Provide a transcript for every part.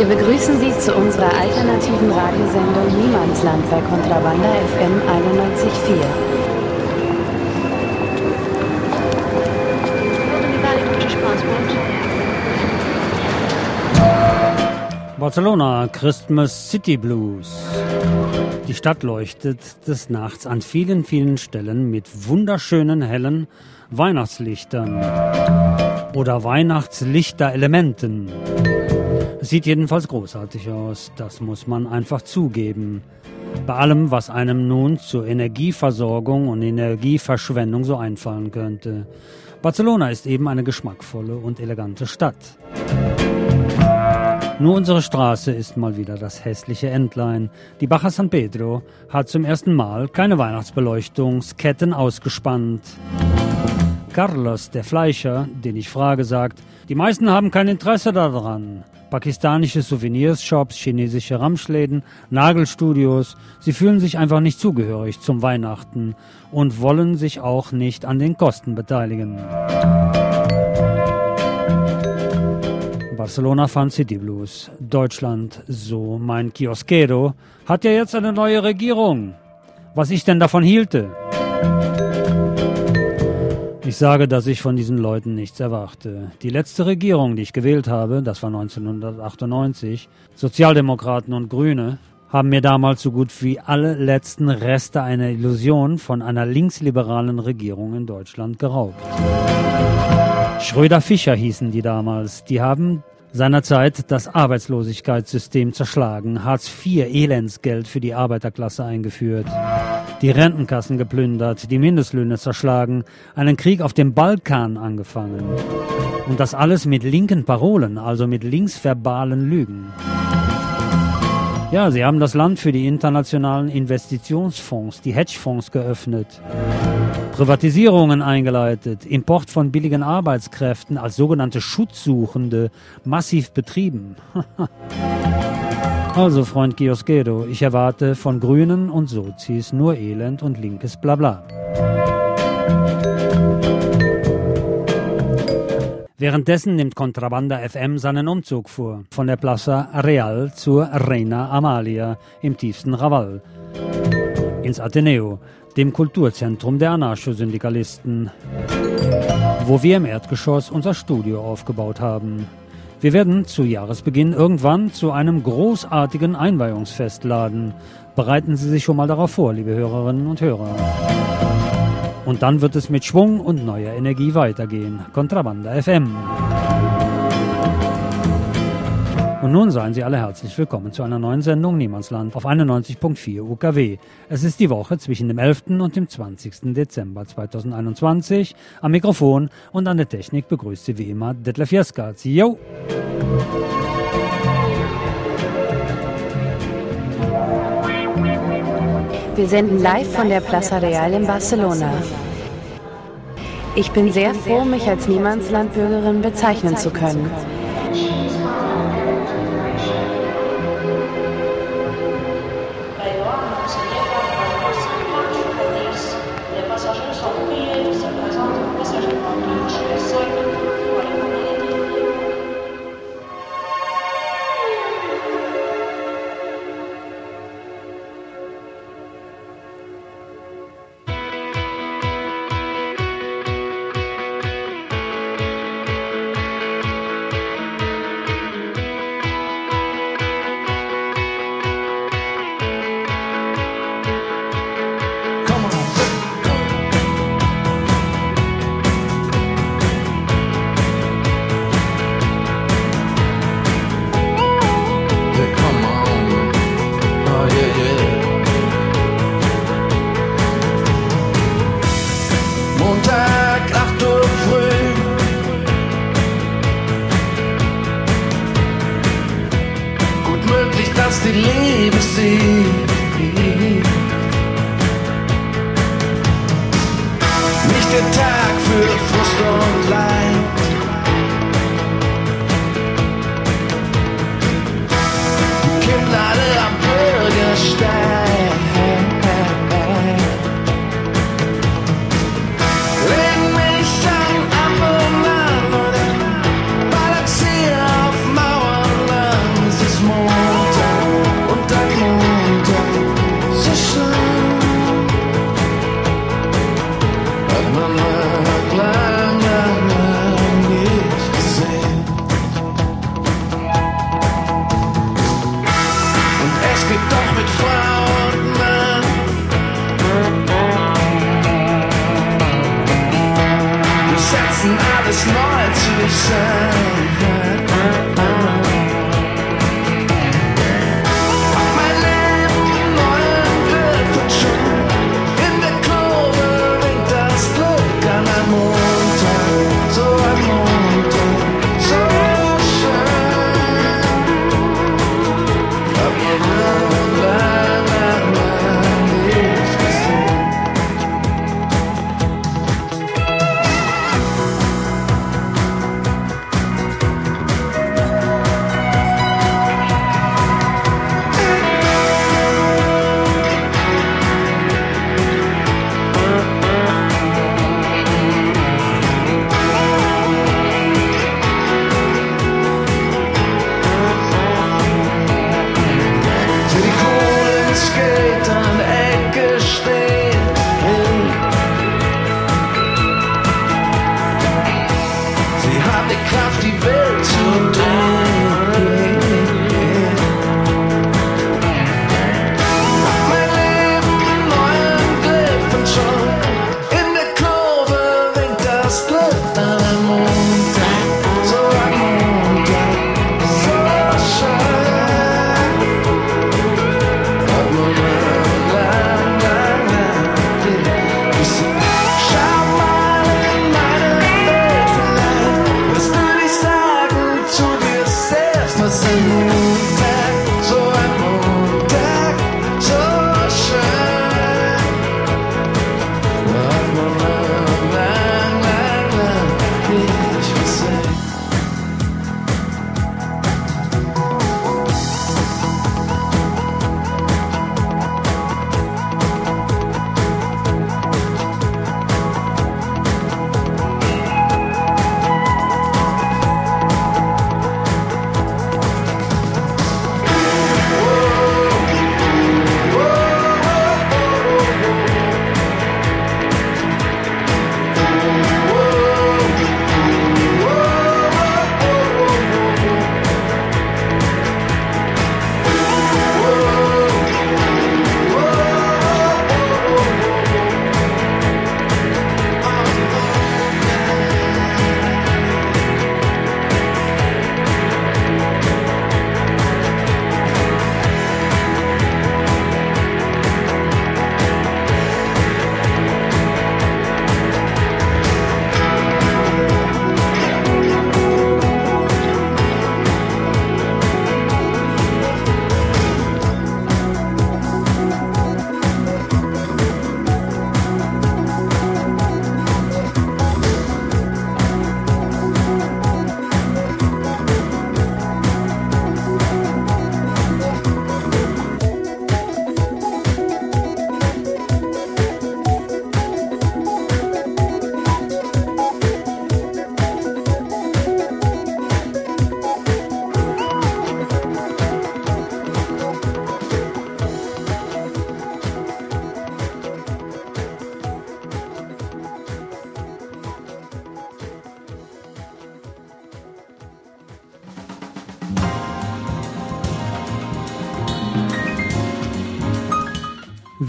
Wir begrüßen Sie zu unserer alternativen Radiosendung Niemandsland bei Kontrabanda FM 91.4. Barcelona Christmas City Blues. Die Stadt leuchtet des Nachts an vielen, vielen Stellen mit wunderschönen hellen Weihnachtslichtern oder Weihnachtslichterelementen. Sieht jedenfalls großartig aus, das muss man einfach zugeben. Bei allem, was einem nun zur Energieversorgung und Energieverschwendung so einfallen könnte. Barcelona ist eben eine geschmackvolle und elegante Stadt. Nur unsere Straße ist mal wieder das hässliche Entlein. Die Baja San Pedro hat zum ersten Mal keine Weihnachtsbeleuchtungsketten ausgespannt. Carlos, der Fleischer, den ich frage, sagt, die meisten haben kein Interesse daran. Pakistanische Souvenirs-Shops, chinesische Ramschläden, Nagelstudios, sie fühlen sich einfach nicht zugehörig zum Weihnachten und wollen sich auch nicht an den Kosten beteiligen. Barcelona Fun City Blues. Deutschland, so mein Kioskero, hat ja jetzt eine neue Regierung. Was ich denn davon hielte? Ich sage, dass ich von diesen Leuten nichts erwarte. Die letzte Regierung, die ich gewählt habe, das war 1998, Sozialdemokraten und Grüne, haben mir damals so gut wie alle letzten Reste einer Illusion von einer linksliberalen Regierung in Deutschland geraubt. Schröder-Fischer hießen die damals. Die haben seinerzeit das Arbeitslosigkeitssystem zerschlagen, Hartz-IV-Elendsgeld für die Arbeiterklasse eingeführt, die Rentenkassen geplündert, die Mindestlöhne zerschlagen, einen Krieg auf dem Balkan angefangen. Und das alles mit linken Parolen, also mit linksverbalen Lügen. Ja, sie haben das Land für die internationalen Investitionsfonds, die Hedgefonds geöffnet. Privatisierungen eingeleitet, Import von billigen Arbeitskräften als sogenannte Schutzsuchende massiv betrieben. also, Freund Giosgedo, ich erwarte von Grünen und Sozis nur Elend und linkes Blabla. Währenddessen nimmt Contrabanda FM seinen Umzug vor, von der Plaza Real zur Reina Amalia im tiefsten Raval, ins Ateneo, dem Kulturzentrum der Anarcho-Syndikalisten, wo wir im Erdgeschoss unser Studio aufgebaut haben. Wir werden zu Jahresbeginn irgendwann zu einem großartigen Einweihungsfest laden. Bereiten Sie sich schon mal darauf vor, liebe Hörerinnen und Hörer. Und dann wird es mit Schwung und neuer Energie weitergehen. Kontrabanda FM. Und nun seien Sie alle herzlich willkommen zu einer neuen Sendung Niemandsland auf 91.4 UKW. Es ist die Woche zwischen dem 11. und dem 20. Dezember 2021. Am Mikrofon und an der Technik begrüßt Sie wie immer Detlef Jeskatz. Yo! Wir senden live von der Plaza Real in Barcelona. Ich bin sehr froh, mich als Niemandslandbürgerin bezeichnen zu können.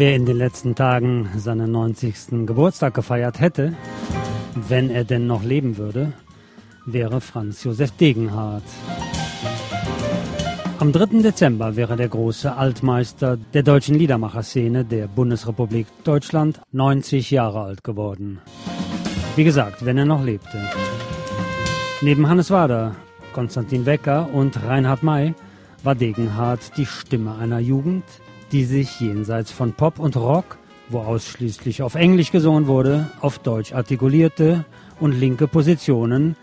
Wer in den letzten Tagen seinen 90. Geburtstag gefeiert hätte, wenn er denn noch leben würde, wäre Franz Josef Degenhardt. Am 3. Dezember wäre der große Altmeister der deutschen Liedermacherszene der Bundesrepublik Deutschland 90 Jahre alt geworden. Wie gesagt, wenn er noch lebte. Neben Hannes Wader, Konstantin Wecker und Reinhard May war Degenhardt die Stimme einer Jugend, die sich jenseits von Pop und Rock, wo ausschließlich auf Englisch gesungen wurde, auf Deutsch artikulierte und linke Positionen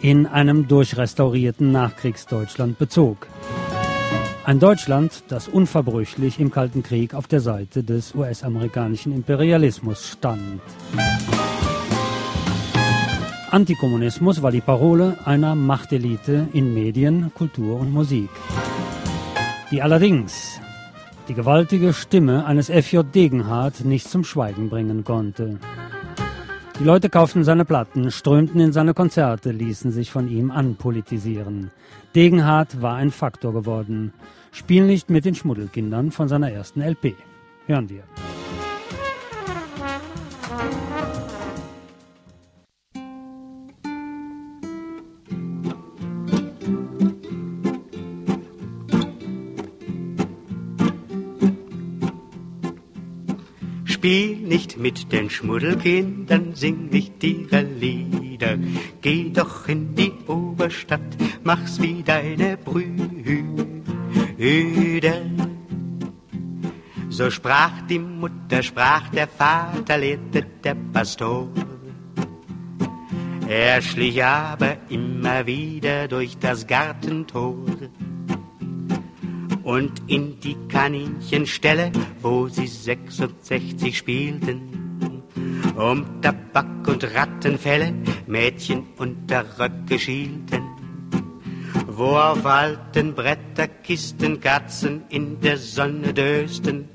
in einem durchrestaurierten Nachkriegsdeutschland bezog. Ein Deutschland, das unverbrüchlich im Kalten Krieg auf der Seite des US-amerikanischen Imperialismus stand. Antikommunismus war die Parole einer Machtelite in Medien, Kultur und Musik, die allerdings die gewaltige Stimme eines F.J. Degenhardt nicht zum Schweigen bringen konnte. Die Leute kauften seine Platten, strömten in seine Konzerte, ließen sich von ihm anpolitisieren. Degenhardt war ein Faktor geworden. Spiel nicht mit den Schmuddelkindern von seiner ersten LP. Hören wir. Spiel nicht mit den Schmuddelkindern, sing nicht ihre Lieder. Geh doch in die Oberstadt, mach's wie deine Brüder. So sprach die Mutter, sprach der Vater, lehrte der Pastor. Er schlich aber immer wieder durch das Gartentor und in die Kaninchenstelle, wo sie 66 spielten. Um Tabak und Rattenfälle Mädchen unter Röcke schielten. Wo auf alten Bretterkisten Katzen in der Sonne dösten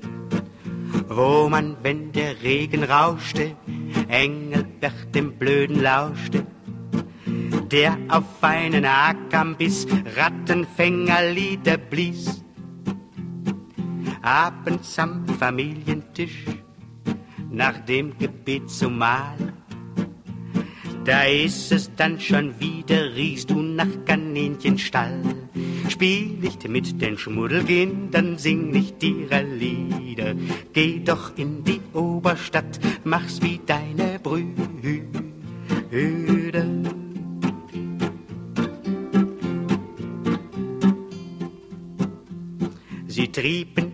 wo man, wenn der Regen rauschte, Engelbert dem Blöden lauschte, der auf einen Ackermbiss Rattenfängerlieder blies. Abends am Familientisch, nach dem Gebet zum Mahl, da ist es dann schon wieder, riechst du nach Kaninchenstall. Spiel nicht mit den Schmuddelkindern, sing nicht ihre Lieder. Geh doch in die Oberstadt, mach's wie deine Brüder. Sie trieben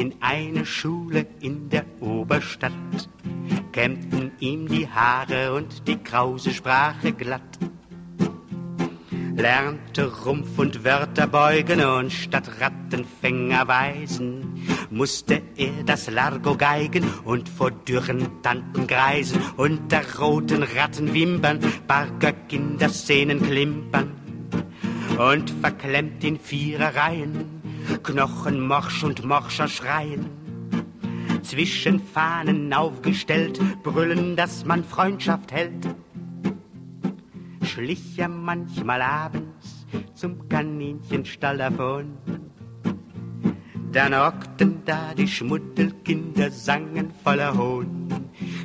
in eine Schule in der Oberstadt kämmten ihm die Haare und die krause Sprache glatt. Lernte Rumpf und Wörter beugen und statt Rattenfänger weisen, musste er das Largo geigen und vor dürren Tanten greisen, unter roten Rattenwimpern barger Kinderszenen klimpern und verklemmt in Vierereien, Knochen morsch und morscher schreien zwischen Fahnen aufgestellt, brüllen, dass man Freundschaft hält. Schlich er manchmal abends zum Kaninchenstall davon. Dann hockten da die Schmuddelkinder, sangen voller Hohn.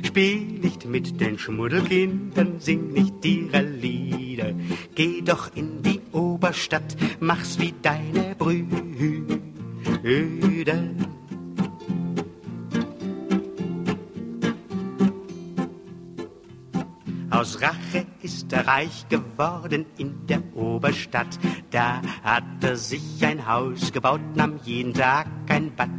Spiel nicht mit den Schmuddelkindern, sing nicht ihre Lieder. Geh doch in die Oberstadt, mach's wie deine Brüder. Aus Rache ist er reich geworden in der Oberstadt. Da hat er sich ein Haus gebaut, nahm jeden Tag ein Bad.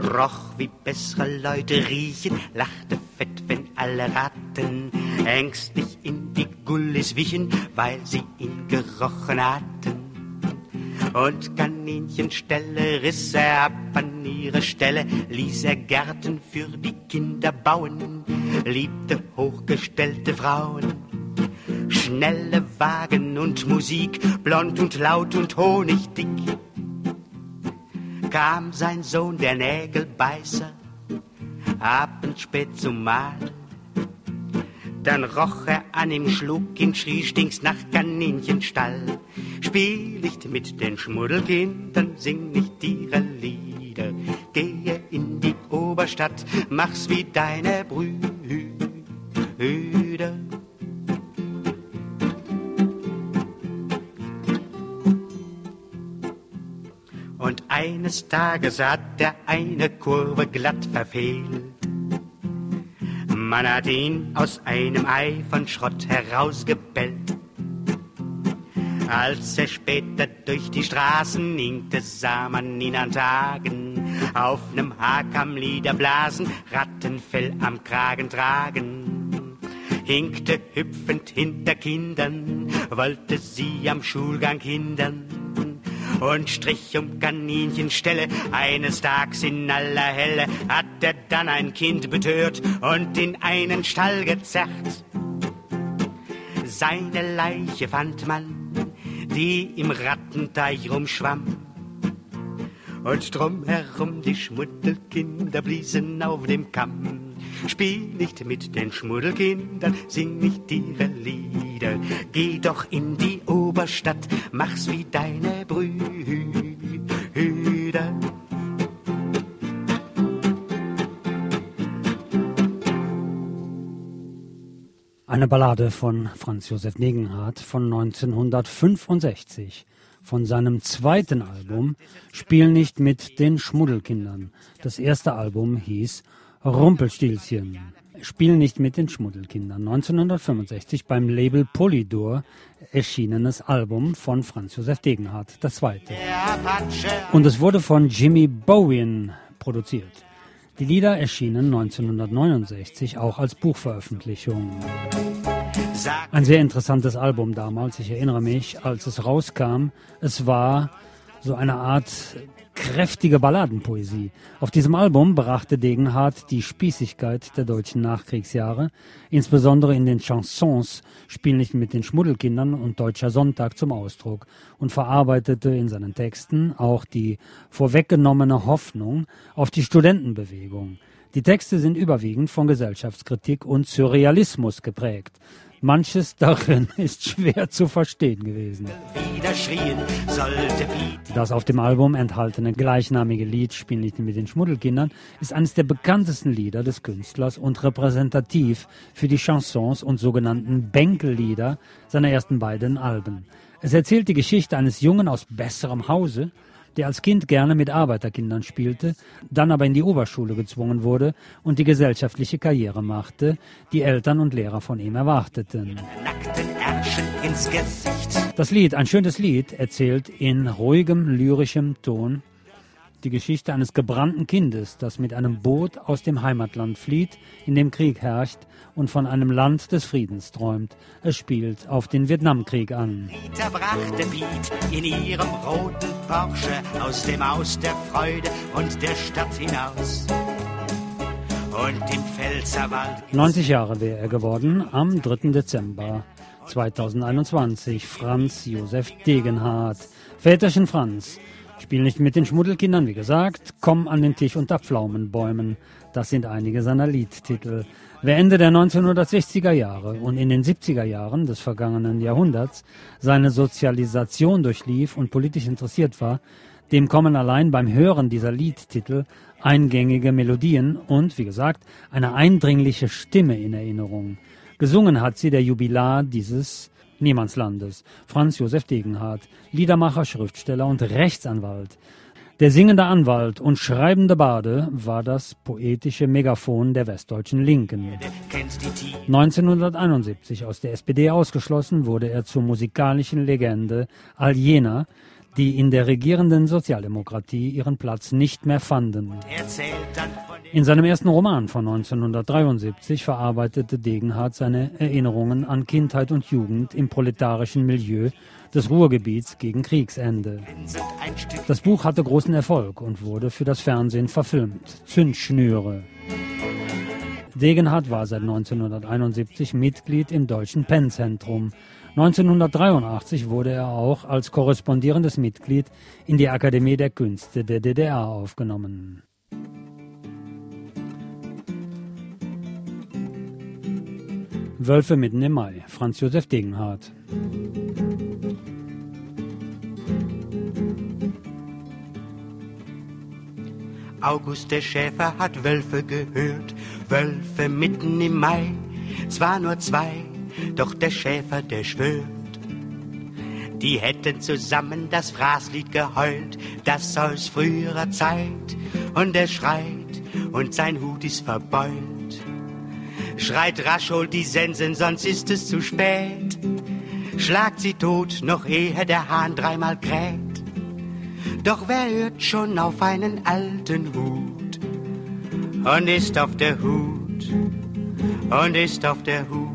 Roch wie bessere Leute riechen, lachte fett, wenn alle Ratten ängstlich in die Gullis wichen, weil sie ihn gerochen hatten. Und Kaninchenstelle riss er ab an ihre Stelle, ließ er Gärten für die Kinder bauen, liebte hochgestellte Frauen. Schnelle Wagen und Musik, blond und laut und honigdick. Kam sein Sohn, der Nägelbeißer, abends spät zum Mahl. Dann roch er an ihm, schlug ihn, schrie, stinkst nach Kaninchenstall. Spiel nicht mit den Schmuddelkindern, sing nicht ihre Lieder. Gehe in die Oberstadt, mach's wie deine Brüder. Und eines Tages hat der eine Kurve glatt verfehlt. Man hat ihn aus einem Ei von Schrott herausgebellt. Als er später durch die Straßen hinkte, sah man ihn an Tagen auf nem Hakam Lieder blasen, Rattenfell am Kragen tragen. Hinkte hüpfend hinter Kindern, wollte sie am Schulgang hindern und strich um Kaninchenstelle. Eines Tags in aller Helle hat er dann ein Kind betört und in einen Stall gezerrt. Seine Leiche fand man die im Rattenteich rumschwamm. Und drumherum die Schmuddelkinder bliesen auf dem Kamm. Spiel nicht mit den Schmuddelkindern, sing nicht ihre Lieder. Geh doch in die Oberstadt, mach's wie deine Brüder. Eine Ballade von Franz Josef Negenhardt von 1965. von seinem zweiten Album Spiel nicht mit den Schmuddelkindern. Das erste Album hieß Rumpelstilzchen. Spiel nicht mit den Schmuddelkindern. 1965 beim Label Polydor erschienenes Album von Franz Josef Degenhardt, das zweite. Und es wurde von Jimmy Bowen produziert. Die Lieder erschienen 1969 auch als Buchveröffentlichung. Ein sehr interessantes Album damals. Ich erinnere mich, als es rauskam, es war so eine Art kräftige Balladenpoesie. Auf diesem Album brachte Degenhardt die Spießigkeit der deutschen Nachkriegsjahre, insbesondere in den Chansons Spiel nicht mit den Schmuddelkindern und Deutscher Sonntag zum Ausdruck und verarbeitete in seinen Texten auch die vorweggenommene Hoffnung auf die Studentenbewegung. Die Texte sind überwiegend von Gesellschaftskritik und Surrealismus geprägt. Manches darin ist schwer zu verstehen gewesen. Das auf dem Album enthaltene gleichnamige Lied Spiel nicht mit den Schmuddelkindern ist eines der bekanntesten Lieder des Künstlers und repräsentativ für die Chansons und sogenannten Bänkellieder seiner ersten beiden Alben. Es erzählt die Geschichte eines Jungen aus besserem Hause, der als Kind gerne mit Arbeiterkindern spielte, dann aber in die Oberschule gezwungen wurde und die gesellschaftliche Karriere machte, die Eltern und Lehrer von ihm erwarteten. Das Lied, ein schönes Lied, erzählt in ruhigem, lyrischem Ton die Geschichte eines gebrannten Kindes, das mit einem Boot aus dem Heimatland flieht, in dem Krieg herrscht und von einem Land des Friedens träumt. Es spielt auf den Vietnamkrieg an. Peter brachte Piet in ihrem roten Porsche aus dem Haus der Freude und der Stadt hinaus. Und im Pfälzerwald. 90 Jahre wäre er geworden am 3. Dezember 2021. Franz Josef Degenhardt. Väterchen Franz. Spiel nicht mit den Schmuddelkindern, wie gesagt. Komm an den Tisch unter Pflaumenbäumen. Das sind einige seiner Liedtitel. Wer Ende der 1960er Jahre und in den 70er Jahren des vergangenen Jahrhunderts seine Sozialisation durchlief und politisch interessiert war, dem kommen allein beim Hören dieser Liedtitel eingängige Melodien und, wie gesagt, eine eindringliche Stimme in Erinnerung. Gesungen hat sie der Jubilar dieses Niemandslandes, Franz Josef Degenhardt, Liedermacher, Schriftsteller und Rechtsanwalt. Der singende Anwalt und schreibende Bade war das poetische Megafon der westdeutschen Linken. 1971 aus der SPD ausgeschlossen, wurde er zur musikalischen Legende all jener, die in der regierenden Sozialdemokratie ihren Platz nicht mehr fanden. In seinem ersten Roman von 1973 verarbeitete Degenhardt seine Erinnerungen an Kindheit und Jugend im proletarischen Milieu des Ruhrgebiets gegen Kriegsende. Das Buch hatte großen Erfolg und wurde für das Fernsehen verfilmt. Zündschnüre. Degenhardt war seit 1971 Mitglied im Deutschen Pennzentrum. 1983 wurde er auch als korrespondierendes Mitglied in die Akademie der Künste der DDR aufgenommen. Wölfe mitten im Mai, Franz Josef Degenhardt. August der Schäfer hat Wölfe gehört, Wölfe mitten im Mai, zwar nur zwei, doch der Schäfer, der schwört. Die hätten zusammen das Fraßlied geheult, das aus früherer Zeit, und er schreit, und sein Hut ist verbeult. Schreit rasch, holt die Sensen, sonst ist es zu spät. Schlagt sie tot, noch ehe der Hahn dreimal kräht. Doch wer hört schon auf einen alten Hut und ist auf der Hut und ist auf der Hut.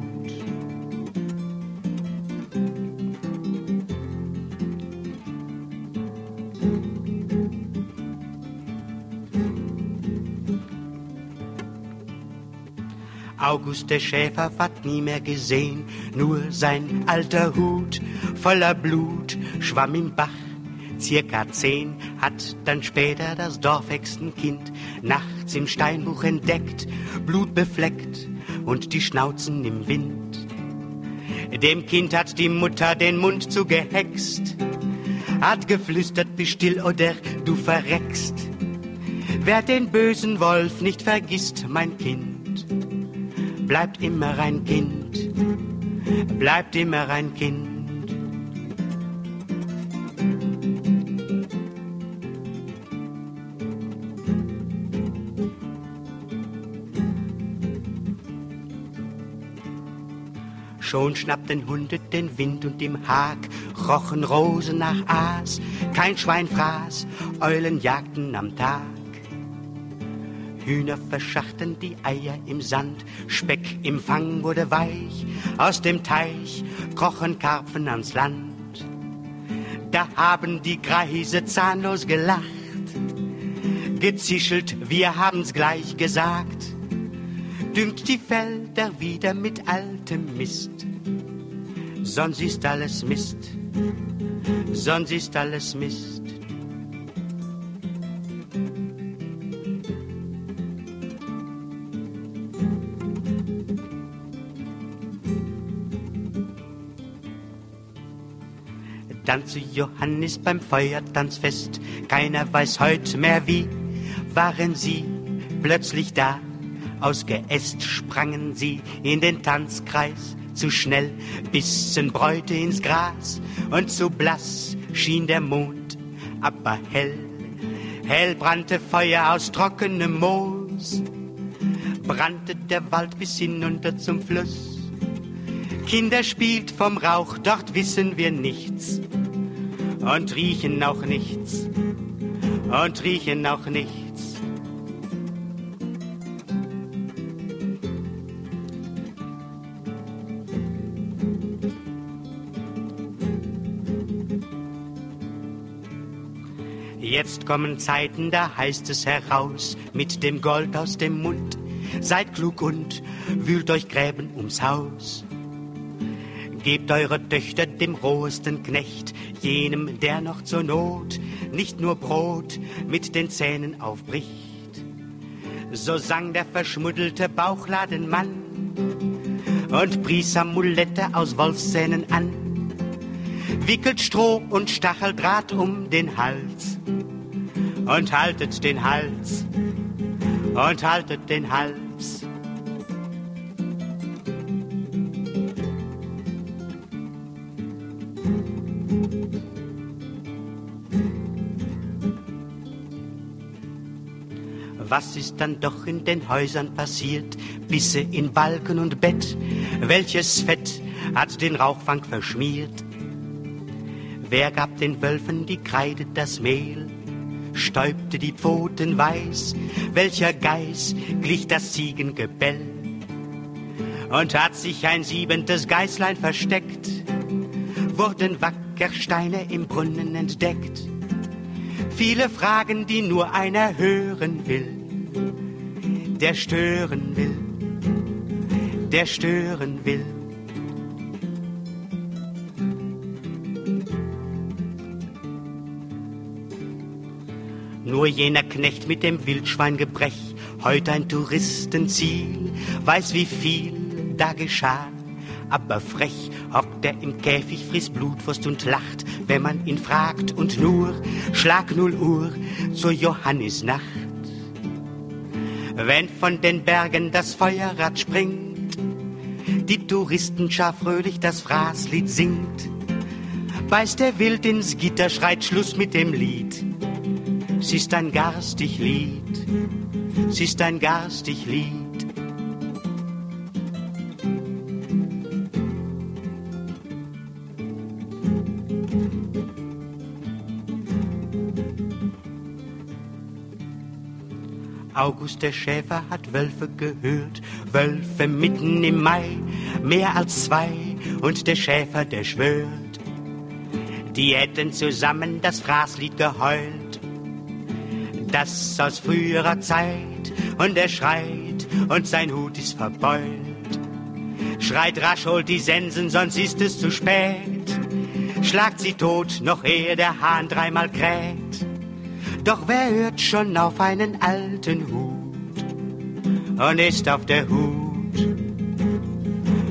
August der Schäfer ward nie mehr gesehen, nur sein alter Hut voller Blut schwamm im Bach. Circa zehn hat dann später das Dorfhexenkind nachts im Steinbuch entdeckt, blutbefleckt und die Schnauzen im Wind. Dem Kind hat die Mutter den Mund zugehext, hat geflüstert, bist still oder du verreckst. Wer den bösen Wolf nicht vergisst, mein Kind, bleibt immer ein Kind, bleibt immer ein Kind. Schon schnappten Hunde den Wind und im Hag rochen Rosen nach Aas. Kein Schwein fraß, Eulen jagten am Tag. Hühner verschachten die Eier im Sand, Speck im Fang wurde weich, aus dem Teich krochen Karpfen ans Land. Da haben die Greise zahnlos gelacht, gezischelt, wir haben's gleich gesagt düngt die Felder wieder mit altem Mist. Sonst ist alles Mist, sonst ist alles Mist. Dann Johannes beim Feuertanzfest, keiner weiß heute mehr wie, waren sie plötzlich da aus Geäst sprangen sie in den Tanzkreis. Zu schnell bissen Bräute ins Gras und zu blass schien der Mond, aber hell, hell brannte Feuer aus trockenem Moos, brannte der Wald bis hinunter zum Fluss. Kinder spielt vom Rauch, dort wissen wir nichts und riechen auch nichts und riechen auch nichts. Jetzt kommen Zeiten, da heißt es heraus, mit dem Gold aus dem Mund. Seid klug und wühlt euch Gräben ums Haus. Gebt eure Töchter dem rohesten Knecht, jenem, der noch zur Not nicht nur Brot mit den Zähnen aufbricht. So sang der verschmuddelte Bauchladenmann und pries Amulette aus Wolfszähnen an, wickelt Stroh und Stacheldraht um den Hals und haltet den Hals und haltet den Hals. Was ist dann doch in den Häusern passiert? Bisse in Balken und Bett. Welches Fett hat den Rauchfang verschmiert? Wer gab den Wölfen die Kreide, das Mehl? Stäubte die Pfoten weiß, welcher Geiß glich das Ziegengebell. Und hat sich ein siebentes Geißlein versteckt, wurden Wackersteine im Brunnen entdeckt. Viele Fragen, die nur einer hören will, der stören will, der stören will. Nur jener Knecht mit dem Wildschweingebrech, heute ein Touristenziel, weiß, wie viel da geschah. Aber frech hockt er im Käfig, frisst Blutwurst und lacht, wenn man ihn fragt. Und nur Schlag null Uhr zur Johannisnacht. Wenn von den Bergen das Feuerrad springt, die Touristenschar fröhlich das Fraßlied singt, beißt der Wild ins Gitter, schreit Schluss mit dem Lied sie ist ein garstig Lied, sie ist ein garstig Lied. August der Schäfer hat Wölfe gehört, Wölfe mitten im Mai, mehr als zwei, und der Schäfer, der schwört, die hätten zusammen das Fraßlied geheult das aus früherer Zeit und er schreit und sein Hut ist verbeult. Schreit rasch, holt die Sensen, sonst ist es zu spät. Schlagt sie tot, noch ehe der Hahn dreimal kräht. Doch wer hört schon auf einen alten Hut und ist auf der Hut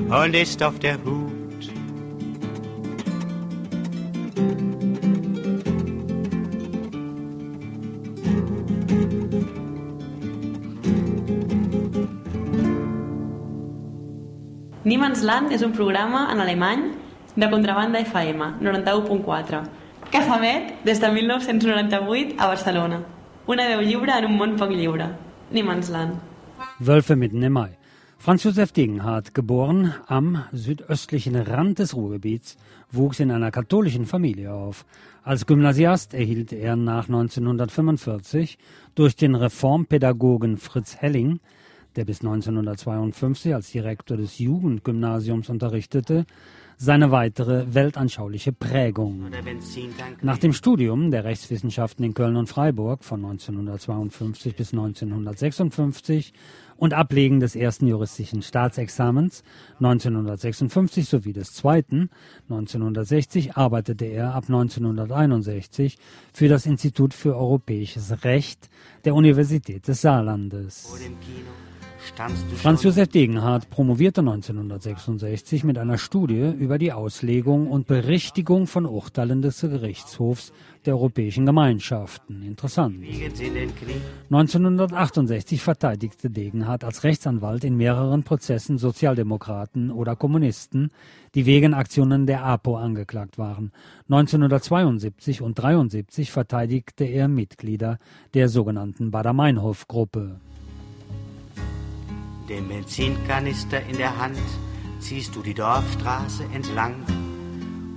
und ist auf der Hut. Niemans Land és un programa en alemany de contrabanda FM 91.4 que s'emet des de 1998 a Barcelona. Una veu lliure en un món poc lliure. Niemans Land. Wölfe mitten im Mai. Franz Josef Degenhardt, geboren am südöstlichen Rand des Ruhrgebiets, wuchs in einer katholischen Familie auf. Als Gymnasiast erhielt er nach 1945 durch den Reformpädagogen Fritz Helling, der bis 1952 als Direktor des Jugendgymnasiums unterrichtete, seine weitere weltanschauliche Prägung. Nach dem Studium der Rechtswissenschaften in Köln und Freiburg von 1952 bis 1956 und Ablegen des ersten juristischen Staatsexamens 1956 sowie des zweiten 1960 arbeitete er ab 1961 für das Institut für europäisches Recht der Universität des Saarlandes. Franz Josef Degenhardt promovierte 1966 mit einer Studie über die Auslegung und Berichtigung von Urteilen des Gerichtshofs der Europäischen Gemeinschaften. Interessant. 1968 verteidigte Degenhardt als Rechtsanwalt in mehreren Prozessen Sozialdemokraten oder Kommunisten, die wegen Aktionen der APO angeklagt waren. 1972 und 1973 verteidigte er Mitglieder der sogenannten Bader-Meinhof-Gruppe. Den Benzinkanister in der Hand ziehst du die Dorfstraße entlang.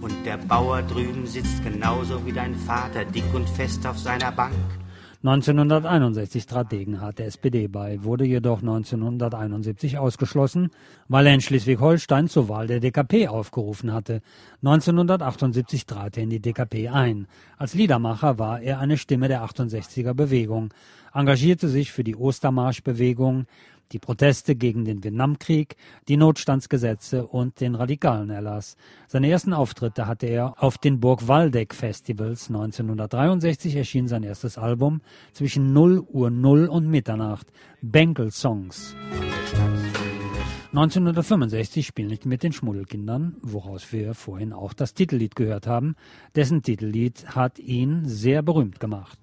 Und der Bauer drüben sitzt genauso wie dein Vater, dick und fest auf seiner Bank. 1961 trat Degenhardt der SPD bei, wurde jedoch 1971 ausgeschlossen, weil er in Schleswig-Holstein zur Wahl der DKP aufgerufen hatte. 1978 trat er in die DKP ein. Als Liedermacher war er eine Stimme der 68er Bewegung, engagierte sich für die Ostermarschbewegung, die Proteste gegen den Vietnamkrieg, die Notstandsgesetze und den radikalen Erlass. Seine ersten Auftritte hatte er auf den Burg Waldeck Festivals. 1963 erschien sein erstes Album zwischen 0 Uhr 0 und Mitternacht, Benkel Songs. 1965 spielte mit den Schmuddelkindern, woraus wir vorhin auch das Titellied gehört haben. Dessen Titellied hat ihn sehr berühmt gemacht.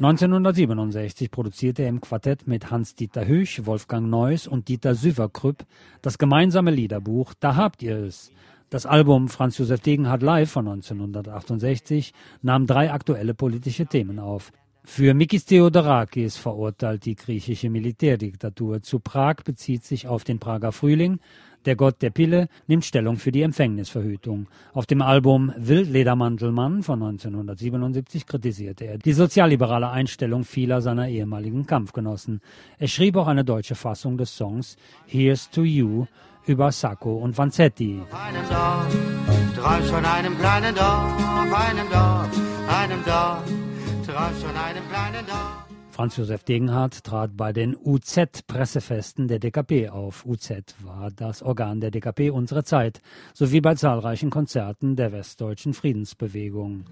1967 produzierte er im Quartett mit Hans-Dieter Hüch, Wolfgang Neuss und Dieter Süverkrüpp das gemeinsame Liederbuch Da habt ihr es. Das Album Franz Josef Degenhardt Live von 1968 nahm drei aktuelle politische Themen auf. Für Mikis Theodorakis verurteilt die griechische Militärdiktatur. Zu Prag bezieht sich auf den Prager Frühling. Der Gott der Pille nimmt Stellung für die Empfängnisverhütung. Auf dem Album Wildledermantelmann von 1977 kritisierte er die sozialliberale Einstellung vieler seiner ehemaligen Kampfgenossen. Er schrieb auch eine deutsche Fassung des Songs Here's to You über Sacco und Vanzetti. Auf einem Dorf, träumst von einem kleinen Dorf, einem Dorf, einem Dorf trat von einem kleinen Dorf. Franz Josef Degenhardt trat bei den UZ-Pressefesten der DKP auf. UZ war das Organ der DKP unserer Zeit, sowie bei zahlreichen Konzerten der westdeutschen Friedensbewegung.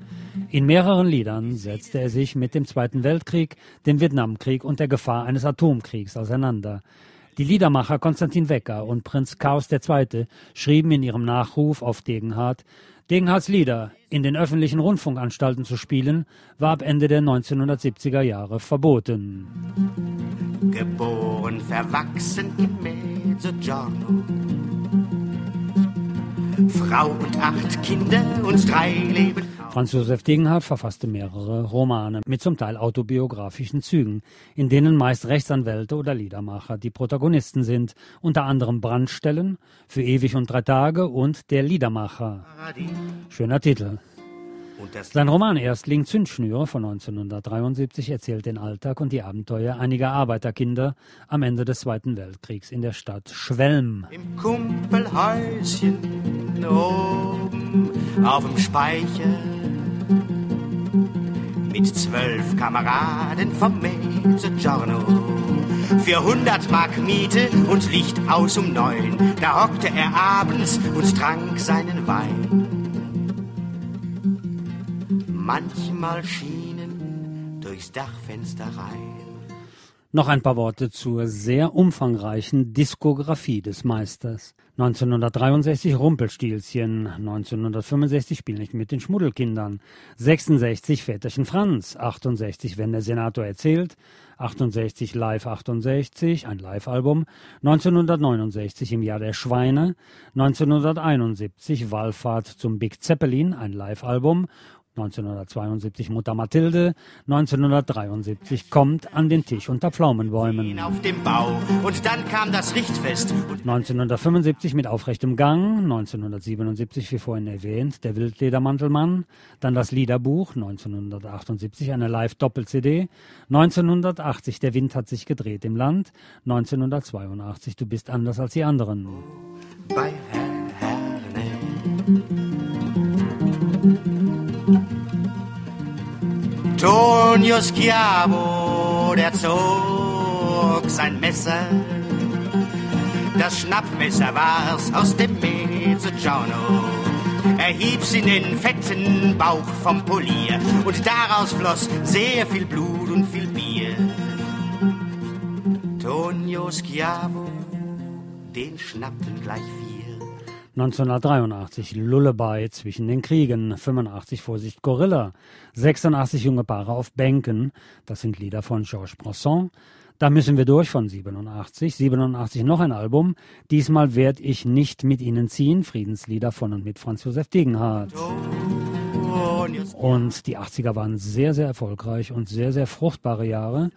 In mehreren Liedern setzte er sich mit dem Zweiten Weltkrieg, dem Vietnamkrieg und der Gefahr eines Atomkriegs auseinander. Die Liedermacher Konstantin Wecker und Prinz Chaos II. schrieben in ihrem Nachruf auf Degenhardt, Degenhardts Lieder in den öffentlichen Rundfunkanstalten zu spielen, war ab Ende der 1970er Jahre verboten. Geboren, verwachsen im Mezzogiorno. Frau und acht Kinder und drei Leben Franz Josef Degenhardt verfasste mehrere Romane mit zum Teil autobiografischen Zügen, in denen meist Rechtsanwälte oder Liedermacher die Protagonisten sind, unter anderem Brandstellen, Für ewig und drei Tage und Der Liedermacher. Schöner Titel. Sein Roman Erstling Zündschnüre von 1973 erzählt den Alltag und die Abenteuer einiger Arbeiterkinder am Ende des Zweiten Weltkriegs in der Stadt Schwelm. Im Kumpelhäuschen oben auf dem Speicher mit zwölf Kameraden vom Mezzogiorno. Für 100 Mark Miete und Licht aus um neun, da hockte er abends und trank seinen Wein. Manchmal schienen durchs Dachfenster rein. Noch ein paar Worte zur sehr umfangreichen Diskografie des Meisters. 1963 Rumpelstilzchen, 1965 Spiel nicht mit den Schmuddelkindern, 66 Väterchen Franz, 68 Wenn der Senator erzählt, 68 Live 68, ein Live-Album, 1969 im Jahr der Schweine, 1971 Wallfahrt zum Big Zeppelin, ein Live-Album 1972 Mutter Mathilde, 1973 kommt an den Tisch unter Pflaumenbäumen. Auf dem Bau und dann kam das Richtfest. 1975 mit aufrechtem Gang, 1977 wie vorhin erwähnt der Wildledermantelmann, dann das Liederbuch, 1978 eine Live-Doppel-CD, 1980 Der Wind hat sich gedreht im Land, 1982 Du bist anders als die anderen. Bei Herne. Tonio Schiavo, der zog sein Messer. Das Schnappmesser war's aus dem Mezzogiorno. Er hieb's in den fetten Bauch vom Polier und daraus floss sehr viel Blut und viel Bier. Tonio Schiavo, den schnappten gleich vier. 1983 Lullaby zwischen den Kriegen, 85 Vorsicht Gorilla, 86 junge Paare auf Bänken, das sind Lieder von Georges Bresson. Da müssen wir durch von 87, 87 noch ein Album, diesmal werd ich nicht mit ihnen ziehen, Friedenslieder von und mit Franz Josef Degenhardt. Und die 80er waren sehr, sehr erfolgreich und sehr, sehr fruchtbare Jahre.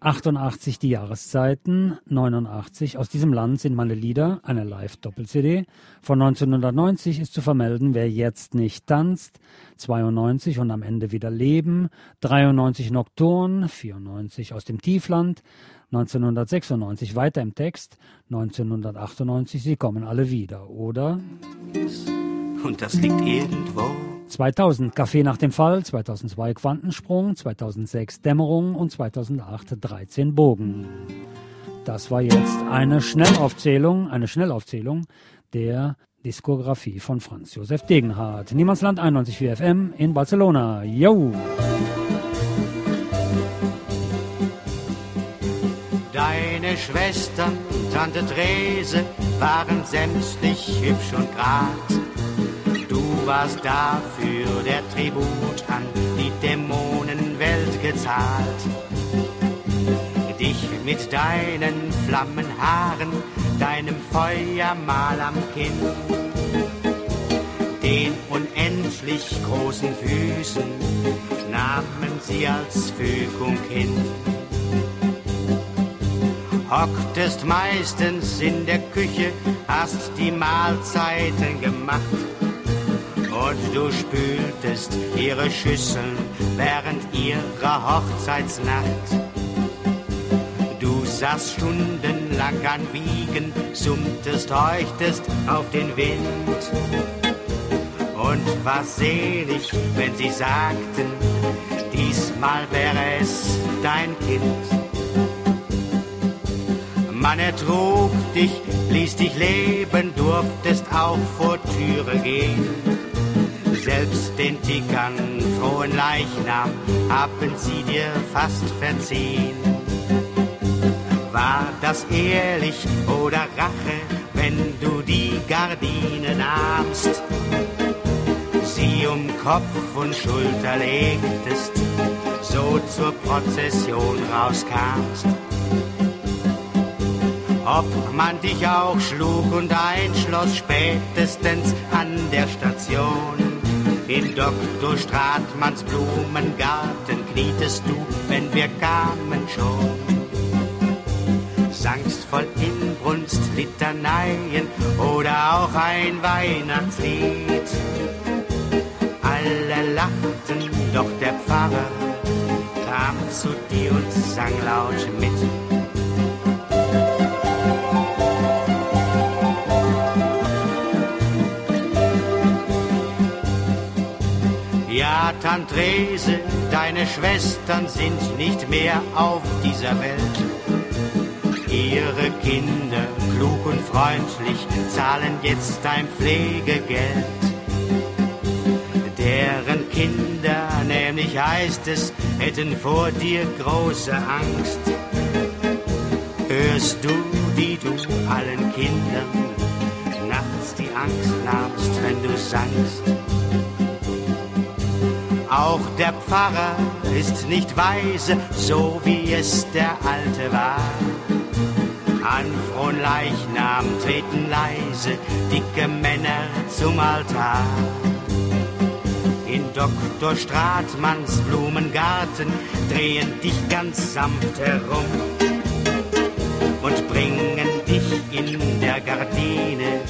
88 die Jahreszeiten, 89 aus diesem Land sind meine Lieder, eine Live-Doppel-CD. Von 1990 ist zu vermelden, wer jetzt nicht tanzt, 92 und am Ende wieder Leben, 93 Nocturne, 94 aus dem Tiefland, 1996 weiter im Text, 1998 sie kommen alle wieder, oder? Und das liegt irgendwo 2000 Kaffee nach dem Fall, 2002 Quantensprung, 2006 Dämmerung und 2008 13 Bogen. Das war jetzt eine Schnellaufzählung, eine Schnellaufzählung der Diskografie von Franz Josef Degenhardt. Niemandsland 91.4 FM in Barcelona. Yo! Deine Schwestern, Tante Therese, waren sämtlich hübsch und grad. Warst dafür der Tribut an die Dämonenwelt gezahlt. Dich mit deinen Flammenhaaren, deinem Feuermal am Kinn, den unendlich großen Füßen nahmen sie als Fügung hin. Hocktest meistens in der Küche, hast die Mahlzeiten gemacht und du spültest ihre Schüsseln während ihrer Hochzeitsnacht. Du saßt stundenlang an Wiegen, summtest, heuchtest auf den Wind und war selig, wenn sie sagten, diesmal wäre es dein Kind. Man ertrug dich, ließ dich leben, durftest auch vor Türe gehen selbst den Tickern frohen Leichnam haben sie dir fast verziehen. War das ehrlich oder Rache, wenn du die Gardine nahmst? Sie um Kopf und Schulter legtest, so zur Prozession rauskamst. Ob man dich auch schlug und einschloss, spätestens an Dr. Stratmanns Blumengarten knietest du, wenn wir kamen schon. Sangst voll Inbrunst Litaneien oder auch ein Weihnachtslied. Alle lachten, doch der Pfarrer kam zu dir und sang laut mit. Ja, Tantrese, deine Schwestern sind nicht mehr auf dieser Welt. Ihre Kinder, klug und freundlich, zahlen jetzt dein Pflegegeld. Deren Kinder, nämlich heißt es, hätten vor dir große Angst. Hörst du, die du allen Kindern nachts die Angst nahmst, wenn du sangst? Auch der Pfarrer ist nicht weise, so wie es der Alte war. An frohen Leichnam treten leise dicke Männer zum Altar. In Dr. Stratmanns Blumengarten drehen dich ganz sanft herum und bringen dich in der Gardine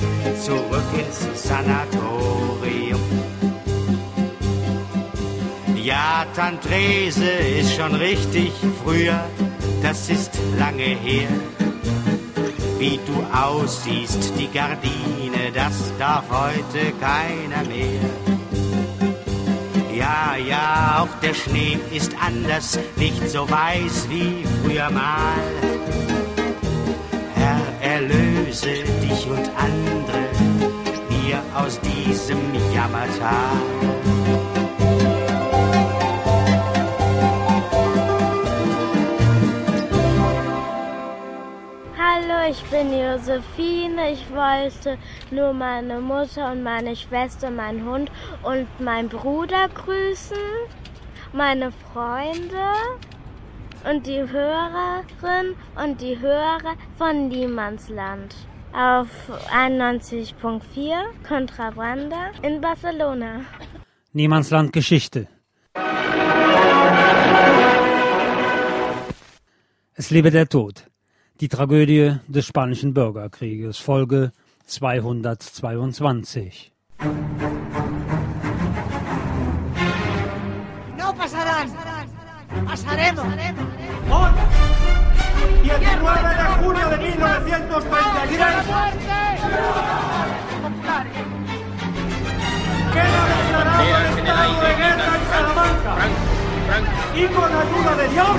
zurück ins Sanatorium. Ja, Tantrese ist schon richtig früher, das ist lange her. Wie du aussiehst, die Gardine, das darf heute keiner mehr. Ja, ja, auch der Schnee ist anders, nicht so weiß wie früher mal. Herr, erlöse dich und andere hier aus diesem Jammertal. Ich bin Josephine. Ich wollte nur meine Mutter und meine Schwester, meinen Hund und meinen Bruder grüßen, meine Freunde und die Hörerin und die Hörer von Niemandsland auf 91.4 Kontrabanda in Barcelona. Niemandsland Geschichte. Es lebe der Tod. Die Tragödie des Spanischen Bürgerkrieges, Folge 222. No pasarán. Pasaremos. Hoy, 19 de junio de 1933. Queda declarado el estado de guerra en Salamanca. Y con ayuda de Dios.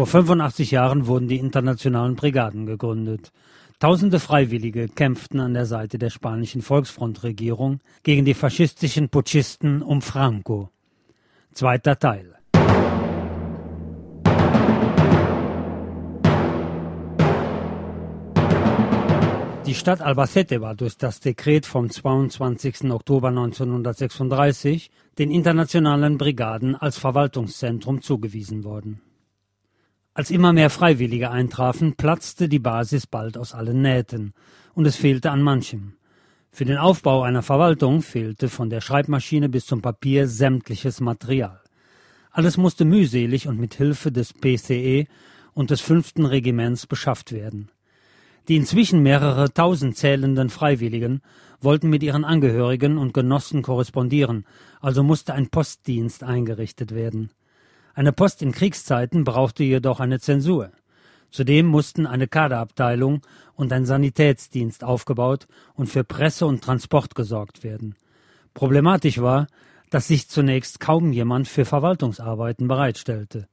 Vor 85 Jahren wurden die internationalen Brigaden gegründet. Tausende Freiwillige kämpften an der Seite der spanischen Volksfrontregierung gegen die faschistischen Putschisten um Franco. Zweiter Teil. Die Stadt Albacete war durch das Dekret vom 22. Oktober 1936 den internationalen Brigaden als Verwaltungszentrum zugewiesen worden. Als immer mehr Freiwillige eintrafen, platzte die Basis bald aus allen Nähten, und es fehlte an manchem. Für den Aufbau einer Verwaltung fehlte von der Schreibmaschine bis zum Papier sämtliches Material. Alles musste mühselig und mit Hilfe des PCE und des fünften Regiments beschafft werden. Die inzwischen mehrere tausend zählenden Freiwilligen wollten mit ihren Angehörigen und Genossen korrespondieren, also musste ein Postdienst eingerichtet werden. Eine Post in Kriegszeiten brauchte jedoch eine Zensur. Zudem mussten eine Kaderabteilung und ein Sanitätsdienst aufgebaut und für Presse und Transport gesorgt werden. Problematisch war, dass sich zunächst kaum jemand für Verwaltungsarbeiten bereitstellte.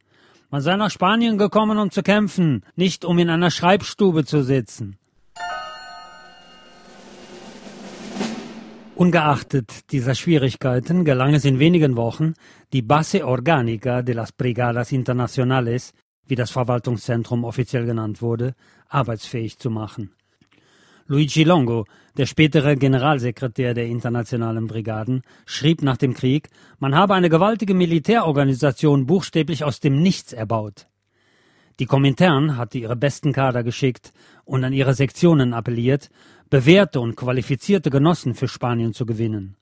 Man sei nach Spanien gekommen, um zu kämpfen, nicht um in einer Schreibstube zu sitzen. Ungeachtet dieser Schwierigkeiten gelang es in wenigen Wochen, die Base Orgánica de las Brigadas Internacionales, wie das Verwaltungszentrum offiziell genannt wurde, arbeitsfähig zu machen. Luigi Longo, der spätere Generalsekretär der internationalen Brigaden, schrieb nach dem Krieg, man habe eine gewaltige Militärorganisation buchstäblich aus dem Nichts erbaut. Die Komintern hatte ihre besten Kader geschickt und an ihre Sektionen appelliert, bewährte und qualifizierte Genossen für Spanien zu gewinnen.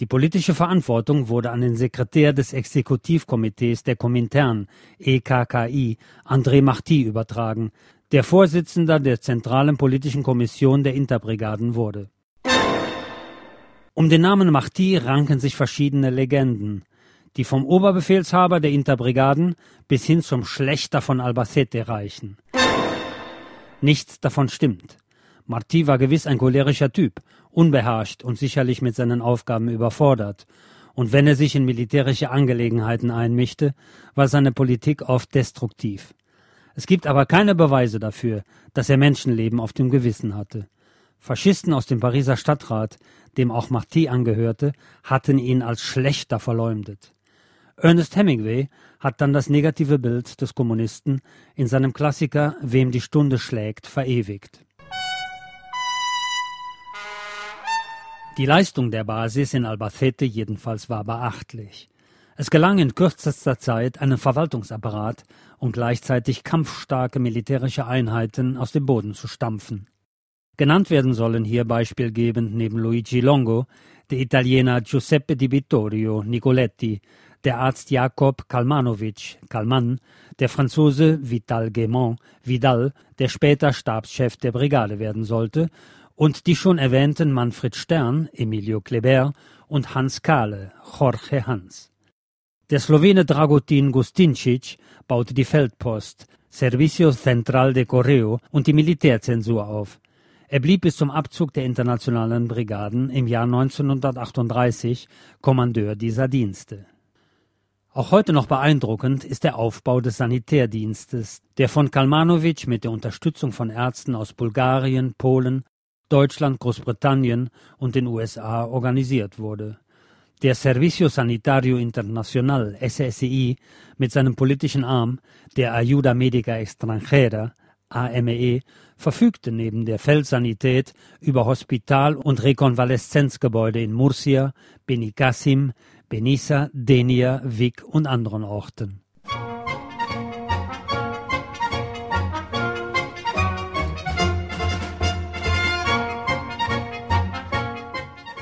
Die politische Verantwortung wurde an den Sekretär des Exekutivkomitees der Komintern, EKKI, André Marty, übertragen, der Vorsitzender der zentralen politischen Kommission der Interbrigaden wurde. Um den Namen Marty ranken sich verschiedene Legenden, die vom Oberbefehlshaber der Interbrigaden bis hin zum Schlechter von Albacete reichen. Nichts davon stimmt. Marty war gewiss ein cholerischer Typ, unbeherrscht und sicherlich mit seinen Aufgaben überfordert. Und wenn er sich in militärische Angelegenheiten einmischte, war seine Politik oft destruktiv. Es gibt aber keine Beweise dafür, dass er Menschenleben auf dem Gewissen hatte. Faschisten aus dem Pariser Stadtrat, dem auch Marty angehörte, hatten ihn als schlechter verleumdet. Ernest Hemingway hat dann das negative Bild des Kommunisten in seinem Klassiker Wem die Stunde schlägt verewigt. Die Leistung der Basis in Albacete jedenfalls war beachtlich. Es gelang in kürzester Zeit, einen Verwaltungsapparat und gleichzeitig kampfstarke militärische Einheiten aus dem Boden zu stampfen. Genannt werden sollen hier beispielgebend neben Luigi Longo der Italiener Giuseppe Di Vittorio Nicoletti, der Arzt Jakob Kalmanovic Kalman, der Franzose Vital Gaimont Vidal, der später Stabschef der Brigade werden sollte, und die schon erwähnten Manfred Stern, Emilio Kleber und Hans Kahle, Jorge Hans. Der Slowene Dragutin Gustincic baute die Feldpost, Servicio Central de Correo und die Militärzensur auf. Er blieb bis zum Abzug der internationalen Brigaden im Jahr 1938 Kommandeur dieser Dienste. Auch heute noch beeindruckend ist der Aufbau des Sanitärdienstes, der von Kalmanovic mit der Unterstützung von Ärzten aus Bulgarien, Polen, Deutschland, Großbritannien und den USA organisiert wurde. Der Servicio Sanitario Internacional SSI mit seinem politischen Arm, der Ayuda Medica Extranjera, AME, verfügte neben der Feldsanität über Hospital- und Rekonvaleszenzgebäude in Murcia, Benicassim, Benissa, Denia, Vic und anderen Orten.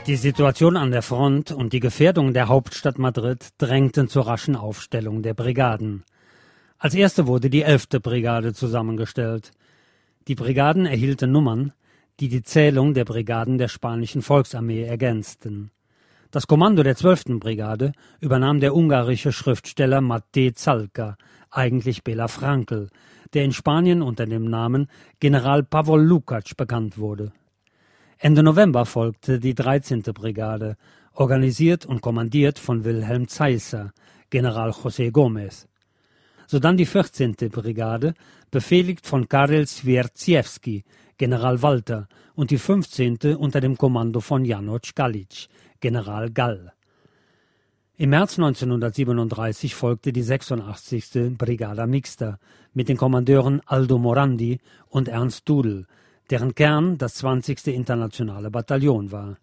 Die Situation an der Front und die Gefährdung der Hauptstadt Madrid drängten zur raschen Aufstellung der Brigaden. Als erste wurde die 11. Brigade zusammengestellt. Die Brigaden erhielten Nummern, die die Zählung der Brigaden der spanischen Volksarmee ergänzten. Das Kommando der 12. Brigade übernahm der ungarische Schriftsteller Matej Zalka, eigentlich Bela Frankl, der in Spanien unter dem Namen General Pavol Lukacs bekannt wurde. Ende November folgte die 13. Brigade, organisiert und kommandiert von Wilhelm Zeisser, General José Gómez sodann die 14. Brigade, befehligt von Karel Swierziewski, General Walter, und die 15. unter dem Kommando von Janoc Galic, General Gall. Im März 1937 folgte die 86. Brigada Mixta mit den Kommandeuren Aldo Morandi und Ernst Dudel, deren Kern das 20. Internationale Bataillon war.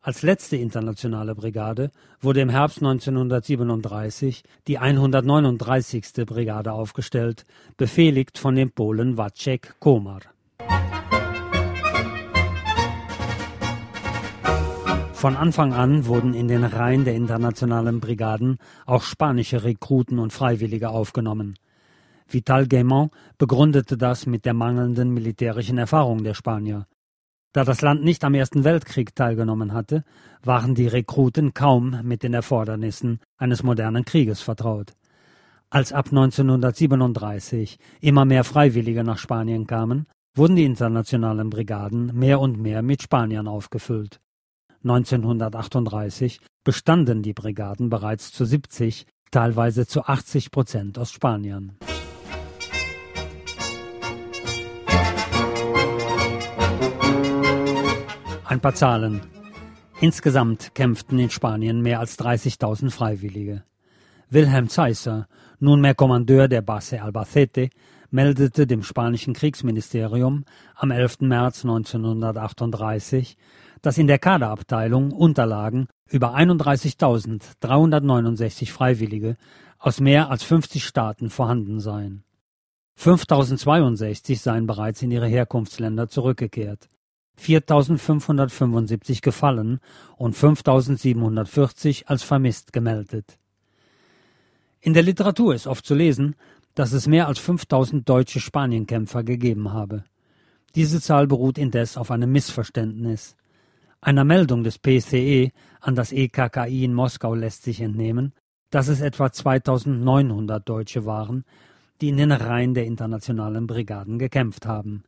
Als letzte internationale Brigade wurde im Herbst 1937 die 139. Brigade aufgestellt, befehligt von dem Polen Wacek Komar. Von Anfang an wurden in den Reihen der internationalen Brigaden auch spanische Rekruten und Freiwillige aufgenommen. Vital Gaimont begründete das mit der mangelnden militärischen Erfahrung der Spanier. Da das Land nicht am Ersten Weltkrieg teilgenommen hatte, waren die Rekruten kaum mit den Erfordernissen eines modernen Krieges vertraut. Als ab 1937 immer mehr Freiwillige nach Spanien kamen, wurden die internationalen Brigaden mehr und mehr mit Spaniern aufgefüllt. 1938 bestanden die Brigaden bereits zu 70, teilweise zu 80 Prozent aus Spaniern. Ein paar Zahlen. Insgesamt kämpften in Spanien mehr als 30.000 Freiwillige. Wilhelm Zeisser, nunmehr Kommandeur der Base Albacete, meldete dem spanischen Kriegsministerium am 11. März 1938, dass in der Kaderabteilung Unterlagen über 31.369 Freiwillige aus mehr als 50 Staaten vorhanden seien. 5062 seien bereits in ihre Herkunftsländer zurückgekehrt. 4.575 gefallen und 5.740 als vermisst gemeldet. In der Literatur ist oft zu lesen, dass es mehr als 5.000 deutsche Spanienkämpfer gegeben habe. Diese Zahl beruht indes auf einem Missverständnis. Einer Meldung des PCE an das EKKI in Moskau lässt sich entnehmen, dass es etwa 2900 Deutsche waren, die in den Reihen der internationalen Brigaden gekämpft haben.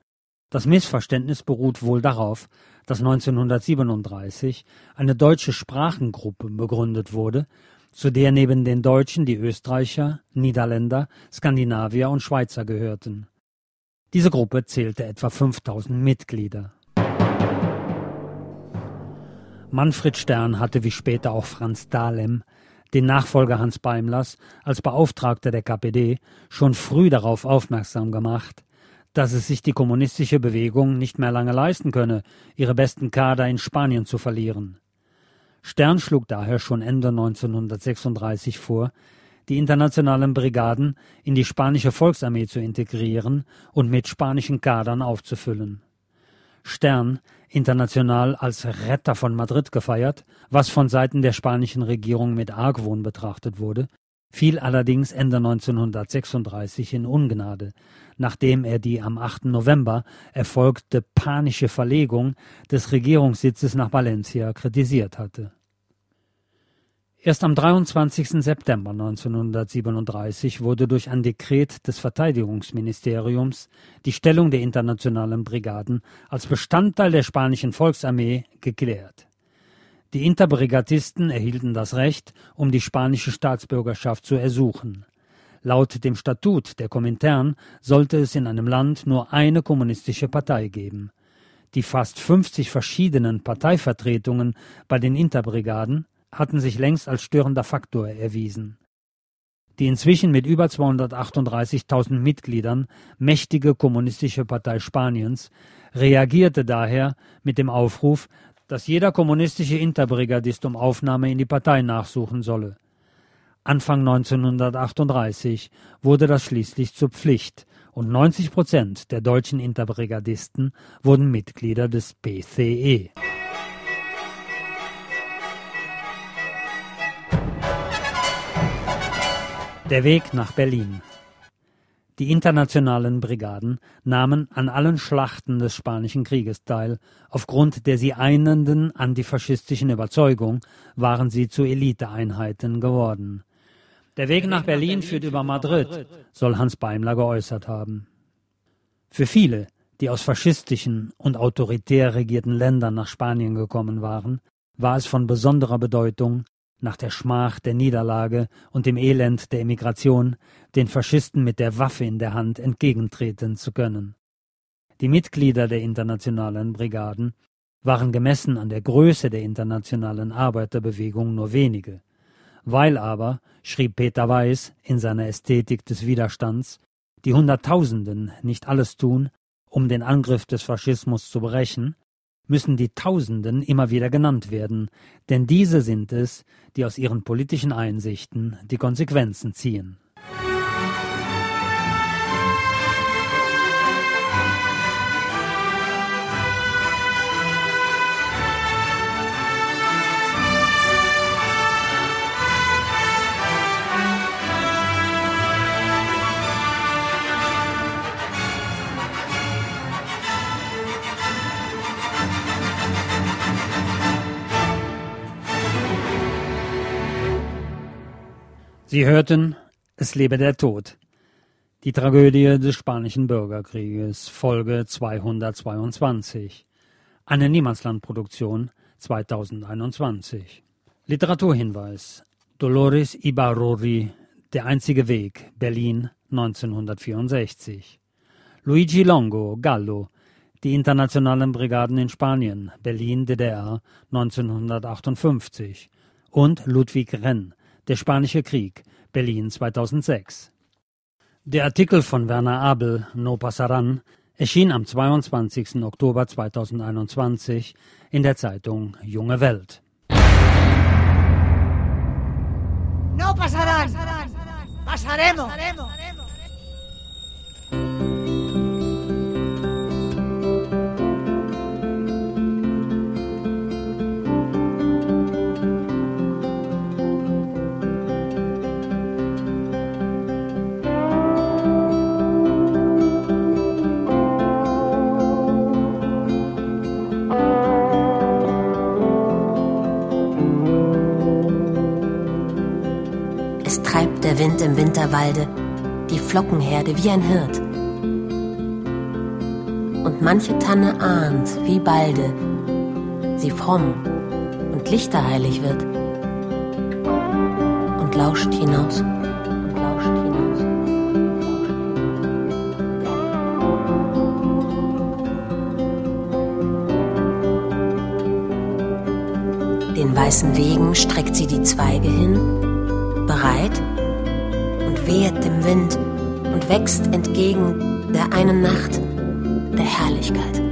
Das Missverständnis beruht wohl darauf, dass 1937 eine deutsche Sprachengruppe begründet wurde, zu der neben den Deutschen die Österreicher, Niederländer, Skandinavier und Schweizer gehörten. Diese Gruppe zählte etwa 5000 Mitglieder. Manfred Stern hatte wie später auch Franz Dahlem, den Nachfolger Hans Beimlers, als Beauftragter der KPD schon früh darauf aufmerksam gemacht, dass es sich die kommunistische Bewegung nicht mehr lange leisten könne, ihre besten Kader in Spanien zu verlieren. Stern schlug daher schon Ende 1936 vor, die internationalen Brigaden in die spanische Volksarmee zu integrieren und mit spanischen Kadern aufzufüllen. Stern, international als Retter von Madrid gefeiert, was von Seiten der spanischen Regierung mit Argwohn betrachtet wurde, fiel allerdings Ende 1936 in Ungnade, nachdem er die am 8. November erfolgte panische Verlegung des Regierungssitzes nach Valencia kritisiert hatte. Erst am 23. September 1937 wurde durch ein Dekret des Verteidigungsministeriums die Stellung der internationalen Brigaden als Bestandteil der spanischen Volksarmee geklärt. Die Interbrigadisten erhielten das Recht, um die spanische Staatsbürgerschaft zu ersuchen. Laut dem Statut der Komintern sollte es in einem Land nur eine kommunistische Partei geben. Die fast 50 verschiedenen Parteivertretungen bei den Interbrigaden hatten sich längst als störender Faktor erwiesen. Die inzwischen mit über 238.000 Mitgliedern mächtige Kommunistische Partei Spaniens reagierte daher mit dem Aufruf, dass jeder kommunistische Interbrigadist um Aufnahme in die Partei nachsuchen solle. Anfang 1938 wurde das schließlich zur Pflicht und 90 Prozent der deutschen Interbrigadisten wurden Mitglieder des PCE. Der Weg nach Berlin. Die internationalen Brigaden nahmen an allen Schlachten des Spanischen Krieges teil. Aufgrund der sie einenden antifaschistischen Überzeugung waren sie zu Eliteeinheiten geworden. Der Weg nach Berlin führt über Madrid, soll Hans Beimler geäußert haben. Für viele, die aus faschistischen und autoritär regierten Ländern nach Spanien gekommen waren, war es von besonderer Bedeutung, nach der Schmach der Niederlage und dem Elend der Emigration den Faschisten mit der Waffe in der Hand entgegentreten zu können. Die Mitglieder der internationalen Brigaden waren gemessen an der Größe der internationalen Arbeiterbewegung nur wenige. Weil aber, schrieb Peter Weiß in seiner Ästhetik des Widerstands, die Hunderttausenden nicht alles tun, um den Angriff des Faschismus zu brechen, müssen die Tausenden immer wieder genannt werden, denn diese sind es, die aus ihren politischen Einsichten die Konsequenzen ziehen. Sie hörten Es lebe der Tod. Die Tragödie des Spanischen Bürgerkrieges, Folge 222. Eine Niemandslandproduktion 2021. Literaturhinweis. Dolores Ibarruri, Der einzige Weg, Berlin 1964. Luigi Longo, Gallo, Die internationalen Brigaden in Spanien, Berlin, DDR 1958. Und Ludwig Renn, der Spanische Krieg, Berlin 2006. Der Artikel von Werner Abel, No Passaran, erschien am 22. Oktober 2021 in der Zeitung Junge Welt. No pasarán. Pasaremos. Wind im Winterwalde, die Flockenherde wie ein Hirt. Und manche Tanne ahnt, wie balde sie fromm und lichterheilig wird und lauscht hinaus und lauscht hinaus. Den weißen Wegen streckt sie die Zweige hin, bereit, wehet dem Wind und wächst entgegen der einen Nacht der Herrlichkeit.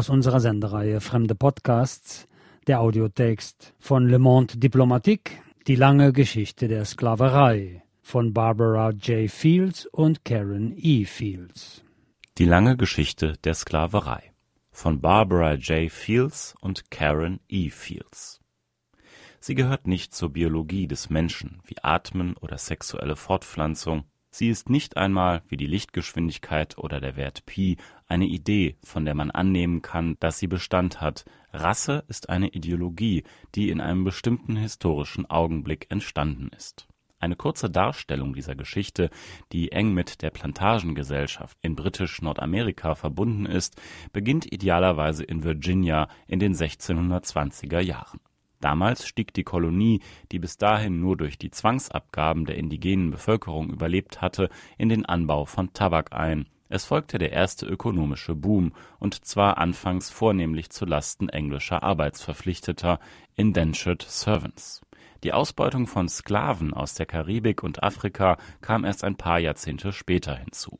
Aus unserer Sendereihe Fremde Podcasts der Audiotext von Le Monde Diplomatique, die lange Geschichte der Sklaverei von Barbara J. Fields und Karen E. Fields. Die lange Geschichte der Sklaverei von Barbara J. Fields und Karen E. Fields. Sie gehört nicht zur Biologie des Menschen wie Atmen oder sexuelle Fortpflanzung, Sie ist nicht einmal, wie die Lichtgeschwindigkeit oder der Wert Pi, eine Idee, von der man annehmen kann, dass sie Bestand hat. Rasse ist eine Ideologie, die in einem bestimmten historischen Augenblick entstanden ist. Eine kurze Darstellung dieser Geschichte, die eng mit der Plantagengesellschaft in britisch-Nordamerika verbunden ist, beginnt idealerweise in Virginia in den 1620er Jahren Damals stieg die Kolonie, die bis dahin nur durch die Zwangsabgaben der indigenen Bevölkerung überlebt hatte, in den Anbau von Tabak ein. Es folgte der erste ökonomische Boom, und zwar anfangs vornehmlich zu Lasten englischer Arbeitsverpflichteter (indentured servants). Die Ausbeutung von Sklaven aus der Karibik und Afrika kam erst ein paar Jahrzehnte später hinzu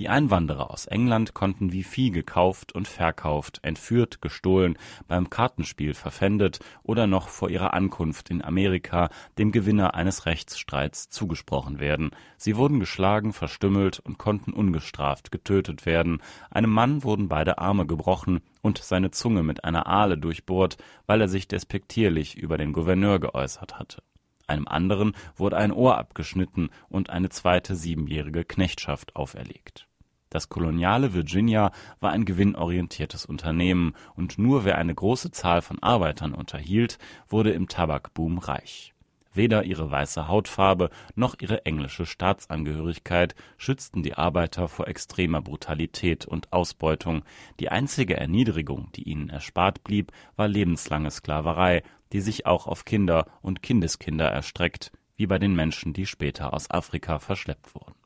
die Einwanderer aus England konnten wie Vieh gekauft und verkauft, entführt, gestohlen, beim Kartenspiel verpfändet oder noch vor ihrer Ankunft in Amerika dem Gewinner eines Rechtsstreits zugesprochen werden. Sie wurden geschlagen, verstümmelt und konnten ungestraft getötet werden. Einem Mann wurden beide Arme gebrochen und seine Zunge mit einer Ahle durchbohrt, weil er sich despektierlich über den Gouverneur geäußert hatte einem anderen wurde ein Ohr abgeschnitten und eine zweite siebenjährige Knechtschaft auferlegt das koloniale Virginia war ein gewinnorientiertes Unternehmen, und nur wer eine große Zahl von Arbeitern unterhielt, wurde im Tabakboom reich. Weder ihre weiße Hautfarbe noch ihre englische Staatsangehörigkeit schützten die Arbeiter vor extremer Brutalität und Ausbeutung, die einzige Erniedrigung, die ihnen erspart blieb, war lebenslange Sklaverei, die sich auch auf Kinder und Kindeskinder erstreckt, wie bei den Menschen, die später aus Afrika verschleppt wurden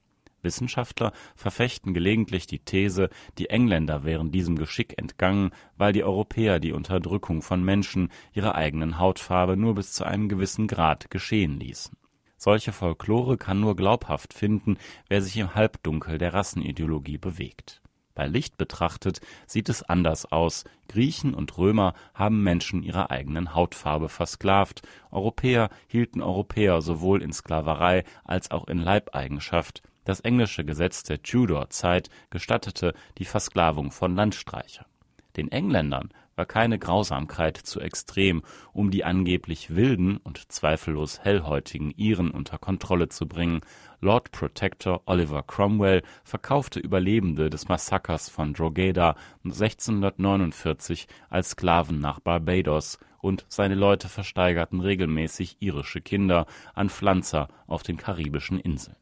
Wissenschaftler verfechten gelegentlich die These, die Engländer wären diesem Geschick entgangen, weil die Europäer die Unterdrückung von Menschen ihrer eigenen Hautfarbe nur bis zu einem gewissen Grad geschehen ließen. Solche Folklore kann nur glaubhaft finden, wer sich im Halbdunkel der Rassenideologie bewegt. Bei Licht betrachtet sieht es anders aus. Griechen und Römer haben Menschen ihrer eigenen Hautfarbe versklavt, Europäer hielten Europäer sowohl in Sklaverei als auch in Leibeigenschaft, das englische Gesetz der Tudor-Zeit gestattete die Versklavung von Landstreichern. Den Engländern war keine Grausamkeit zu extrem, um die angeblich wilden und zweifellos hellhäutigen Iren unter Kontrolle zu bringen. Lord Protector Oliver Cromwell verkaufte Überlebende des Massakers von Drogheda 1649 als Sklaven nach Barbados und seine Leute versteigerten regelmäßig irische Kinder an Pflanzer auf den karibischen Inseln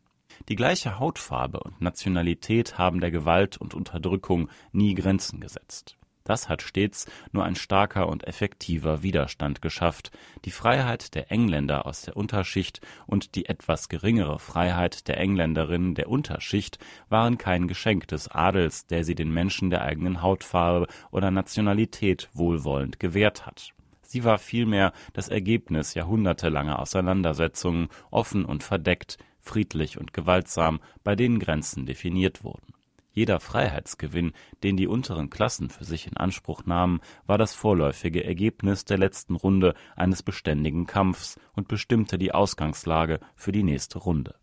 die gleiche Hautfarbe und Nationalität haben der Gewalt und Unterdrückung nie Grenzen gesetzt. Das hat stets nur ein starker und effektiver Widerstand geschafft. Die Freiheit der Engländer aus der Unterschicht und die etwas geringere Freiheit der Engländerinnen der Unterschicht waren kein Geschenk des Adels, der sie den Menschen der eigenen Hautfarbe oder Nationalität wohlwollend gewährt hat. Sie war vielmehr das Ergebnis jahrhundertelanger Auseinandersetzungen, offen und verdeckt, friedlich und gewaltsam, bei denen Grenzen definiert wurden. Jeder Freiheitsgewinn, den die unteren Klassen für sich in Anspruch nahmen, war das vorläufige Ergebnis der letzten Runde eines beständigen Kampfs und bestimmte die Ausgangslage für die nächste Runde.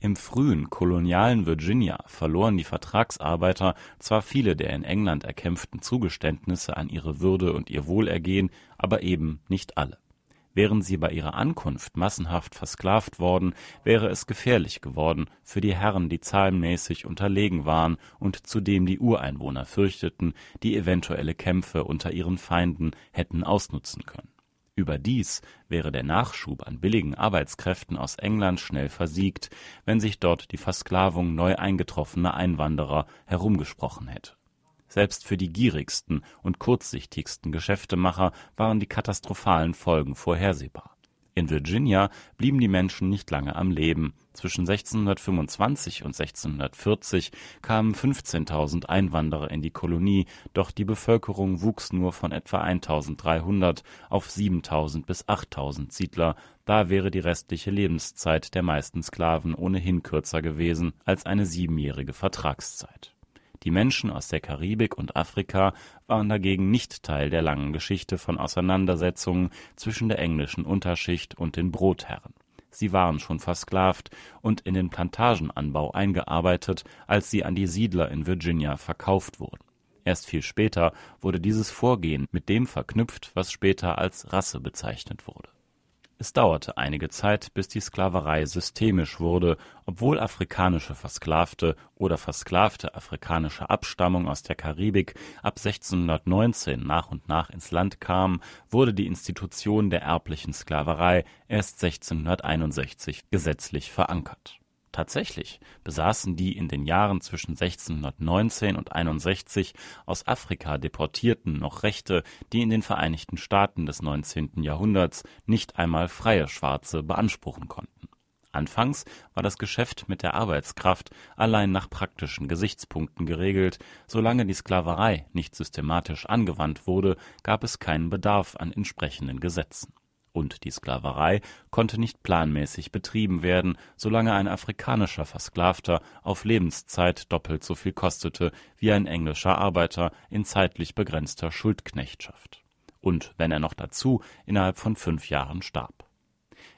Im frühen kolonialen Virginia verloren die Vertragsarbeiter zwar viele der in England erkämpften Zugeständnisse an ihre Würde und ihr Wohlergehen, aber eben nicht alle Wären sie bei ihrer Ankunft massenhaft versklavt worden, wäre es gefährlich geworden für die Herren, die zahlenmäßig unterlegen waren und zudem die Ureinwohner fürchteten, die eventuelle Kämpfe unter ihren Feinden hätten ausnutzen können. Überdies wäre der Nachschub an billigen Arbeitskräften aus England schnell versiegt, wenn sich dort die Versklavung neu eingetroffener Einwanderer herumgesprochen hätte selbst für die gierigsten und kurzsichtigsten Geschäftemacher waren die katastrophalen Folgen vorhersehbar. In Virginia blieben die Menschen nicht lange am Leben. Zwischen 1625 und 1640 kamen 15.000 Einwanderer in die Kolonie, doch die Bevölkerung wuchs nur von etwa 1.300 auf 7.000 bis 8.000 Siedler. Da wäre die restliche Lebenszeit der meisten Sklaven ohnehin kürzer gewesen als eine siebenjährige Vertragszeit Die Menschen aus der Karibik und Afrika waren dagegen nicht Teil der langen Geschichte von Auseinandersetzungen zwischen der englischen Unterschicht und den Brotherren. Sie waren schon versklavt und in den Plantagenanbau eingearbeitet, als sie an die Siedler in Virginia verkauft wurden. Erst viel später wurde dieses Vorgehen mit dem verknüpft, was später als Rasse bezeichnet wurde es dauerte einige Zeit, bis die Sklaverei systemisch wurde, obwohl afrikanische Versklavte oder versklavte afrikanischer Abstammung aus der Karibik ab 1619 nach und nach ins Land kamen, wurde die Institution der erblichen Sklaverei erst 1661 gesetzlich verankert Tatsächlich besaßen die in den Jahren zwischen 1619 und 61 aus Afrika Deportierten noch Rechte, die in den Vereinigten Staaten des 19. Jahrhunderts nicht einmal freie Schwarze beanspruchen konnten. Anfangs war das Geschäft mit der Arbeitskraft allein nach praktischen Gesichtspunkten geregelt, solange die Sklaverei nicht systematisch angewandt wurde, gab es keinen Bedarf an entsprechenden Gesetzen und die Sklaverei konnte nicht planmäßig betrieben werden, solange ein afrikanischer Versklavter auf Lebenszeit doppelt so viel kostete wie ein englischer Arbeiter in zeitlich begrenzter Schuldknechtschaft. Und wenn er noch dazu innerhalb von fünf Jahren starb.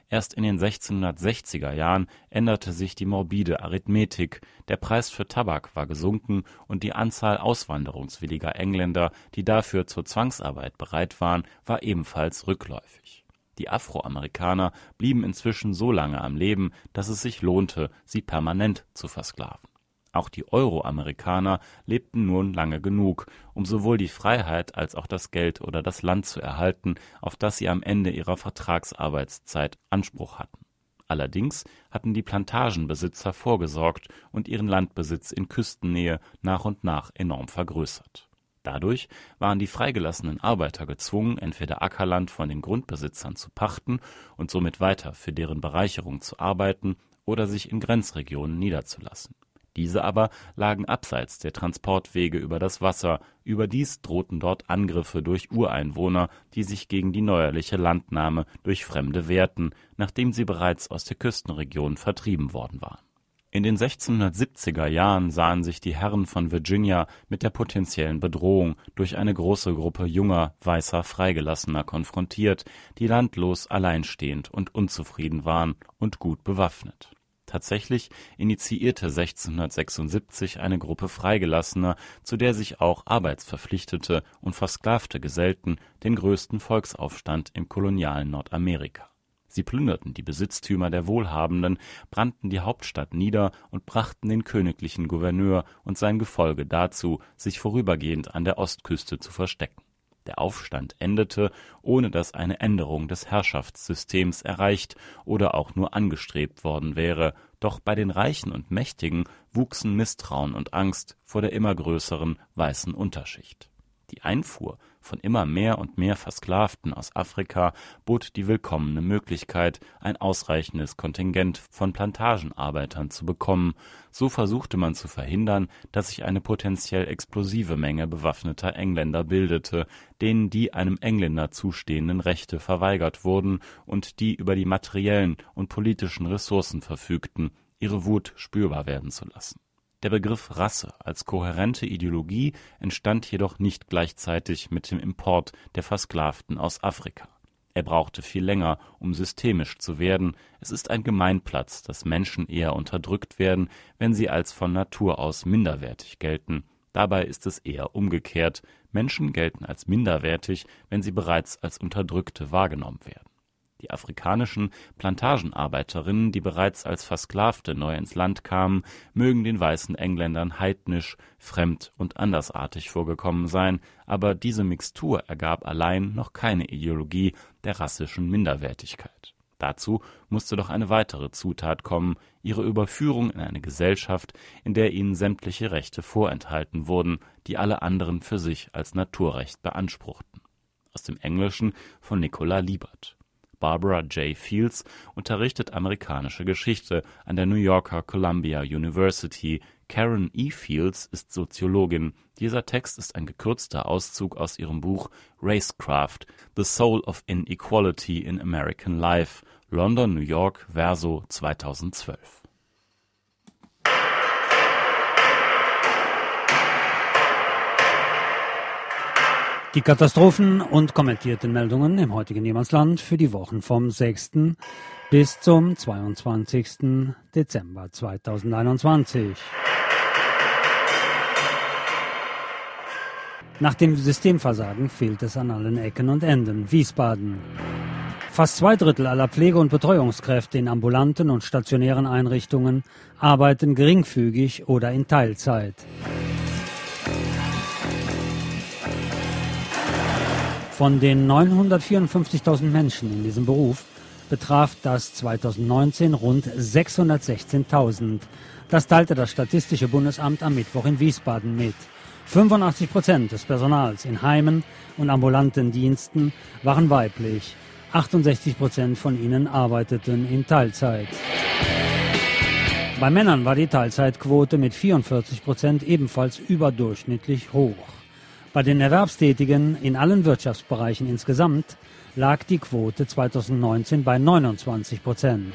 Erst in den 1660er Jahren änderte sich die morbide Arithmetik, der Preis für Tabak war gesunken und die Anzahl auswanderungswilliger Engländer, die dafür zur Zwangsarbeit bereit waren, war ebenfalls rückläufig die Afroamerikaner blieben inzwischen so lange am Leben, dass es sich lohnte, sie permanent zu versklaven. Auch die Euroamerikaner lebten nun lange genug, um sowohl die Freiheit als auch das Geld oder das Land zu erhalten, auf das sie am Ende ihrer Vertragsarbeitszeit Anspruch hatten. Allerdings hatten die Plantagenbesitzer vorgesorgt und ihren Landbesitz in Küstennähe nach und nach enorm vergrößert Dadurch waren die freigelassenen Arbeiter gezwungen, entweder Ackerland von den Grundbesitzern zu pachten und somit weiter für deren Bereicherung zu arbeiten oder sich in Grenzregionen niederzulassen. Diese aber lagen abseits der Transportwege über das Wasser, überdies drohten dort Angriffe durch Ureinwohner, die sich gegen die neuerliche Landnahme durch Fremde wehrten, nachdem sie bereits aus der Küstenregion vertrieben worden waren in den 1670er Jahren sahen sich die Herren von Virginia mit der potenziellen Bedrohung durch eine große Gruppe junger, weißer Freigelassener konfrontiert, die landlos, alleinstehend und unzufrieden waren und gut bewaffnet. Tatsächlich initiierte 1676 eine Gruppe Freigelassener, zu der sich auch Arbeitsverpflichtete und Versklavte gesellten, den größten Volksaufstand im kolonialen Nordamerika Sie plünderten die Besitztümer der Wohlhabenden, brannten die Hauptstadt nieder und brachten den königlichen Gouverneur und sein Gefolge dazu, sich vorübergehend an der Ostküste zu verstecken. Der Aufstand endete, ohne dass eine Änderung des Herrschaftssystems erreicht oder auch nur angestrebt worden wäre, doch bei den Reichen und Mächtigen wuchsen Misstrauen und Angst vor der immer größeren weißen Unterschicht die Einfuhr von immer mehr und mehr Versklavten aus Afrika bot die willkommene Möglichkeit, ein ausreichendes Kontingent von Plantagenarbeitern zu bekommen, so versuchte man zu verhindern, dass sich eine potenziell explosive Menge bewaffneter Engländer bildete, denen die einem Engländer zustehenden Rechte verweigert wurden und die über die materiellen und politischen Ressourcen verfügten, ihre Wut spürbar werden zu lassen der Begriff Rasse als kohärente Ideologie entstand jedoch nicht gleichzeitig mit dem Import der Versklavten aus Afrika. Er brauchte viel länger, um systemisch zu werden. Es ist ein Gemeinplatz, dass Menschen eher unterdrückt werden, wenn sie als von Natur aus minderwertig gelten. Dabei ist es eher umgekehrt. Menschen gelten als minderwertig, wenn sie bereits als Unterdrückte wahrgenommen werden die afrikanischen Plantagenarbeiterinnen, die bereits als Versklavte neu ins Land kamen, mögen den weißen Engländern heidnisch, fremd und andersartig vorgekommen sein, aber diese Mixtur ergab allein noch keine Ideologie der rassischen Minderwertigkeit. Dazu musste doch eine weitere Zutat kommen, ihre Überführung in eine Gesellschaft, in der ihnen sämtliche Rechte vorenthalten wurden, die alle anderen für sich als Naturrecht beanspruchten. Aus dem Englischen von Nicola Liebert Barbara J. Fields unterrichtet amerikanische Geschichte an der New Yorker Columbia University. Karen E. Fields ist Soziologin. Dieser Text ist ein gekürzter Auszug aus ihrem Buch Racecraft: The Soul of Inequality in American Life. London, New York, Verso 2012 Die Katastrophen und kommentierten Meldungen im heutigen Niemandsland für die Wochen vom 6. bis zum 22. Dezember 2021. Nach dem Systemversagen fehlt es an allen Ecken und Enden. Wiesbaden. Fast zwei Drittel aller Pflege- und Betreuungskräfte in ambulanten und stationären Einrichtungen arbeiten geringfügig oder in Teilzeit. Von den 954.000 Menschen in diesem Beruf betraf das 2019 rund 616.000. Das teilte das Statistische Bundesamt am Mittwoch in Wiesbaden mit. 85 Prozent des Personals in Heimen und ambulanten Diensten waren weiblich. 68 Prozent von ihnen arbeiteten in Teilzeit. Bei Männern war die Teilzeitquote mit 44 Prozent ebenfalls überdurchschnittlich hoch. Bei den Erwerbstätigen in allen Wirtschaftsbereichen insgesamt lag die Quote 2019 bei 29 Prozent.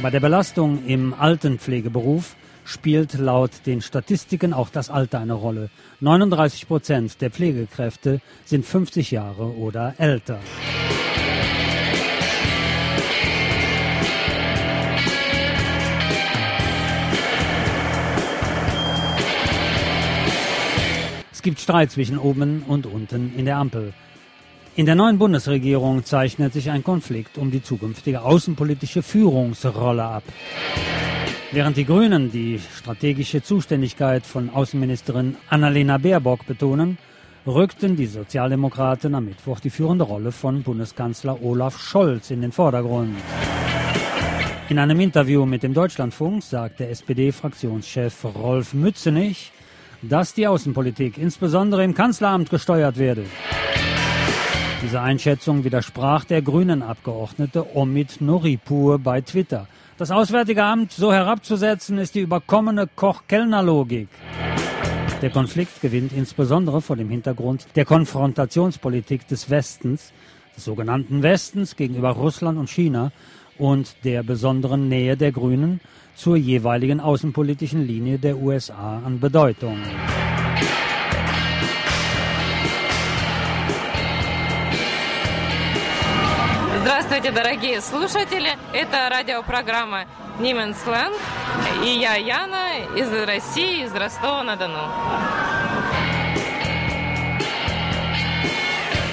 Bei der Belastung im Altenpflegeberuf spielt laut den Statistiken auch das Alter eine Rolle. 39 Prozent der Pflegekräfte sind 50 Jahre oder älter. Es gibt Streit zwischen oben und unten in der Ampel. In der neuen Bundesregierung zeichnet sich ein Konflikt um die zukünftige außenpolitische Führungsrolle ab. Während die Grünen die strategische Zuständigkeit von Außenministerin Annalena Baerbock betonen, rückten die Sozialdemokraten am Mittwoch die führende Rolle von Bundeskanzler Olaf Scholz in den Vordergrund. In einem Interview mit dem Deutschlandfunk sagte SPD-Fraktionschef Rolf Mützenich, dass die Außenpolitik insbesondere im Kanzleramt gesteuert werde. Dieser Einschätzung widersprach der grünen Abgeordnete Omid Noripur bei Twitter. Das Auswärtige Amt so herabzusetzen, ist die überkommene Koch-Kellner-Logik. Der Konflikt gewinnt insbesondere vor dem Hintergrund der Konfrontationspolitik des Westens, des sogenannten Westens gegenüber Russland und China und der besonderen Nähe der Grünen zur jeweiligen außenpolitischen Linie der USA an Bedeutung. Здравствуйте, дорогие слушатели. Это радиопрограмма Нимен Сленг. И я Яна из России, из Ростова-на-Дону.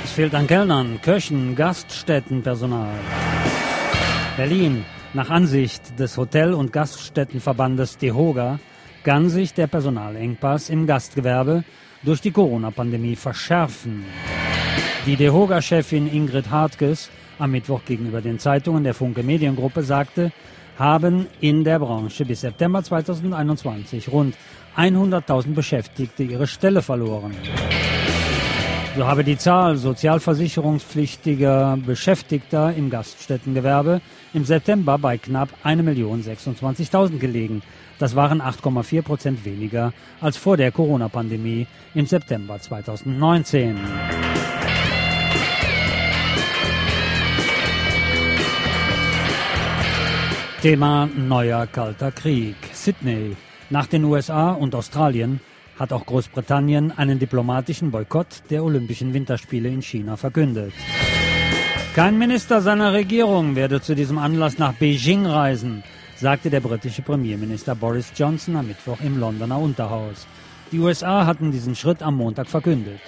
Es fehlt an Kellnern, Köchen, Gaststätten, Personal. Berlin. nach Ansicht des Hotel- und Gaststättenverbandes DEHOGA kann sich der Personalengpass im Gastgewerbe durch die Corona-Pandemie verschärfen. Die DEHOGA-Chefin Ingrid Hartges am Mittwoch gegenüber den Zeitungen der Funke Mediengruppe sagte, haben in der Branche bis September 2021 rund 100.000 Beschäftigte ihre Stelle verloren. So habe die Zahl sozialversicherungspflichtiger Beschäftigter im Gaststättengewerbe im September bei knapp 1.026.000 gelegen. Das waren 8,4 Prozent weniger als vor der Corona-Pandemie im September 2019. Thema neuer kalter Krieg. Sydney. Nach den USA und Australien hat auch Großbritannien einen diplomatischen Boykott der Olympischen Winterspiele in China verkündet. Kein Minister seiner Regierung werde zu diesem Anlass nach Beijing reisen, sagte der britische Premierminister Boris Johnson am Mittwoch im Londoner Unterhaus. Die USA hatten diesen Schritt am Montag verkündet.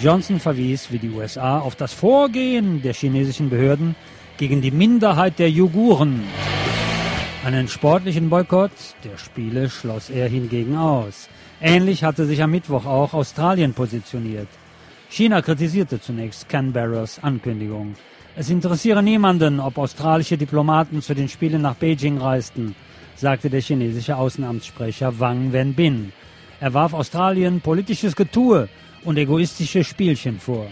Johnson verwies wie die USA auf das Vorgehen der chinesischen Behörden gegen die Minderheit der Uiguren. Einen sportlichen Boykott der Spiele schloss er hingegen aus. Ähnlich hatte sich am Mittwoch auch Australien positioniert. China kritisierte zunächst Canberras Ankündigung. Es interessiere niemanden, ob australische Diplomaten zu den Spielen nach Beijing reisten, sagte der chinesische Außenamtssprecher Wang Wenbin. Er warf Australien politisches Getue und egoistische Spielchen vor.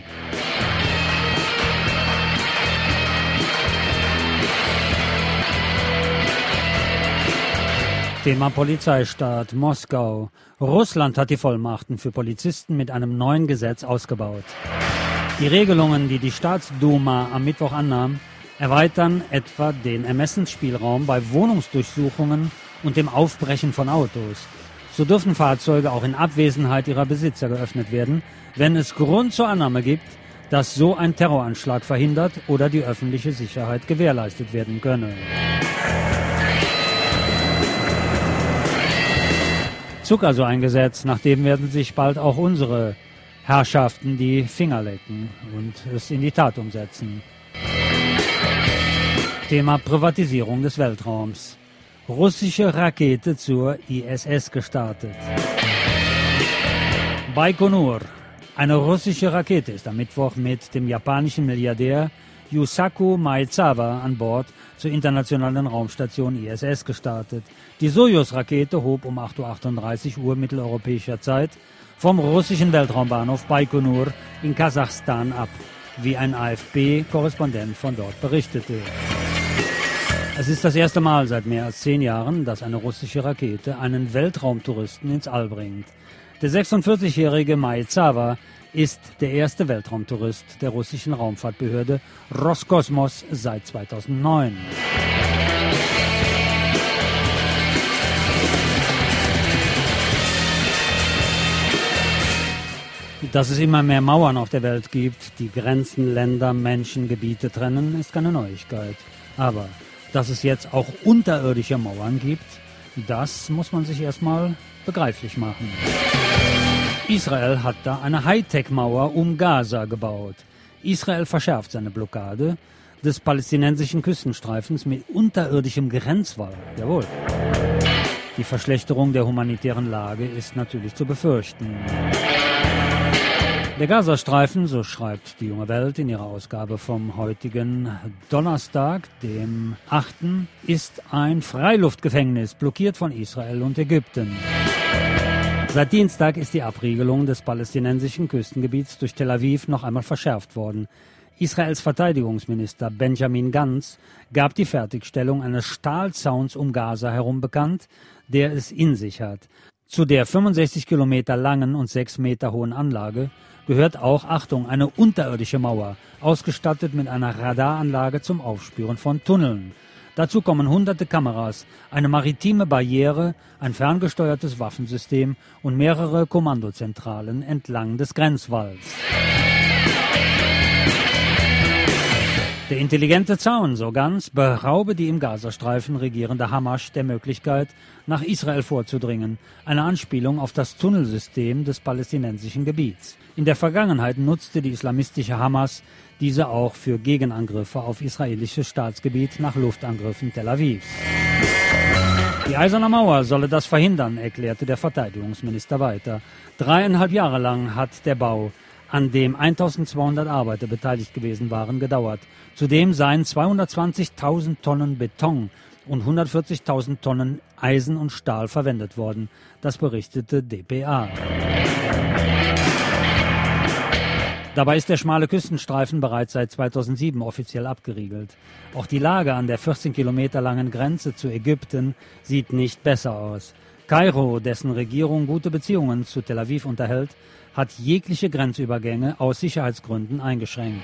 Thema Polizeistaat Moskau. Russland hat die Vollmachten für Polizisten mit einem neuen Gesetz ausgebaut. Die Regelungen, die die Staatsduma am Mittwoch annahm, erweitern etwa den Ermessensspielraum bei Wohnungsdurchsuchungen und dem Aufbrechen von Autos. So dürfen Fahrzeuge auch in Abwesenheit ihrer Besitzer geöffnet werden, wenn es Grund zur Annahme gibt, dass so ein Terroranschlag verhindert oder die öffentliche Sicherheit gewährleistet werden könne. Zucker also ein Gesetz, nach dem werden sich bald auch unsere Herrschaften die Finger lecken und es in die Tat umsetzen. Thema Privatisierung des Weltraums. Russische Rakete zur ISS gestartet. Baikonur, eine russische Rakete, ist am Mittwoch mit dem japanischen Milliardär Yusaku Maezawa an Bord zur internationalen Raumstation ISS gestartet. Die Sojus-Rakete hob um 8.38 Uhr mitteleuropäischer Zeit vom russischen Weltraumbahnhof Baikonur in Kasachstan ab, wie ein AFP-Korrespondent von dort berichtete. Es ist das erste Mal seit mehr als zehn Jahren, dass eine russische Rakete einen Weltraumtouristen ins All bringt. Der 46-jährige Maezawa ist der erste Weltraumtourist der russischen Raumfahrtbehörde Roskosmos seit 2009. Dass es immer mehr Mauern auf der Welt gibt, die Grenzen, Länder, Menschen, Gebiete trennen, ist keine Neuigkeit. Aber dass es jetzt auch unterirdische Mauern gibt, das muss man sich erstmal begreiflich machen. Israel hat da eine Hightech-Mauer um Gaza gebaut. Israel verschärft seine Blockade des palästinensischen Küstenstreifens mit unterirdischem Grenzwall. Jawohl. Die Verschlechterung der humanitären Lage ist natürlich zu befürchten. Der Gazastreifen, so schreibt die junge Welt in ihrer Ausgabe vom heutigen Donnerstag, dem 8., ist ein Freiluftgefängnis, blockiert von Israel und Ägypten. Seit Dienstag ist die Abriegelung des palästinensischen Küstengebiets durch Tel Aviv noch einmal verschärft worden. Israels Verteidigungsminister Benjamin Gantz gab die Fertigstellung eines Stahlzauns um Gaza herum bekannt, der es in sich hat. Zu der 65 Kilometer langen und 6 Meter hohen Anlage gehört auch, Achtung, eine unterirdische Mauer, ausgestattet mit einer Radaranlage zum Aufspüren von Tunneln. Dazu kommen hunderte Kameras, eine maritime Barriere, ein ferngesteuertes Waffensystem und mehrere Kommandozentralen entlang des Grenzwalls. Der intelligente Zaun, so ganz, beraube die im Gazastreifen regierende Hamas der Möglichkeit, nach Israel vorzudringen, eine Anspielung auf das Tunnelsystem des palästinensischen Gebiets. In der Vergangenheit nutzte die islamistische Hamas diese auch für Gegenangriffe auf israelisches Staatsgebiet nach Luftangriffen Tel Avivs. Die Eiserne Mauer solle das verhindern, erklärte der Verteidigungsminister weiter. Dreieinhalb Jahre lang hat der Bau an dem 1200 Arbeiter beteiligt gewesen waren, gedauert. Zudem seien 220.000 Tonnen Beton und 140.000 Tonnen Eisen und Stahl verwendet worden. Das berichtete dpa. Dabei ist der schmale Küstenstreifen bereits seit 2007 offiziell abgeriegelt. Auch die Lage an der 14 Kilometer langen Grenze zu Ägypten sieht nicht besser aus. Kairo, dessen Regierung gute Beziehungen zu Tel Aviv unterhält, hat jegliche Grenzübergänge aus Sicherheitsgründen eingeschränkt.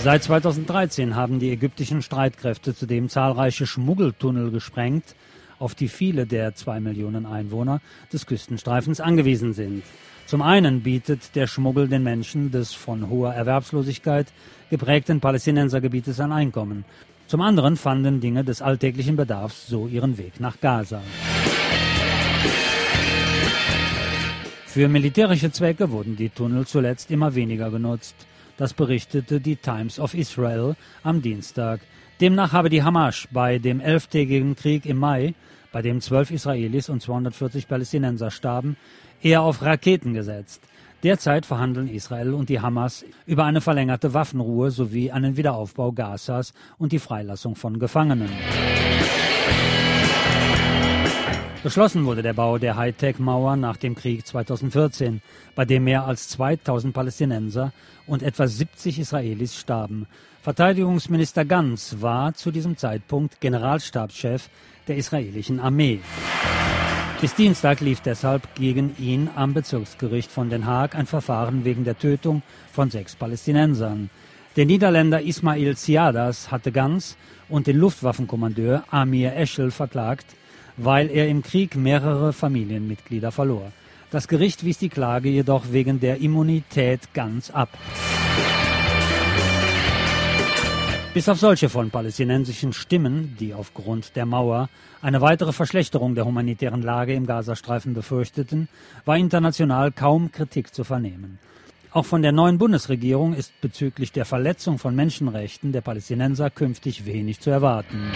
Seit 2013 haben die ägyptischen Streitkräfte zudem zahlreiche Schmuggeltunnel gesprengt, auf die viele der zwei Millionen Einwohner des Küstenstreifens angewiesen sind. Zum einen bietet der Schmuggel den Menschen des von hoher Erwerbslosigkeit geprägten Palästinensergebietes ein Einkommen. Zum anderen fanden Dinge des alltäglichen Bedarfs so ihren Weg nach Gaza. Für militärische Zwecke wurden die Tunnel zuletzt immer weniger genutzt. Das berichtete die Times of Israel am Dienstag. Demnach habe die Hamas bei dem elftägigen Krieg im Mai, bei dem zwölf Israelis und 240 Palästinenser starben, eher auf Raketen gesetzt. Derzeit verhandeln Israel und die Hamas über eine verlängerte Waffenruhe sowie einen Wiederaufbau Gazas und die Freilassung von Gefangenen. Beschlossen wurde der Bau der Hightech-Mauer nach dem Krieg 2014, bei dem mehr als 2000 Palästinenser und etwa 70 Israelis starben. Verteidigungsminister Gantz war zu diesem Zeitpunkt Generalstabschef der israelischen Armee. Bis Dienstag lief deshalb gegen ihn am Bezirksgericht von Den Haag ein Verfahren wegen der Tötung von sechs Palästinensern. Der Niederländer Ismail Ziadas hatte Gantz und den Luftwaffenkommandeur Amir Eschel verklagt, weil er im Krieg mehrere Familienmitglieder verlor. Das Gericht wies die Klage jedoch wegen der Immunität ganz ab. Bis auf solche von palästinensischen Stimmen, die aufgrund der Mauer eine weitere Verschlechterung der humanitären Lage im Gazastreifen befürchteten, war international kaum Kritik zu vernehmen. Auch von der neuen Bundesregierung ist bezüglich der Verletzung von Menschenrechten der Palästinenser künftig wenig zu erwarten.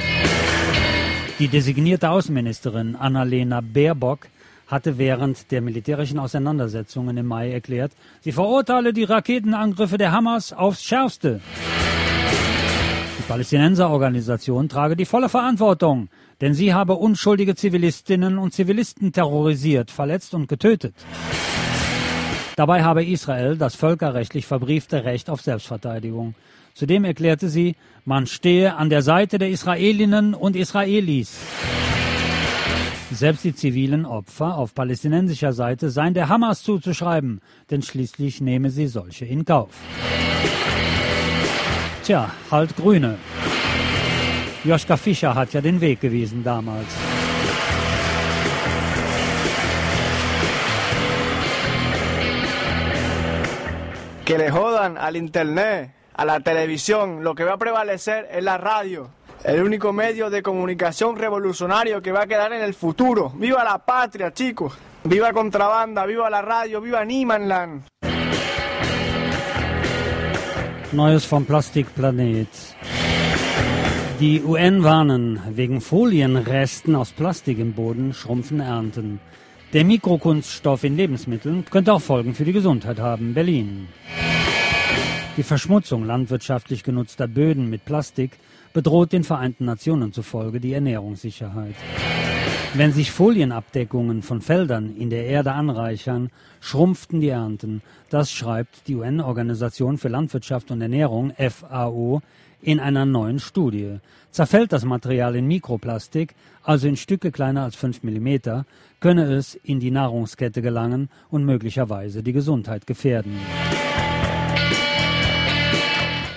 Die designierte Außenministerin Annalena Baerbock hatte während der militärischen Auseinandersetzungen im Mai erklärt, sie verurteile die Raketenangriffe der Hamas aufs Schärfste. Die Palästinenserorganisation trage die volle Verantwortung, denn sie habe unschuldige Zivilistinnen und Zivilisten terrorisiert, verletzt und getötet. Dabei habe Israel das völkerrechtlich verbriefte Recht auf Selbstverteidigung. Zudem erklärte sie, man stehe an der Seite der Israelinnen und Israelis. Selbst die zivilen Opfer auf palästinensischer Seite seien der Hamas zuzuschreiben, denn schließlich nehme sie solche in Kauf. Tja, halt Grüne. Joschka Fischer hat ja den Weg gewiesen damals. Que le jodan al internet, a la televisión, lo que va a prevalecer es la radio. El único medio de comunicación revolucionario que va a quedar en el futuro. ¡Viva la patria, chicos! ¡Viva Contrabanda! ¡Viva la radio! ¡Viva Niemannland! Neues vom Plastikplanet. Die UN warnen, wegen Folienresten aus Plastik im Boden schrumpfen Ernten. Der Mikrokunststoff in Lebensmitteln könnte auch Folgen für die Gesundheit haben. Berlin. Die Verschmutzung landwirtschaftlich genutzter Böden mit Plastik bedroht den Vereinten Nationen zufolge die Ernährungssicherheit. Wenn sich Folienabdeckungen von Feldern in der Erde anreichern, schrumpften die Ernten. Das schreibt die UN-Organisation für Landwirtschaft und Ernährung FAO in einer neuen Studie. Zerfällt das Material in Mikroplastik, also in Stücke kleiner als 5 mm, könne es in die Nahrungskette gelangen und möglicherweise die Gesundheit gefährden.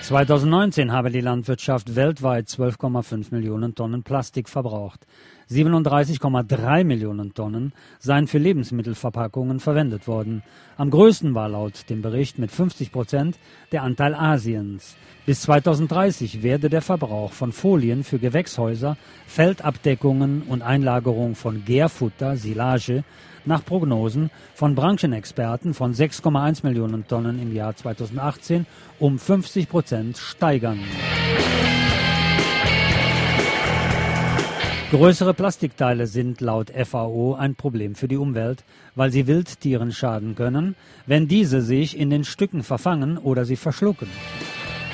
2019 habe die Landwirtschaft weltweit 12,5 Millionen Tonnen Plastik verbraucht. 37,3 Millionen Tonnen seien für Lebensmittelverpackungen verwendet worden. Am größten war laut dem Bericht mit 50 Prozent der Anteil Asiens. Bis 2030 werde der Verbrauch von Folien für Gewächshäuser, Feldabdeckungen und Einlagerung von Gärfutter, Silage nach Prognosen von Branchenexperten von 6,1 Millionen Tonnen im Jahr 2018 um 50 Prozent steigern. Größere Plastikteile sind laut FAO ein Problem für die Umwelt, weil sie Wildtieren schaden können, wenn diese sich in den Stücken verfangen oder sie verschlucken.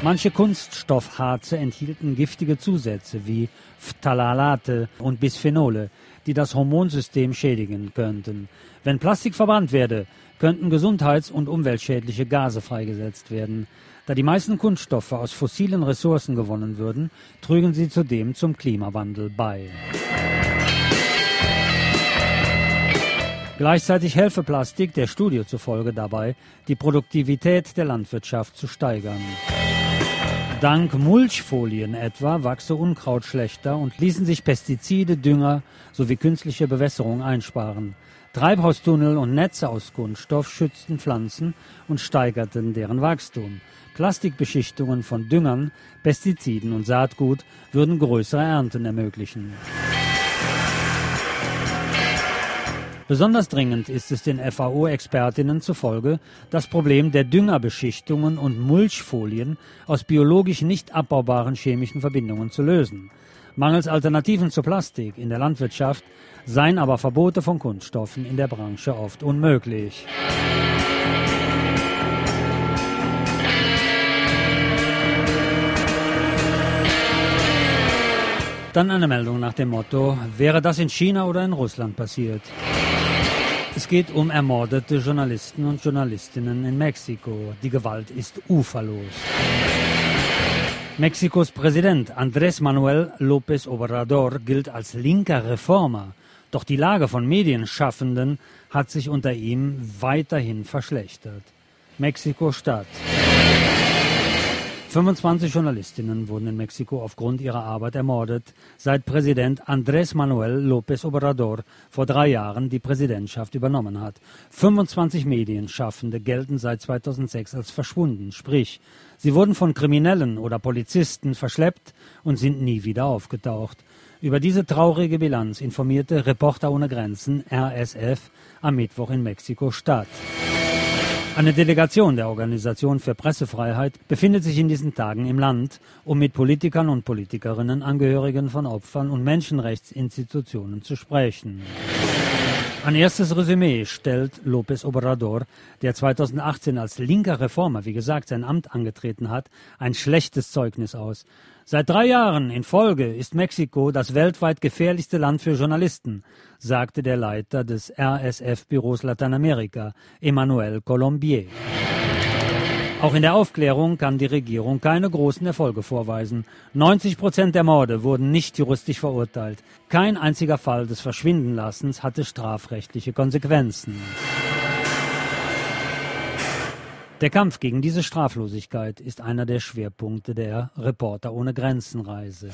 Manche Kunststoffharze enthielten giftige Zusätze wie Phthalate und Bisphenole, die das Hormonsystem schädigen könnten. Wenn Plastik verbrannt werde, könnten gesundheits- und umweltschädliche Gase freigesetzt werden. Da die meisten Kunststoffe aus fossilen Ressourcen gewonnen würden, trügen sie zudem zum Klimawandel bei. Gleichzeitig helfe Plastik der Studie zufolge dabei, die Produktivität der Landwirtschaft zu steigern. Dank Mulchfolien etwa wachse Unkraut schlechter und ließen sich Pestizide, Dünger sowie künstliche Bewässerung einsparen. Treibhaustunnel und Netze aus Kunststoff schützten Pflanzen und steigerten deren Wachstum. Plastikbeschichtungen von Düngern, Pestiziden und Saatgut würden größere Ernten ermöglichen. Besonders dringend ist es den FAO-Expertinnen zufolge, das Problem der Düngerbeschichtungen und Mulchfolien aus biologisch nicht abbaubaren chemischen Verbindungen zu lösen. Mangels Alternativen zu Plastik in der Landwirtschaft seien aber Verbote von Kunststoffen in der Branche oft unmöglich. Dann eine Meldung nach dem Motto, wäre das in China oder in Russland passiert? Es geht um ermordete Journalisten und Journalistinnen in Mexiko. Die Gewalt ist uferlos. Mexikos Präsident Andrés Manuel López Obrador gilt als linker Reformer. Doch die Lage von Medienschaffenden hat sich unter ihm weiterhin verschlechtert. Mexiko-Stadt. 25 Journalistinnen wurden in Mexiko aufgrund ihrer Arbeit ermordet, seit Präsident Andrés Manuel López Obrador vor drei Jahren die Präsidentschaft übernommen hat. 25 Medienschaffende gelten seit 2006 als verschwunden, sprich, sie wurden von Kriminellen oder Polizisten verschleppt und sind nie wieder aufgetaucht. Über diese traurige Bilanz informierte Reporter ohne Grenzen RSF am Mittwoch in Mexiko-Stadt. Eine Delegation der Organisation für Pressefreiheit befindet sich in diesen Tagen im Land, um mit Politikern und Politikerinnen, Angehörigen von Opfern und Menschenrechtsinstitutionen zu sprechen. Ein erstes Resümee stellt López Obrador, der 2018 als linker Reformer, wie gesagt, sein Amt angetreten hat, ein schlechtes Zeugnis aus. Seit drei Jahren in Folge ist Mexiko das weltweit gefährlichste Land für Journalisten, sagte der Leiter des RSF-Büros Lateinamerika, Emmanuel Colombier. Auch in der Aufklärung kann die Regierung keine großen Erfolge vorweisen. 90 Prozent der Morde wurden nicht juristisch verurteilt. Kein einziger Fall des Verschwindenlassens hatte strafrechtliche Konsequenzen. Der Kampf gegen diese Straflosigkeit ist einer der Schwerpunkte der Reporter ohne Grenzenreise.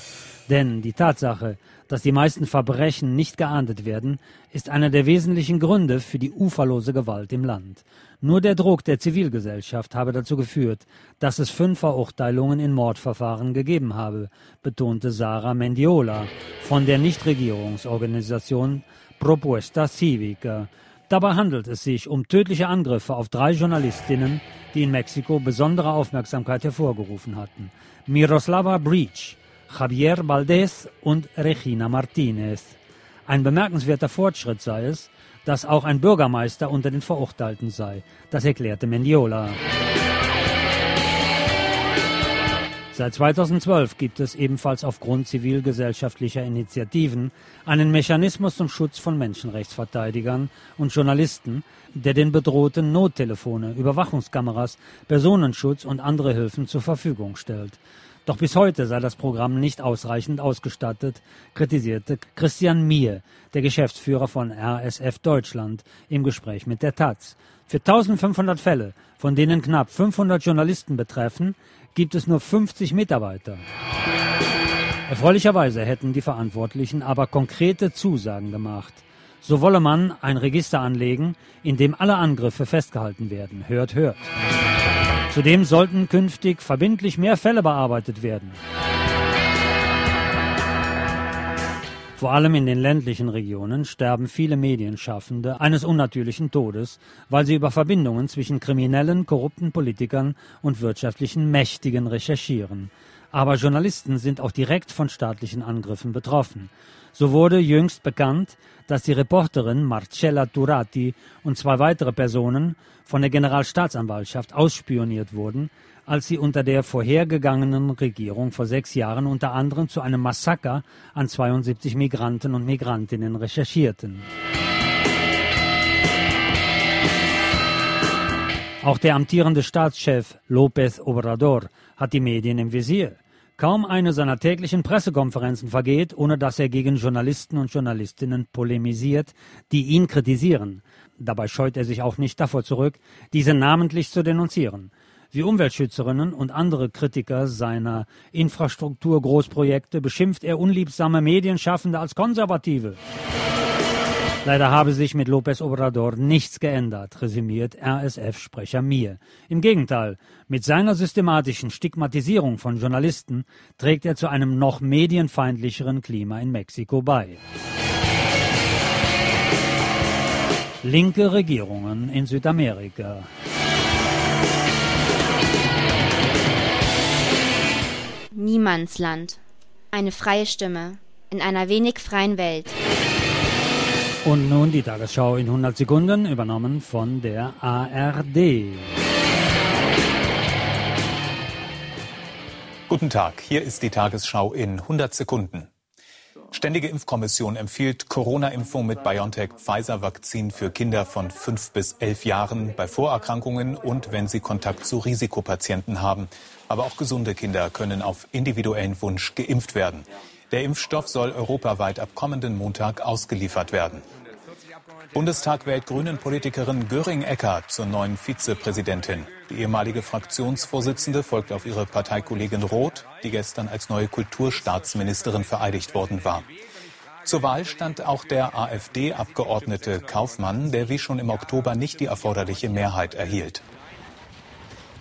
Denn die Tatsache, dass die meisten Verbrechen nicht geahndet werden, ist einer der wesentlichen Gründe für die uferlose Gewalt im Land. Nur der Druck der Zivilgesellschaft habe dazu geführt, dass es fünf Verurteilungen in Mordverfahren gegeben habe, betonte Sarah Mendiola von der Nichtregierungsorganisation Propuesta Civica. Dabei handelt es sich um tödliche Angriffe auf drei Journalistinnen, die in Mexiko besondere Aufmerksamkeit hervorgerufen hatten. Miroslava Breach, Javier Valdez und Regina Martinez. Ein bemerkenswerter Fortschritt sei es, dass auch ein Bürgermeister unter den Verurteilten sei. Das erklärte Mendiola. Seit 2012 gibt es ebenfalls aufgrund zivilgesellschaftlicher Initiativen einen Mechanismus zum Schutz von Menschenrechtsverteidigern und Journalisten, der den Bedrohten Nottelefone, Überwachungskameras, Personenschutz und andere Hilfen zur Verfügung stellt. Doch bis heute sei das Programm nicht ausreichend ausgestattet, kritisierte Christian Mier, der Geschäftsführer von RSF Deutschland, im Gespräch mit der Taz. Für 1500 Fälle, von denen knapp 500 Journalisten betreffen, gibt es nur 50 Mitarbeiter. Erfreulicherweise hätten die Verantwortlichen aber konkrete Zusagen gemacht. So wolle man ein Register anlegen, in dem alle Angriffe festgehalten werden. Hört, hört. Zudem sollten künftig verbindlich mehr Fälle bearbeitet werden. Vor allem in den ländlichen Regionen sterben viele Medienschaffende eines unnatürlichen Todes, weil sie über Verbindungen zwischen kriminellen, korrupten Politikern und wirtschaftlichen Mächtigen recherchieren. Aber Journalisten sind auch direkt von staatlichen Angriffen betroffen. So wurde jüngst bekannt, dass die Reporterin Marcella Turati und zwei weitere Personen von der Generalstaatsanwaltschaft ausspioniert wurden, als sie unter der vorhergegangenen Regierung vor sechs Jahren unter anderem zu einem Massaker an 72 Migranten und Migrantinnen recherchierten. Auch der amtierende Staatschef López Obrador hat die Medien im Visier. Kaum eine seiner täglichen Pressekonferenzen vergeht, ohne dass er gegen Journalisten und Journalistinnen polemisiert, die ihn kritisieren. Dabei scheut er sich auch nicht davor zurück, diese namentlich zu denunzieren wie Umweltschützerinnen und andere Kritiker seiner Infrastrukturgroßprojekte beschimpft er unliebsame Medienschaffende als Konservative. Leider habe sich mit López Obrador nichts geändert, resümiert RSF-Sprecher Mir. Im Gegenteil, mit seiner systematischen Stigmatisierung von Journalisten trägt er zu einem noch medienfeindlicheren Klima in Mexiko bei. Linke Regierungen in Südamerika. Niemandsland. Eine freie Stimme in einer wenig freien Welt. Und nun die Tagesschau in 100 Sekunden, übernommen von der ARD. Guten Tag, hier ist die Tagesschau in 100 Sekunden. Ständige Impfkommission empfiehlt Corona-Impfung mit BioNTech-Pfizer-Vakzin für Kinder von 5 bis 11 Jahren bei Vorerkrankungen und wenn sie Kontakt zu Risikopatienten haben. Aber auch gesunde Kinder können auf individuellen Wunsch geimpft werden. Der Impfstoff soll europaweit ab kommenden Montag ausgeliefert werden. Bundestag wählt Grünen-Politikerin Göring-Eckardt zur neuen Vizepräsidentin. Die ehemalige Fraktionsvorsitzende folgt auf ihre Parteikollegin Roth, die gestern als neue Kulturstaatsministerin vereidigt worden war. Zur Wahl stand auch der AfD-Abgeordnete Kaufmann, der wie schon im Oktober nicht die erforderliche Mehrheit erhielt.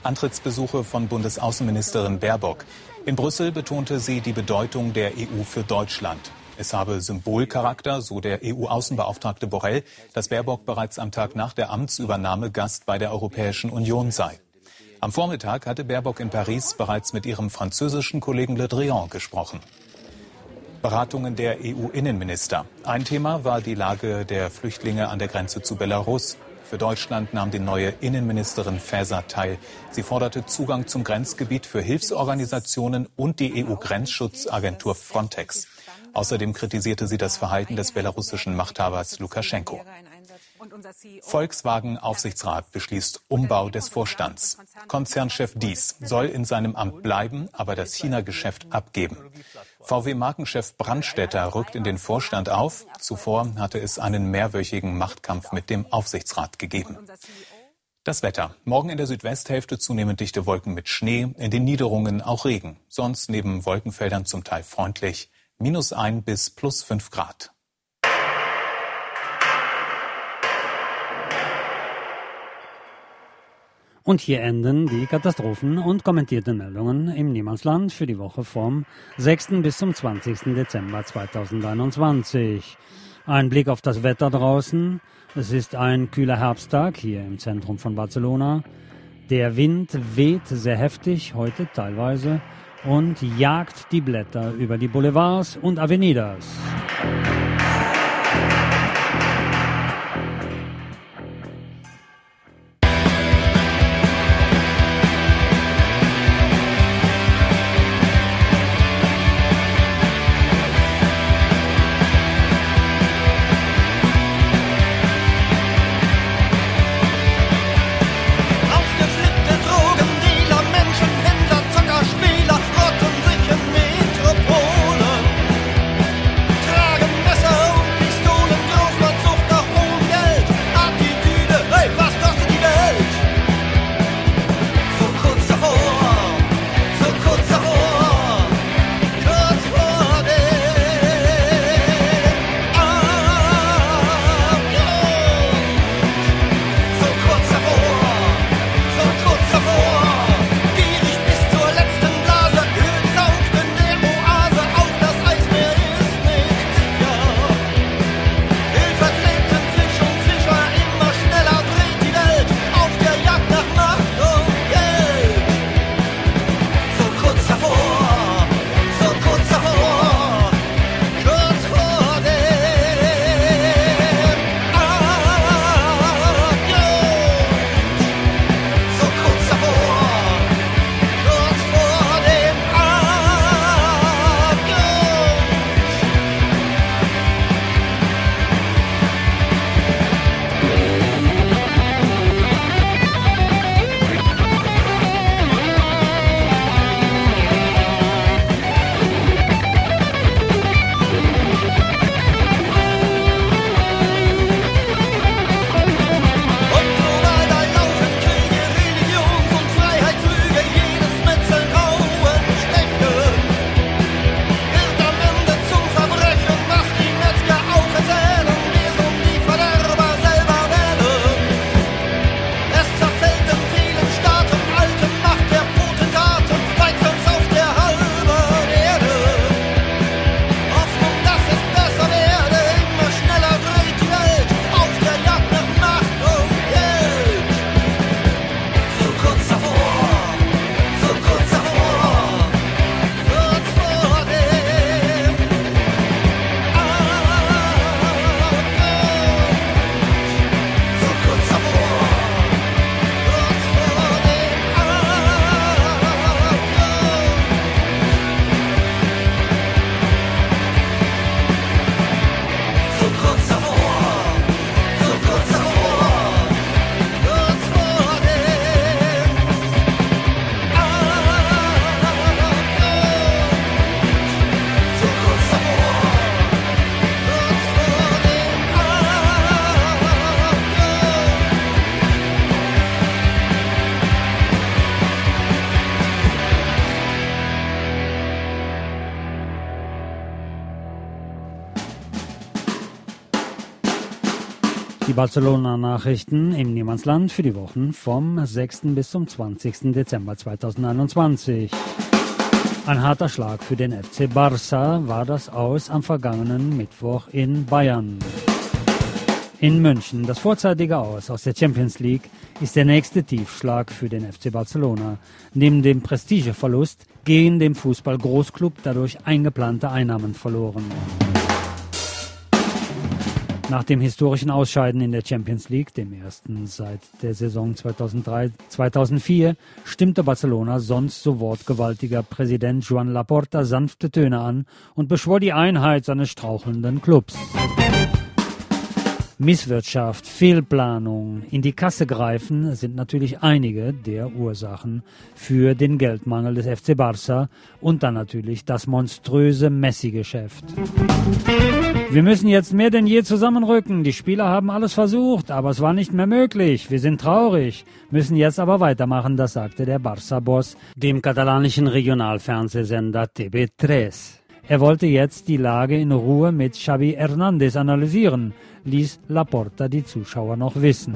Antrittsbesuche von Bundesaußenministerin Baerbock. In Brüssel betonte sie die Bedeutung der EU für Deutschland. Es habe Symbolcharakter, so der EU-Außenbeauftragte Borrell, dass Baerbock bereits am Tag nach der Amtsübernahme Gast bei der Europäischen Union sei. Am Vormittag hatte Baerbock in Paris bereits mit ihrem französischen Kollegen Le Drian gesprochen. Beratungen der EU-Innenminister. Ein Thema war die Lage der Flüchtlinge an der Grenze zu Belarus. Für Deutschland nahm die neue Innenministerin Faeser teil. Sie forderte Zugang zum Grenzgebiet für Hilfsorganisationen und die EU-Grenzschutzagentur Frontex. Außerdem kritisierte sie das Verhalten des belarussischen Machthabers Lukaschenko. Volkswagen-Aufsichtsrat beschließt Umbau des Vorstands. Konzernchef Dies soll in seinem Amt bleiben, aber das China-Geschäft abgeben. VW-Markenchef Brandstätter rückt in den Vorstand auf. Zuvor hatte es einen mehrwöchigen Machtkampf mit dem Aufsichtsrat gegeben. Das Wetter. Morgen in der Südwesthälfte zunehmend dichte Wolken mit Schnee, in den Niederungen auch Regen. Sonst neben Wolkenfeldern zum Teil freundlich. Minus ein bis plus fünf Grad. Und hier enden die Katastrophen und kommentierten Meldungen im Niemandsland für die Woche vom 6. bis zum 20. Dezember 2021. Ein Blick auf das Wetter draußen. Es ist ein kühler Herbsttag hier im Zentrum von Barcelona. Der Wind weht sehr heftig, heute teilweise, und jagt die Blätter über die Boulevards und Avenidas. Barcelona-Nachrichten im Niemandsland für die Wochen vom 6. bis zum 20. Dezember 2021. Ein harter Schlag für den FC Barça war das Aus am vergangenen Mittwoch in Bayern. In München, das vorzeitige Aus aus der Champions League, ist der nächste Tiefschlag für den FC Barcelona. Neben dem Prestigeverlust gehen dem Fußball-Großklub dadurch eingeplante Einnahmen verloren. Nach dem historischen Ausscheiden in der Champions League, dem ersten seit der Saison 2003-2004, stimmte Barcelona sonst so wortgewaltiger Präsident Joan Laporta sanfte Töne an und beschwor die Einheit seines strauchelnden Clubs. Misswirtschaft, Fehlplanung, in die Kasse greifen sind natürlich einige der Ursachen für den Geldmangel des FC Barça und dann natürlich das monströse Messi-Geschäft. Wir müssen jetzt mehr denn je zusammenrücken. Die Spieler haben alles versucht, aber es war nicht mehr möglich. Wir sind traurig, müssen jetzt aber weitermachen, das sagte der Barça-Boss dem katalanischen Regionalfernsehsender TV3. Er wollte jetzt die Lage in Ruhe mit Xavi Hernandez analysieren ließ Laporta die Zuschauer noch wissen.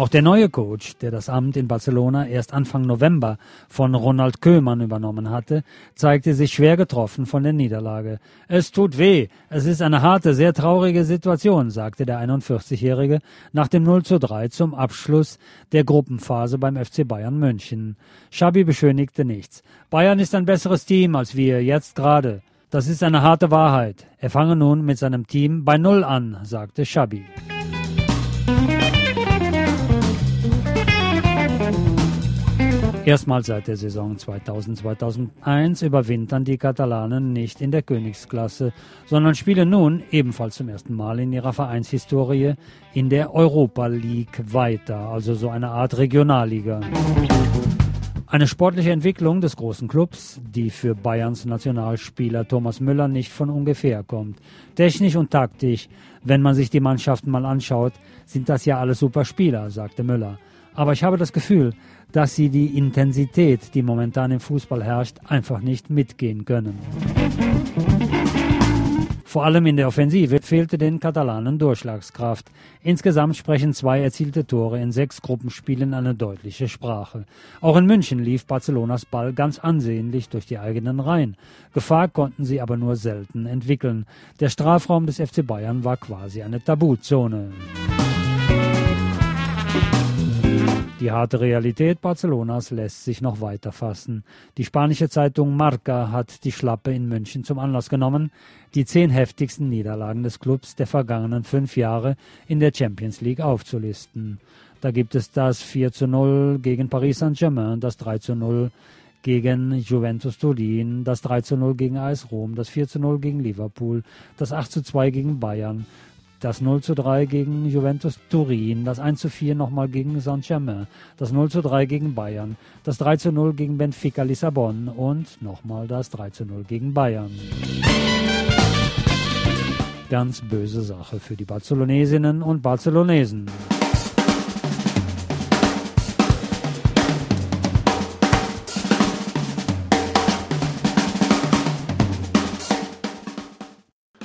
Auch der neue Coach, der das Amt in Barcelona erst Anfang November von Ronald Koeman übernommen hatte, zeigte sich schwer getroffen von der Niederlage. Es tut weh, es ist eine harte, sehr traurige Situation, sagte der 41-Jährige nach dem 0 zu 3 zum Abschluss der Gruppenphase beim FC Bayern München. Schabi beschönigte nichts. Bayern ist ein besseres Team als wir, jetzt gerade. Das ist eine harte Wahrheit. Er fange nun mit seinem Team bei Null an, sagte Schabi. Erstmals seit der Saison 2000-2001 überwintern die Katalanen nicht in der Königsklasse, sondern spielen nun ebenfalls zum ersten Mal in ihrer Vereinshistorie in der Europa League weiter, also so eine Art Regionalliga. Eine sportliche Entwicklung des großen Clubs, die für Bayerns Nationalspieler Thomas Müller nicht von ungefähr kommt. Technisch und taktisch, wenn man sich die Mannschaften mal anschaut, sind das ja alles super Spieler, sagte Müller. Aber ich habe das Gefühl, dass sie die Intensität, die momentan im Fußball herrscht, einfach nicht mitgehen können. Vor allem in der Offensive fehlte den Katalanen Durchschlagskraft. Insgesamt sprechen zwei erzielte Tore in sechs Gruppenspielen eine deutliche Sprache. Auch in München lief Barcelonas Ball ganz ansehnlich durch die eigenen Reihen. Gefahr konnten sie aber nur selten entwickeln. Der Strafraum des FC Bayern war quasi eine Tabuzone. Die harte Realität Barcelonas lässt sich noch weiter fassen. Die spanische Zeitung Marca hat die Schlappe in München zum Anlass genommen, die zehn heftigsten Niederlagen des Clubs der vergangenen fünf Jahre in der Champions League aufzulisten. Da gibt es das 4 zu 0 gegen Paris Saint-Germain, das 3 zu 0 gegen Juventus Turin, das 3 zu 0 gegen AS Rom, das 4 zu 0 gegen Liverpool, das 8 zu 2 gegen Bayern, das 0 zu 3 gegen Juventus Turin, das 1 zu 4 nochmal gegen Saint-Germain, das 0 zu 3 gegen Bayern, das 3 zu 0 gegen Benfica Lissabon und nochmal das 3 zu 0 gegen Bayern. Ganz böse Sache für die Barcelonesinnen und Barcelonesen.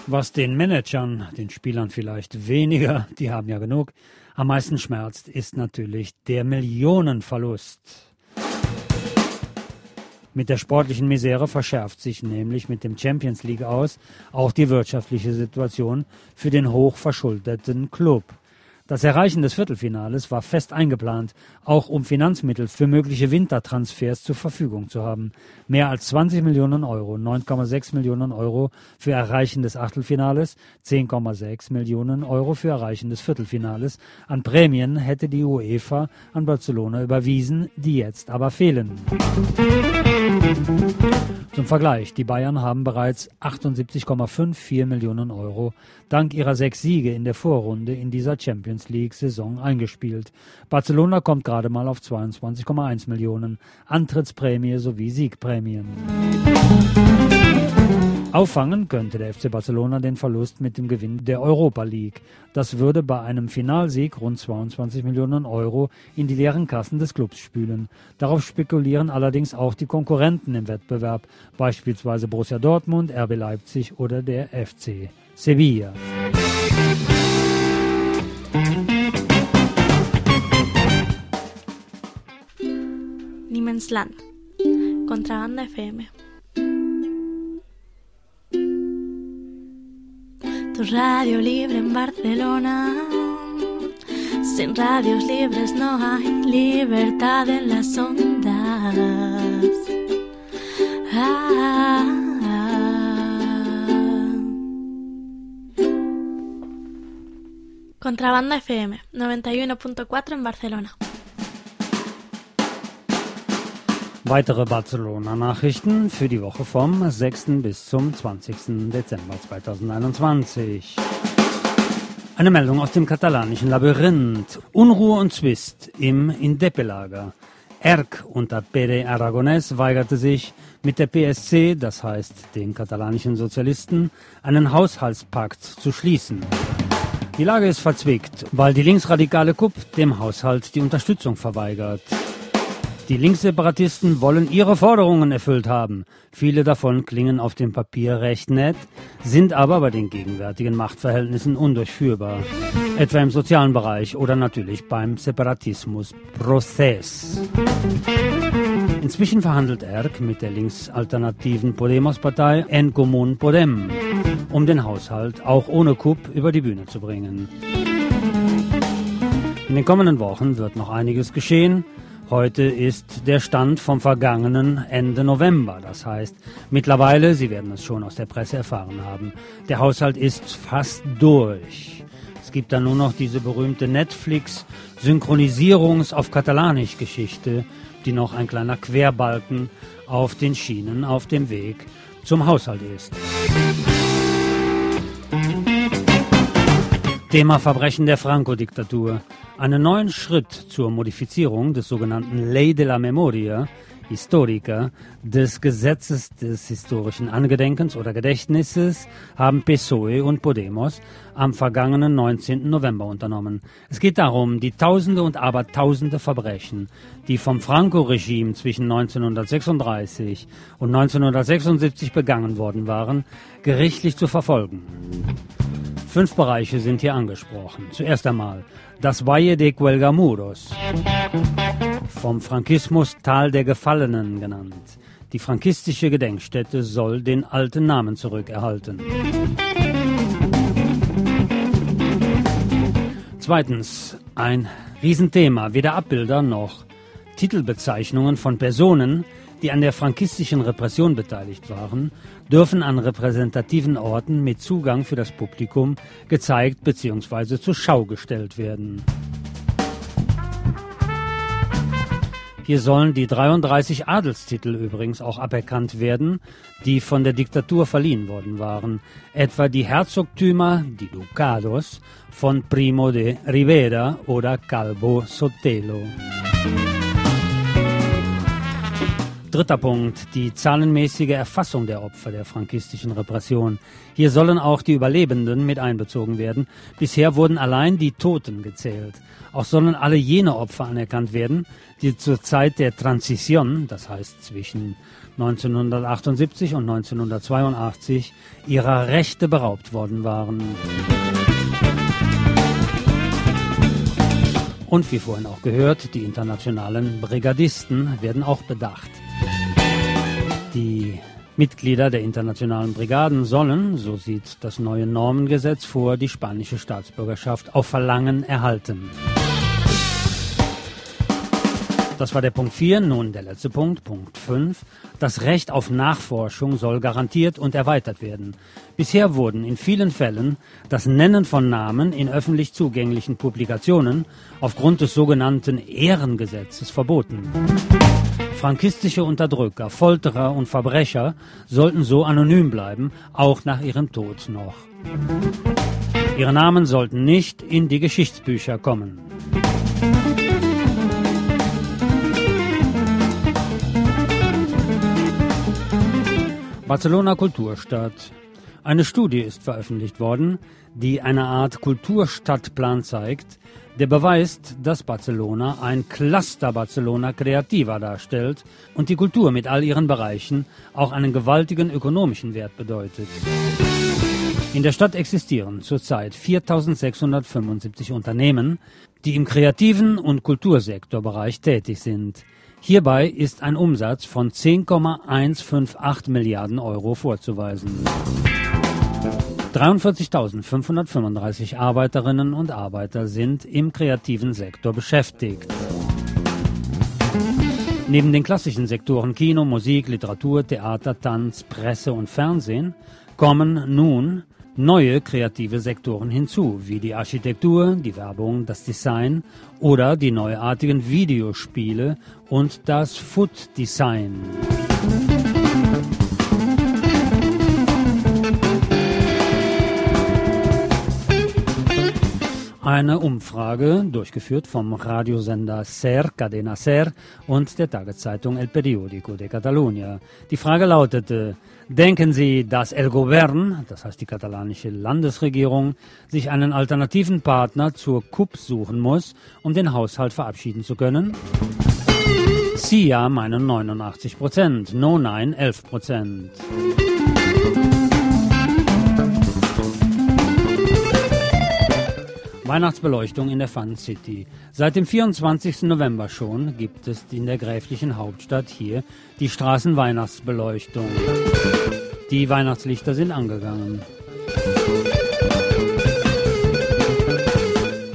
Was den Managern, den Spielern vielleicht weniger, die haben ja genug, am meisten schmerzt, ist natürlich der Millionenverlust. Mit der sportlichen Misere verschärft sich nämlich mit dem Champions League aus auch die wirtschaftliche Situation für den hochverschuldeten Club. Das Erreichen des Viertelfinales war fest eingeplant, auch um Finanzmittel für mögliche Wintertransfers zur Verfügung zu haben. Mehr als 20 Millionen Euro, 9,6 Millionen Euro für Erreichen des Achtelfinales, 10,6 Millionen Euro für Erreichen des Viertelfinales. An Prämien hätte die UEFA an Barcelona überwiesen, die jetzt aber fehlen. Zum Vergleich, die Bayern haben bereits 78,54 Millionen Euro dank ihrer sechs Siege in der Vorrunde in dieser Champions League-Saison eingespielt. Barcelona kommt gerade mal auf 22,1 Millionen, Antrittsprämie sowie Siegprämien. Auffangen könnte der FC Barcelona den Verlust mit dem Gewinn der Europa League. Das würde bei einem Finalsieg rund 22 Millionen Euro in die leeren Kassen des Clubs spülen. Darauf spekulieren allerdings auch die Konkurrenten im Wettbewerb, beispielsweise Borussia Dortmund, RB Leipzig oder der FC Sevilla. Land. Contrabanda FM. Tu radio libre en Barcelona. Sin radios libres no hay libertad en las ondas. Contrabanda FM 91.4 en Barcelona. Weitere Barcelona-Nachrichten für die Woche vom 6. bis zum 20. Dezember 2021. Eine Meldung aus dem katalanischen Labyrinth. Unruhe und Zwist im Indepe-Lager. ERC unter Pere Aragonés weigerte sich, mit der PSC, das heißt den katalanischen Sozialisten, einen Haushaltspakt zu schließen. Die Lage ist verzwickt, weil die linksradikale KUP dem Haushalt die Unterstützung verweigert. Die Linksseparatisten wollen ihre Forderungen erfüllt haben. Viele davon klingen auf dem Papier recht nett, sind aber bei den gegenwärtigen Machtverhältnissen undurchführbar. Etwa im sozialen Bereich oder natürlich beim Separatismus-Prozess. Inzwischen verhandelt ERC mit der linksalternativen Podemos-Partei En Común Podem, um den Haushalt auch ohne Coup über die Bühne zu bringen. In den kommenden Wochen wird noch einiges geschehen. Heute ist der Stand vom vergangenen Ende November. Das heißt, mittlerweile, Sie werden es schon aus der Presse erfahren haben, der Haushalt ist fast durch. Es gibt dann nur noch diese berühmte Netflix-Synchronisierungs- auf Katalanisch-Geschichte, die noch ein kleiner Querbalken auf den Schienen auf dem Weg zum Haushalt ist. Thema Verbrechen der Franco-Diktatur. Einen neuen Schritt zur Modifizierung des sogenannten Ley de la Memoria Historiker des Gesetzes des historischen Angedenkens oder Gedächtnisses haben PSOE und Podemos am vergangenen 19. November unternommen. Es geht darum, die Tausende und Abertausende Verbrechen, die vom Franco-Regime zwischen 1936 und 1976 begangen worden waren, gerichtlich zu verfolgen. Fünf Bereiche sind hier angesprochen. Zuerst einmal das Valle de Cuelgamuros, vom Frankismus Tal der Gefallenen genannt. Die frankistische Gedenkstätte soll den alten Namen zurückerhalten. Zweitens, ein Riesenthema, weder Abbilder noch Titelbezeichnungen von Personen, die an der frankistischen Repression beteiligt waren, dürfen an repräsentativen Orten mit Zugang für das Publikum gezeigt bzw. zur Schau gestellt werden. Hier sollen die 33 Adelstitel übrigens auch aberkannt werden, die von der Diktatur verliehen worden waren, etwa die Herzogtümer, die Ducados, von Primo de Rivera oder Calvo Sotelo. Dritter Punkt, die zahlenmäßige Erfassung der Opfer der frankistischen Repression. Hier sollen auch die Überlebenden mit einbezogen werden. Bisher wurden allein die Toten gezählt. Auch sollen alle jene Opfer anerkannt werden, die zur Zeit der Transition, das heißt zwischen 1978 und 1982, ihrer Rechte beraubt worden waren. Und wie vorhin auch gehört, die internationalen Brigadisten werden auch bedacht. Die Mitglieder der internationalen Brigaden sollen, so sieht das neue Normengesetz vor, die spanische Staatsbürgerschaft auf Verlangen erhalten. Das war der Punkt 4. Nun der letzte Punkt, Punkt 5. Das Recht auf Nachforschung soll garantiert und erweitert werden. Bisher wurden in vielen Fällen das Nennen von Namen in öffentlich zugänglichen Publikationen aufgrund des sogenannten Ehrengesetzes verboten. Frankistische Unterdrücker, Folterer und Verbrecher sollten so anonym bleiben, auch nach ihrem Tod noch. Ihre Namen sollten nicht in die Geschichtsbücher kommen. Barcelona Kulturstadt. Eine Studie ist veröffentlicht worden, die eine Art Kulturstadtplan zeigt, der beweist, dass Barcelona ein Cluster Barcelona Creativa darstellt und die Kultur mit all ihren Bereichen auch einen gewaltigen ökonomischen Wert bedeutet. In der Stadt existieren zurzeit 4675 Unternehmen, die im kreativen und Kultursektorbereich tätig sind. Hierbei ist ein Umsatz von 10,158 Milliarden Euro vorzuweisen. 43.535 Arbeiterinnen und Arbeiter sind im kreativen Sektor beschäftigt. Neben den klassischen Sektoren Kino, Musik, Literatur, Theater, Tanz, Presse und Fernsehen kommen nun neue kreative Sektoren hinzu, wie die Architektur, die Werbung, das Design oder die neuartigen Videospiele und das Food Design. Eine Umfrage, durchgeführt vom Radiosender SER, Cadena SER und der Tageszeitung El Periódico de Catalunya. Die Frage lautete, denken Sie, dass El Govern, das heißt die katalanische Landesregierung, sich einen alternativen Partner zur KUP suchen muss, um den Haushalt verabschieden zu können? Sie ja meinen 89 Prozent, No Nein 11 Prozent. Weihnachtsbeleuchtung in der Fun City. Seit dem 24. November schon gibt es in der gräflichen Hauptstadt hier die Straßenweihnachtsbeleuchtung. Die Weihnachtslichter sind angegangen.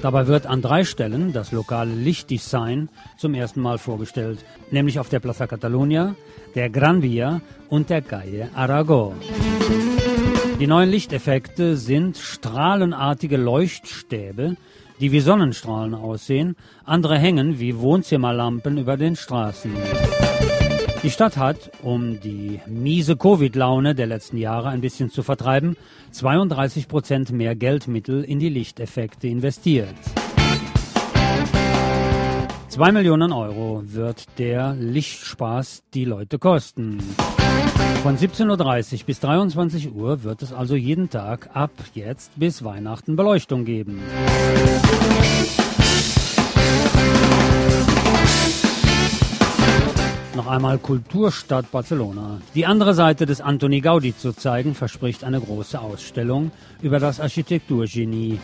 Dabei wird an drei Stellen das lokale Lichtdesign zum ersten Mal vorgestellt, nämlich auf der Plaza Catalunya, der Gran Via und der Calle Arago. Die neuen Lichteffekte sind strahlenartige Leuchtstäbe, die wie Sonnenstrahlen aussehen, andere hängen wie Wohnzimmerlampen über den Straßen. Die Stadt hat, um die miese Covid-Laune der letzten Jahre ein bisschen zu vertreiben, 32 Prozent mehr Geldmittel in die Lichteffekte investiert. Zwei Millionen Euro wird der Lichtspaß die Leute kosten. Von 17.30 Uhr bis 23 Uhr wird es also jeden Tag ab jetzt bis Weihnachten Beleuchtung geben. Noch einmal Kulturstadt Barcelona. Die andere Seite des Antoni Gaudi zu zeigen, verspricht eine große Ausstellung über das Architekturgenie,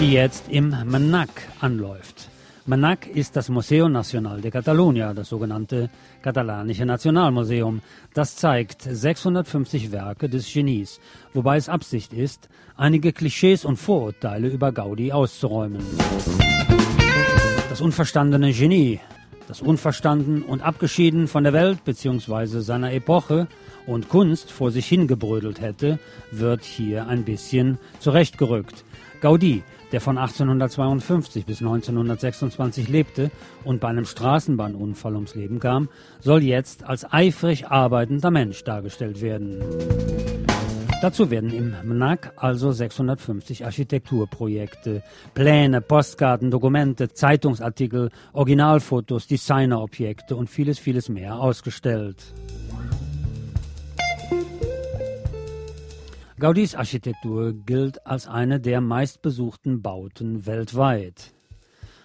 die jetzt im Menac anläuft. Manac ist das Museo Nacional de Catalunya, das sogenannte katalanische Nationalmuseum. Das zeigt 650 Werke des Genies, wobei es Absicht ist, einige Klischees und Vorurteile über Gaudi auszuräumen. Das unverstandene Genie, das unverstanden und abgeschieden von der Welt bzw. seiner Epoche und Kunst vor sich hingebrödelt hätte, wird hier ein bisschen zurechtgerückt. Gaudi der von 1852 bis 1926 lebte und bei einem Straßenbahnunfall ums Leben kam, soll jetzt als eifrig arbeitender Mensch dargestellt werden. Dazu werden im MNAC also 650 Architekturprojekte, Pläne, Postkarten, Dokumente, Zeitungsartikel, Originalfotos, Designerobjekte und vieles, vieles mehr ausgestellt. Gaudis Architektur gilt als eine der meistbesuchten Bauten weltweit.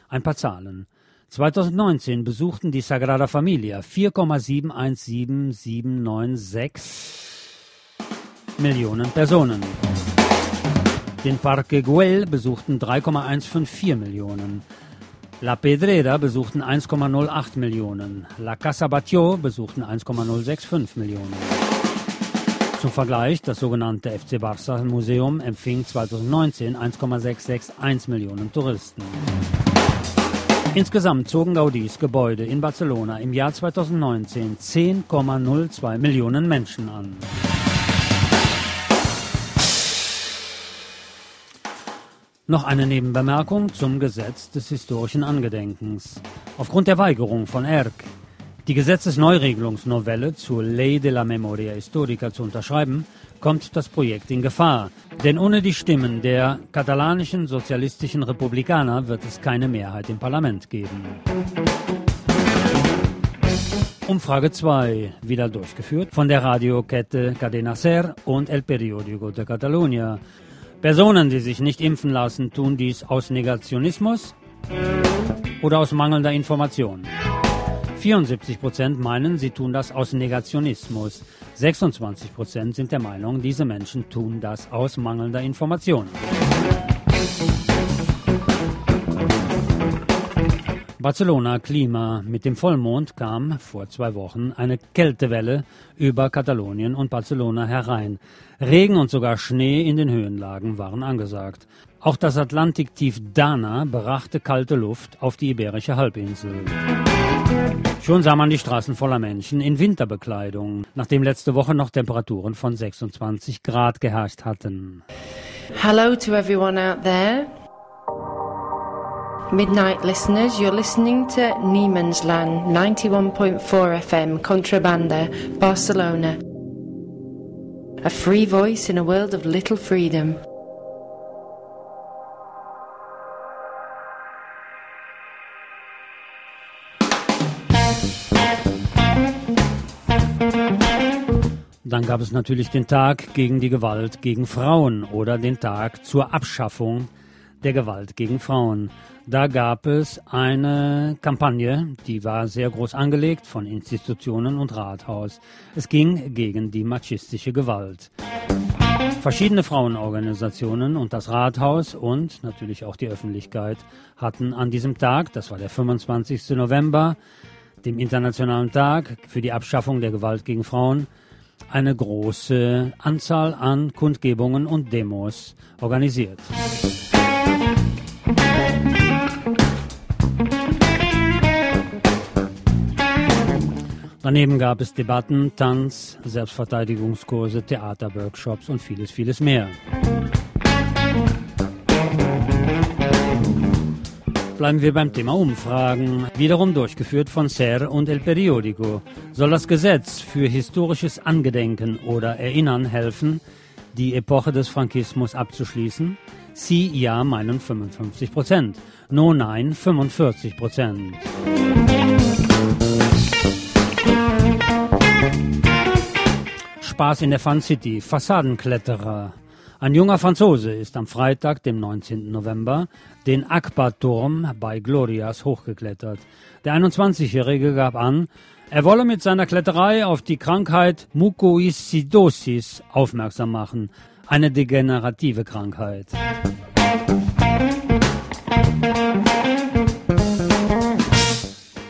Ein paar Zahlen. 2019 besuchten die Sagrada Familia 4,717796 Millionen Personen. Den Parque Güell besuchten 3,154 Millionen. La Pedrera besuchten 1,08 Millionen. La Casa Batlló besuchten 1,065 Millionen. Zum Vergleich, das sogenannte FC Barça Museum empfing 2019 1,661 Millionen Touristen. Insgesamt zogen Gaudis Gebäude in Barcelona im Jahr 2019 10,02 Millionen Menschen an. Noch eine Nebenbemerkung zum Gesetz des historischen Angedenkens. Aufgrund der Weigerung von ERC, die Gesetzesneuregelungsnovelle zur Ley de la Memoria Histórica zu unterschreiben, kommt das Projekt in Gefahr. Denn ohne die Stimmen der katalanischen sozialistischen Republikaner wird es keine Mehrheit im Parlament geben. Umfrage 2, wieder durchgeführt von der Radiokette Cadena Ser und El Periódico de Catalunya. Personen, die sich nicht impfen lassen, tun dies aus Negationismus oder aus mangelnder Information. 74 Prozent meinen, sie tun das aus Negationismus. 26 Prozent sind der Meinung, diese Menschen tun das aus mangelnder Information. Barcelona Klima. Mit dem Vollmond kam vor zwei Wochen eine Kältewelle über Katalonien und Barcelona herein. Regen und sogar Schnee in den Höhenlagen waren angesagt. Auch das Atlantiktief Dana brachte kalte Luft auf die Iberische Halbinsel. Schon sah man die Straßen voller Menschen in Winterbekleidung, nachdem letzte Woche noch Temperaturen von 26 Grad geherrscht hatten. Hello to everyone out there. Midnight listeners, you're listening to Niemandsland 91.4 FM, Contrabanda, Barcelona. A free voice in a world of little freedom. Dann gab es natürlich den Tag gegen die Gewalt gegen Frauen oder den Tag zur Abschaffung der Gewalt gegen Frauen. Da gab es eine Kampagne, die war sehr groß angelegt von Institutionen und Rathaus. Es ging gegen die machistische Gewalt. Verschiedene Frauenorganisationen und das Rathaus und natürlich auch die Öffentlichkeit hatten an diesem Tag, das war der 25. November, dem Internationalen Tag für die Abschaffung der Gewalt gegen Frauen, eine große Anzahl an Kundgebungen und Demos organisiert. Daneben gab es Debatten, Tanz, Selbstverteidigungskurse, Theaterworkshops und vieles, vieles mehr. Bleiben wir beim Thema Umfragen, wiederum durchgeführt von SER und El Periódico. Soll das Gesetz für historisches Angedenken oder Erinnern helfen, die Epoche des Frankismus abzuschließen? Sie ja meinen 55 Prozent, No Nein 45 Prozent. Spaß in der Fun City, Fassadenkletterer. Ein junger Franzose ist am Freitag, dem 19. November, den Akbar-Turm bei Glorias hochgeklettert. Der 21-Jährige gab an, er wolle mit seiner Kletterei auf die Krankheit Mukoiszidosis aufmerksam machen, eine degenerative Krankheit.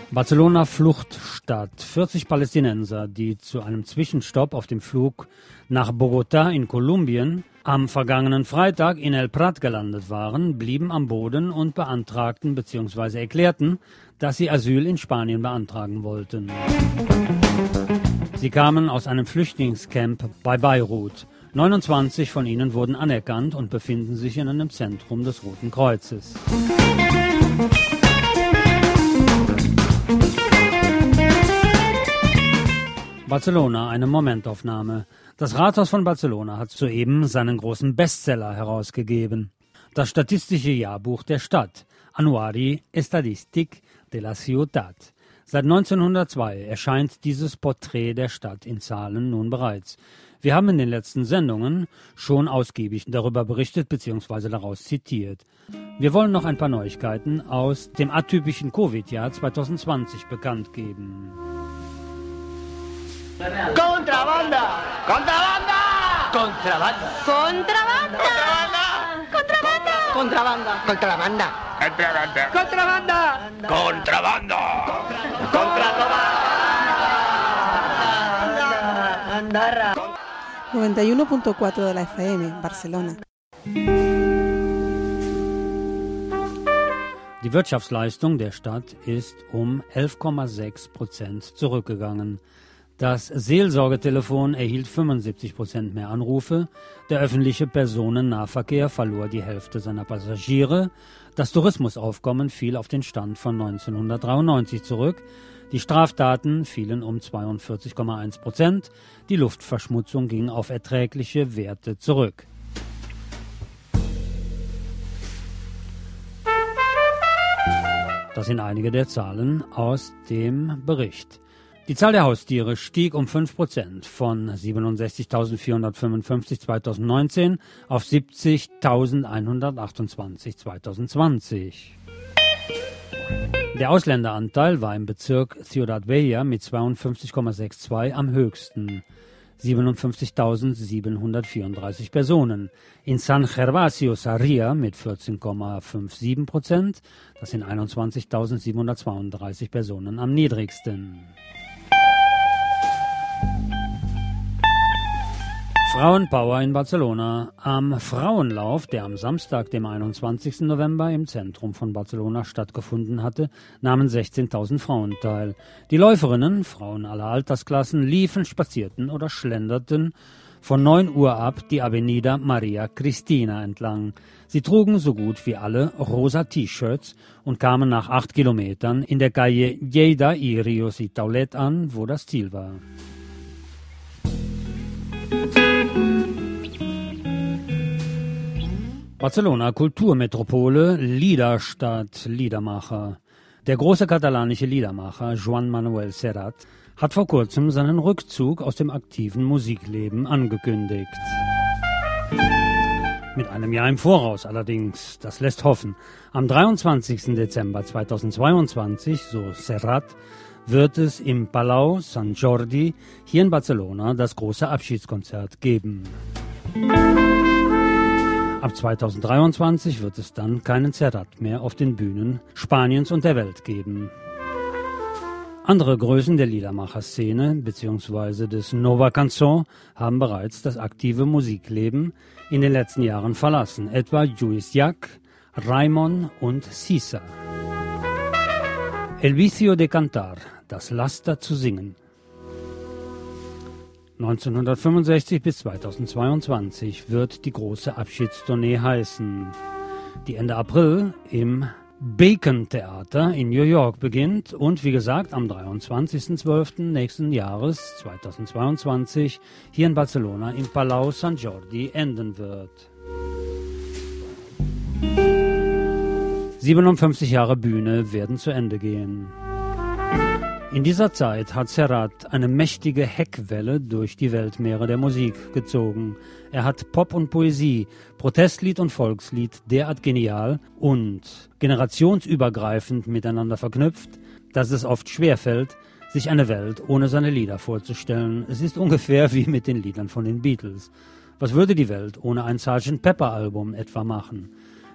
Barcelona Fluchtstadt. 40 Palästinenser, die zu einem Zwischenstopp auf dem Flug nach Bogotá in Kolumbien am vergangenen Freitag in El Prat gelandet waren, blieben am Boden und beantragten bzw. erklärten, dass sie Asyl in Spanien beantragen wollten. Sie kamen aus einem Flüchtlingscamp bei Beirut. 29 von ihnen wurden anerkannt und befinden sich in einem Zentrum des Roten Kreuzes. Barcelona, eine Momentaufnahme. Das Rathaus von Barcelona hat soeben seinen großen Bestseller herausgegeben. Das statistische Jahrbuch der Stadt, Anuari Estadistic de la Ciutat. Seit 1902 erscheint dieses Porträt der Stadt in Zahlen nun bereits. Wir haben in den letzten Sendungen schon ausgiebig darüber berichtet bzw. daraus zitiert. Wir wollen noch ein paar Neuigkeiten aus dem atypischen Covid-Jahr 2020 bekannt geben. ¡Contrabanda! ¡Contrabanda! Contrabanda. ¡Contrabanda! ¡Contrabanda! ¡Contrabanda! ¡Contrabanda! ¡Contrabanda! ¡Contrabanda! ¡Contrabanda! 91.4 de la FM, Barcelona. Die Wirtschaftsleistung der Stadt ist um 11,6 Prozent zurückgegangen. Das Seelsorgetelefon erhielt 75 Prozent mehr Anrufe, der öffentliche Personennahverkehr verlor die Hälfte seiner Passagiere, das Tourismusaufkommen fiel auf den Stand von 1993 zurück, die Straftaten fielen um 42,1 Prozent, die Luftverschmutzung ging auf erträgliche Werte zurück. Das sind einige der Zahlen aus dem Bericht. Die Zahl der Haustiere stieg um 5% von 67.455 2019 auf 70.128 2020. Der Ausländeranteil war im Bezirk Ciudad Bella mit 52,62 am höchsten. 57.734 Personen. In San Gervasio Sarria mit 14,57 Prozent. Das sind 21.732 Personen am niedrigsten. Frauenpower in Barcelona. Am Frauenlauf, der am Samstag, dem 21. November im Zentrum von Barcelona stattgefunden hatte, nahmen 16.000 Frauen teil. Die Läuferinnen, Frauen aller Altersklassen, liefen, spazierten oder schlenderten von 9 Uhr ab die Avenida Maria Cristina entlang. Sie trugen so gut wie alle rosa T-Shirts und kamen nach acht Kilometern in der Calle Lleida y Rios y Taulet an, wo das Ziel war. Barcelona, Kulturmetropole, Liederstadt, Liedermacher. Der große katalanische Liedermacher Juan Manuel Serrat hat vor kurzem seinen Rückzug aus dem aktiven Musikleben angekündigt. Mit einem Jahr im Voraus allerdings, das lässt hoffen. Am 23. Dezember 2022, so Serrat, wird es im Palau San Jordi hier in Barcelona das große Abschiedskonzert geben. Ab 2023 wird es dann keinen Zerrat mehr auf den Bühnen Spaniens und der Welt geben. Andere Größen der Liedermacher-Szene bzw. des Nova Canson haben bereits das aktive Musikleben in den letzten Jahren verlassen, etwa Luis Jack, Raimon und Sisa. El vicio de cantar, das Laster zu singen, 1965 bis 2022 wird die große Abschiedstournee heißen, die Ende April im Bacon Theater in New York beginnt und wie gesagt am 23.12. nächsten Jahres 2022 hier in Barcelona im Palau San Jordi enden wird. 57 Jahre Bühne werden zu Ende gehen. In dieser Zeit hat Serrat eine mächtige Heckwelle durch die Weltmeere der Musik gezogen. Er hat Pop und Poesie, Protestlied und Volkslied derart genial und generationsübergreifend miteinander verknüpft, dass es oft schwerfällt, sich eine Welt ohne seine Lieder vorzustellen. Es ist ungefähr wie mit den Liedern von den Beatles. Was würde die Welt ohne ein Sgt. Pepper Album etwa machen?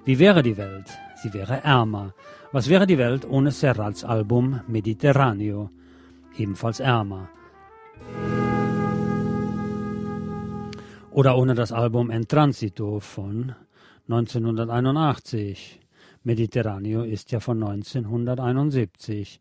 Wie wäre die Welt? Sie wäre ärmer. Was wäre die Welt ohne Serrats Album Mediterraneo? Ebenfalls ärmer. Oder ohne das Album En Transito von 1981. Mediterraneo ist ja von 1971.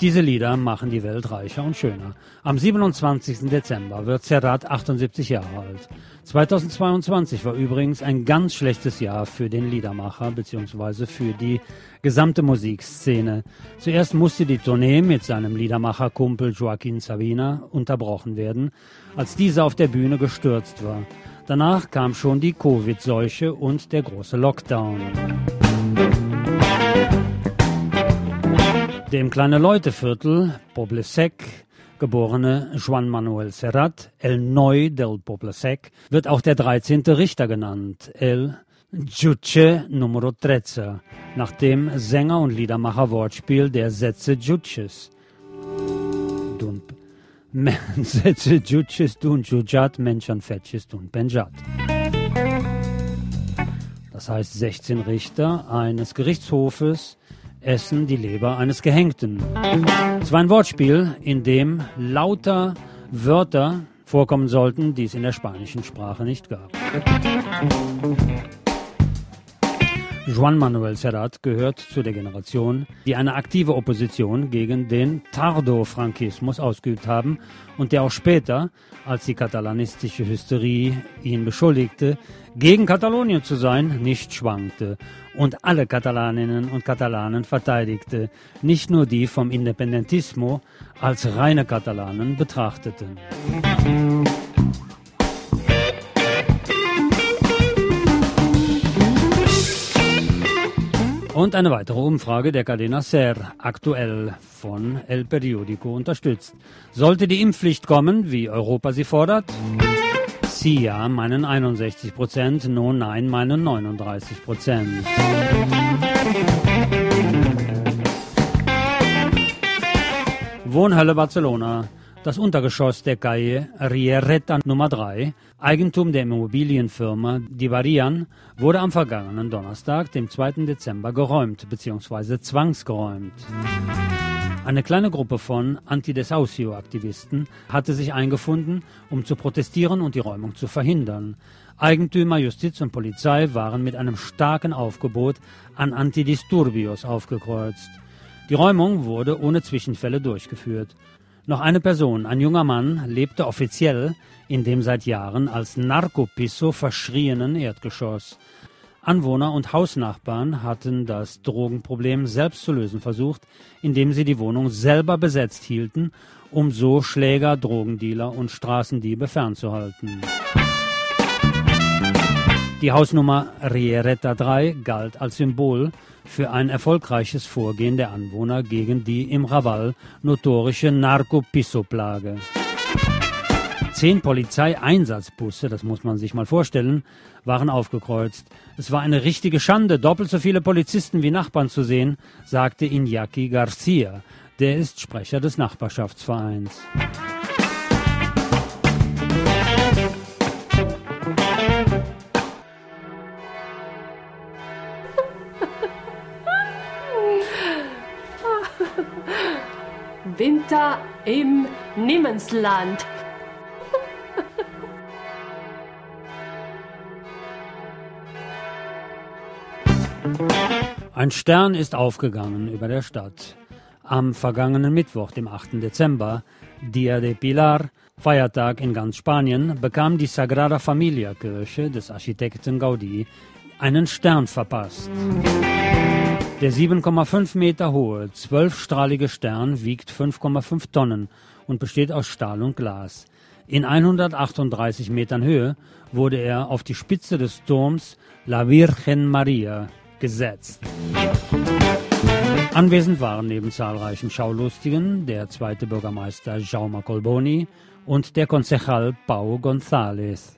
Diese Lieder machen die Welt reicher und schöner. Am 27. Dezember wird Serrat 78 Jahre alt. 2022 war übrigens ein ganz schlechtes Jahr für den Liedermacher bzw. für die gesamte Musikszene. Zuerst musste die Tournee mit seinem Liedermacherkumpel Joaquin Sabina unterbrochen werden, als dieser auf der Bühne gestürzt war. Danach kam schon die Covid-Seuche und der große Lockdown. Dem kleine Leuteviertel Poblesec, geborene Juan Manuel Serrat, El Neu del Poblesec, wird auch der 13. Richter genannt, El Juche Numero 13, nach dem Sänger und Liedermacher Wortspiel der Sätze Juches. Sätze Juches dun Jujat, Menschan Fetches dun Penjat. Das heißt 16 Richter eines Gerichtshofes, essen die Leber eines Gehängten. Es war ein Wortspiel, in dem lauter Wörter vorkommen sollten, die es in der spanischen Sprache nicht gab. Juan Manuel Serrat gehört zu der Generation, die eine aktive Opposition gegen den Tardo-Frankismus ausgeübt haben und der auch später, als die katalanistische Hysterie ihn beschuldigte, gegen Katalonien zu sein, nicht schwankte und alle Katalaninnen und Katalanen verteidigte, nicht nur die vom Independentismo als reine Katalanen betrachteten. Und eine weitere Umfrage der Cadena Ser, aktuell von El Periodico unterstützt. Sollte die Impfpflicht kommen, wie Europa sie fordert? Sie ja meinen 61 Prozent, No Nein meinen 39 Prozent. Wohnhölle Barcelona. Das Untergeschoss der Calle Rierreta Nummer 3, Eigentum der Immobilienfirma Di Varian, wurde am vergangenen Donnerstag, dem 2. Dezember, geräumt bzw. zwangsgeräumt. Eine kleine Gruppe von Anti-Desausio-Aktivisten hatte sich eingefunden, um zu protestieren und die Räumung zu verhindern. Eigentümer, Justiz und Polizei waren mit einem starken Aufgebot an Antidisturbios aufgekreuzt. Die Räumung wurde ohne Zwischenfälle durchgeführt. Noch eine Person, ein junger Mann, lebte offiziell in dem seit Jahren als Narcopisso verschrienen Erdgeschoss. Anwohner und Hausnachbarn hatten das Drogenproblem selbst zu lösen versucht, indem sie die Wohnung selber besetzt hielten, um so Schläger, Drogendealer und Straßendiebe fernzuhalten. Die Hausnummer Rieretta 3 galt als Symbol für ein erfolgreiches Vorgehen der Anwohner gegen die im Raval notorische Narco-Pisso-Plage. Zehn Polizeieinsatzbusse, das muss man sich mal vorstellen, waren aufgekreuzt. Es war eine richtige Schande, doppelt so viele Polizisten wie Nachbarn zu sehen, sagte Iñaki Garcia. Der ist Sprecher des Nachbarschaftsvereins. Winter im Niemensland. Ein Stern ist aufgegangen über der Stadt. Am vergangenen Mittwoch, dem 8. Dezember, Dia de Pilar, Feiertag in ganz Spanien, bekam die Sagrada Familia Kirche des Architekten Gaudí einen Stern verpasst. Der 7,5 Meter hohe, zwölfstrahlige Stern wiegt 5,5 Tonnen und besteht aus Stahl und Glas. In 138 Metern Höhe wurde er auf die Spitze des Turms La Virgen Maria gesetzt. Anwesend waren neben zahlreichen Schaulustigen der zweite Bürgermeister Jaume Colboni und der Konzechal Pau González.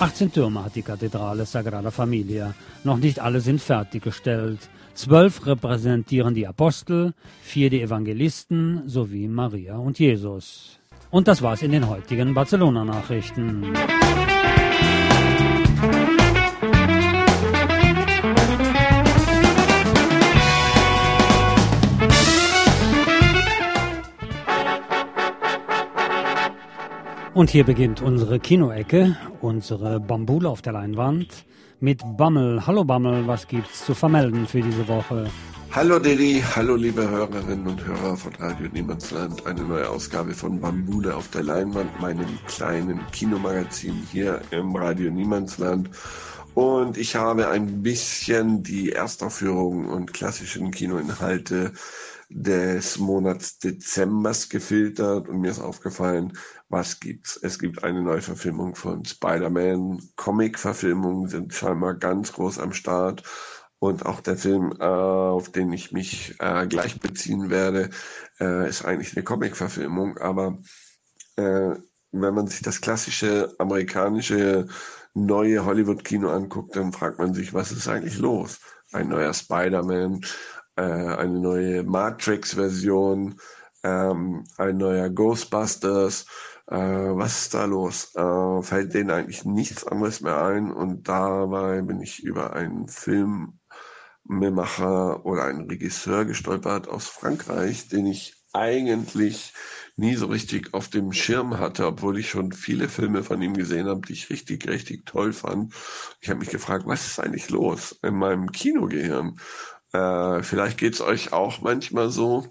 18 Türme hat die Kathedrale Sagrada Familia. Noch nicht alle sind fertiggestellt. Zwölf repräsentieren die Apostel, vier die Evangelisten sowie Maria und Jesus. Und das war's in den heutigen Barcelona-Nachrichten. Und hier beginnt unsere Kinoecke, unsere Bambule auf der Leinwand mit Bammel. Hallo Bammel, was gibt's zu vermelden für diese Woche? Hallo Didi, hallo liebe Hörerinnen und Hörer von Radio Niemandsland. Eine neue Ausgabe von Bambule auf der Leinwand, meinem kleinen Kinomagazin hier im Radio Niemandsland. Und ich habe ein bisschen die Erstaufführungen und klassischen Kinoinhalte des Monats Dezembers gefiltert und mir ist aufgefallen, was gibt's? Es gibt eine Neuverfilmung von Spider-Man. Comic-Verfilmungen sind scheinbar ganz groß am Start. Und auch der Film, äh, auf den ich mich äh, gleich beziehen werde, äh, ist eigentlich eine Comic-Verfilmung. Aber äh, wenn man sich das klassische amerikanische neue Hollywood-Kino anguckt, dann fragt man sich, was ist eigentlich los? Ein neuer Spider-Man, äh, eine neue Matrix-Version, ähm, ein neuer Ghostbusters äh, was ist da los? Äh, fällt denen eigentlich nichts anderes mehr ein und dabei bin ich über einen Filmemacher oder einen Regisseur gestolpert aus Frankreich, den ich eigentlich nie so richtig auf dem Schirm hatte, obwohl ich schon viele Filme von ihm gesehen habe, die ich richtig, richtig toll fand. Ich habe mich gefragt, was ist eigentlich los in meinem Kinogehirn? Äh, vielleicht geht's euch auch manchmal so.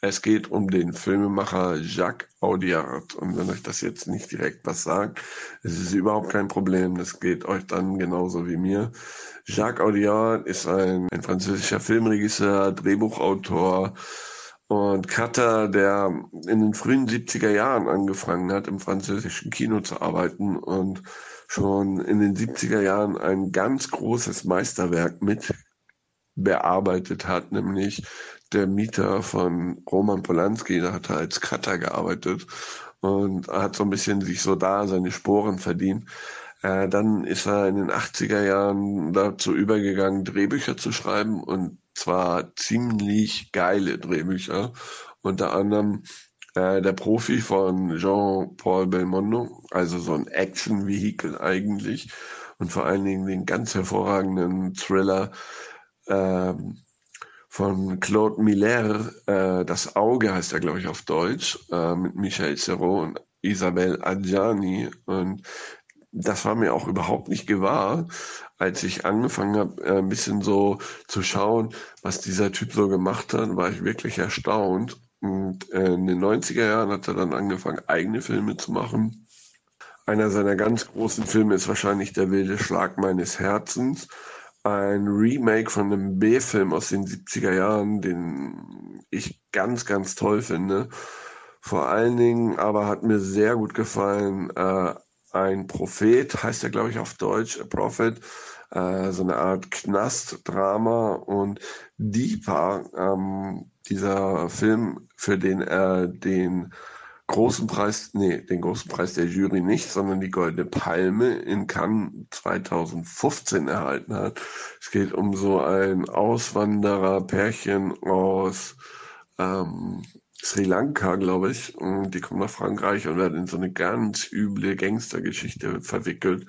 Es geht um den Filmemacher Jacques Audiard. Und wenn euch das jetzt nicht direkt was sagt, es ist überhaupt kein Problem. Das geht euch dann genauso wie mir. Jacques Audiard ist ein, ein französischer Filmregisseur, Drehbuchautor und Cutter, der in den frühen 70er Jahren angefangen hat, im französischen Kino zu arbeiten und schon in den 70er Jahren ein ganz großes Meisterwerk mit bearbeitet hat, nämlich der Mieter von Roman Polanski, da hat als Cutter gearbeitet und hat so ein bisschen sich so da seine Sporen verdient. Äh, dann ist er in den 80er Jahren dazu übergegangen, Drehbücher zu schreiben und zwar ziemlich geile Drehbücher. Unter anderem äh, der Profi von Jean-Paul Belmondo, also so ein Action-Vehikel eigentlich und vor allen Dingen den ganz hervorragenden Thriller ähm, von Claude Miller, äh, Das Auge heißt er, glaube ich, auf Deutsch, äh, mit Michael Serrault und Isabel Adjani. Und das war mir auch überhaupt nicht gewahr, als ich angefangen habe, äh, ein bisschen so zu schauen, was dieser Typ so gemacht hat, war ich wirklich erstaunt. Und äh, in den 90er Jahren hat er dann angefangen, eigene Filme zu machen. Einer seiner ganz großen Filme ist wahrscheinlich Der wilde Schlag meines Herzens. Ein Remake von einem B-Film aus den 70er Jahren, den ich ganz, ganz toll finde. Vor allen Dingen aber hat mir sehr gut gefallen, äh, ein Prophet, heißt er, glaube ich, auf Deutsch, a Prophet, äh, so eine Art Knastdrama und Deepa, ähm, dieser Film, für den er den großen Preis, nee, den großen Preis der Jury nicht, sondern die Goldene Palme in Cannes 2015 erhalten hat. Es geht um so ein Auswanderer-Pärchen aus ähm, Sri Lanka, glaube ich. Und die kommen nach Frankreich und werden in so eine ganz üble Gangstergeschichte verwickelt.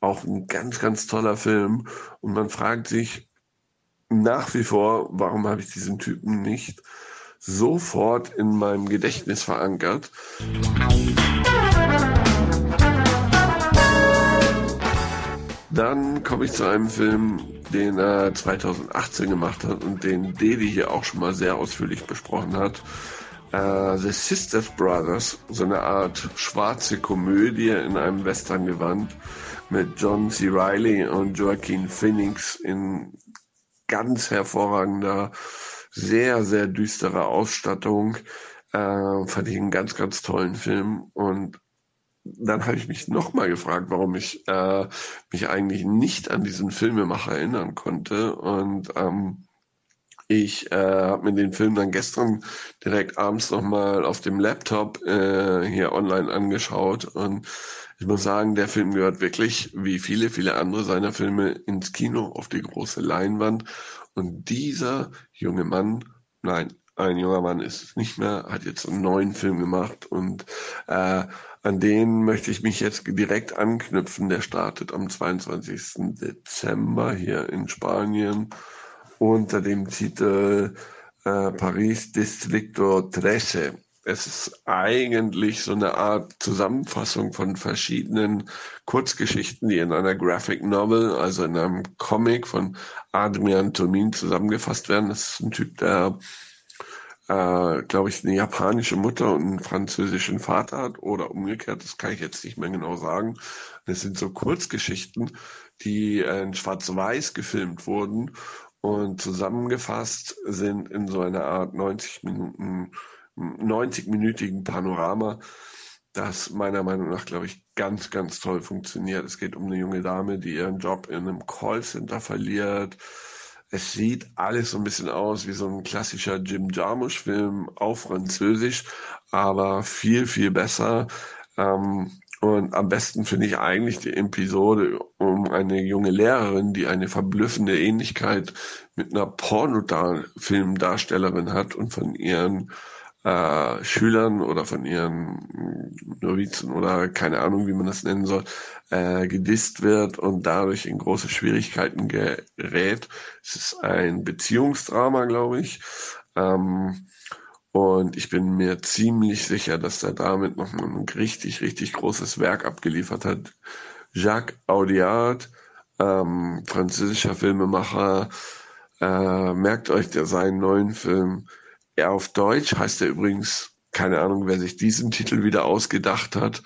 Auch ein ganz, ganz toller Film. Und man fragt sich nach wie vor, warum habe ich diesen Typen nicht sofort in meinem Gedächtnis verankert. Dann komme ich zu einem Film, den er 2018 gemacht hat und den Dedi hier auch schon mal sehr ausführlich besprochen hat. Uh, The Sisters Brothers, so eine Art schwarze Komödie in einem Western-Gewand mit John C. Reilly und Joaquin Phoenix in ganz hervorragender, sehr, sehr düsterer Ausstattung. Uh, fand ich einen ganz, ganz tollen Film und dann habe ich mich nochmal gefragt, warum ich äh, mich eigentlich nicht an diesen Filmemacher erinnern konnte. Und ähm, ich äh, habe mir den Film dann gestern direkt abends nochmal auf dem Laptop äh, hier online angeschaut. Und ich muss sagen, der Film gehört wirklich, wie viele, viele andere seiner Filme, ins Kino, auf die große Leinwand. Und dieser junge Mann, nein, ein junger Mann ist es nicht mehr, hat jetzt einen neuen Film gemacht und äh, an den möchte ich mich jetzt direkt anknüpfen. Der startet am 22. Dezember hier in Spanien unter dem Titel äh, Paris Districto 13. Es ist eigentlich so eine Art Zusammenfassung von verschiedenen Kurzgeschichten, die in einer Graphic Novel, also in einem Comic von Adrian Tomin zusammengefasst werden. Das ist ein Typ, der äh, glaube ich, eine japanische Mutter und einen französischen Vater hat oder umgekehrt, das kann ich jetzt nicht mehr genau sagen. Das sind so Kurzgeschichten, die in Schwarz-Weiß gefilmt wurden und zusammengefasst sind in so einer Art 90 Minuten, 90-minütigen Panorama, das meiner Meinung nach, glaube ich, ganz, ganz toll funktioniert. Es geht um eine junge Dame, die ihren Job in einem Callcenter verliert, es sieht alles so ein bisschen aus wie so ein klassischer Jim Jarmusch-Film auf Französisch, aber viel, viel besser. Ähm, und am besten finde ich eigentlich die Episode um eine junge Lehrerin, die eine verblüffende Ähnlichkeit mit einer Pornofilmdarstellerin hat und von ihren äh, Schülern oder von ihren Novizen oder keine Ahnung, wie man das nennen soll, äh, gedisst wird und dadurch in große Schwierigkeiten gerät. Es ist ein Beziehungsdrama, glaube ich. Ähm, und ich bin mir ziemlich sicher, dass er damit noch ein richtig, richtig großes Werk abgeliefert hat. Jacques Audiard, ähm, französischer Filmemacher, äh, merkt euch der seinen neuen Film ja, auf Deutsch heißt er übrigens, keine Ahnung, wer sich diesen Titel wieder ausgedacht hat,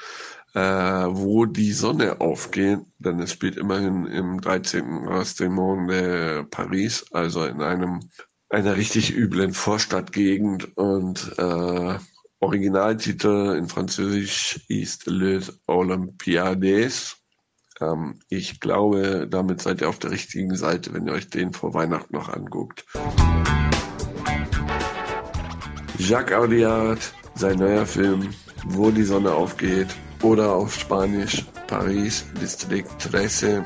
äh, wo die Sonne aufgeht, denn es spielt immerhin im 13. Restaurant de Paris, also in einem einer richtig üblen Vorstadtgegend und äh, Originaltitel in Französisch ist Les Olympiades, Ähm, ich glaube, damit seid ihr auf der richtigen Seite, wenn ihr euch den vor Weihnachten noch anguckt. Jacques Audiard, sein neuer Film, Wo die Sonne aufgeht, oder auf Spanisch Paris, District 13.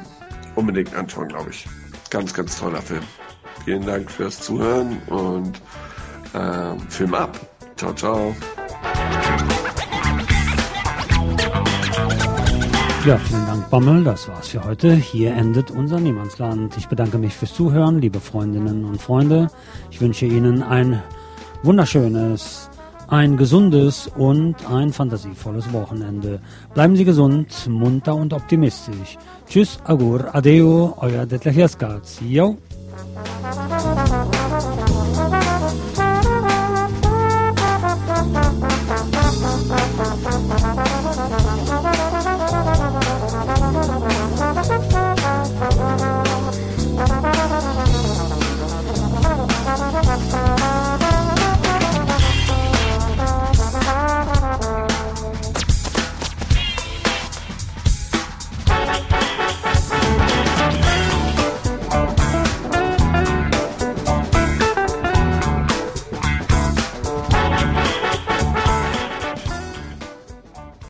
Unbedingt anschauen, glaube ich. Ganz, ganz toller Film. Vielen Dank fürs Zuhören und äh, Film ab. Ciao, ciao. Ja, vielen Dank, Bommel. Das war's für heute. Hier endet unser Niemandsland. Ich bedanke mich fürs Zuhören, liebe Freundinnen und Freunde. Ich wünsche Ihnen ein wunderschönes, ein gesundes und ein fantasievolles Wochenende. Bleiben Sie gesund, munter und optimistisch. Tschüss, Agur, Adeo, euer Detlef Jaskatz. Yo! 감사합니다.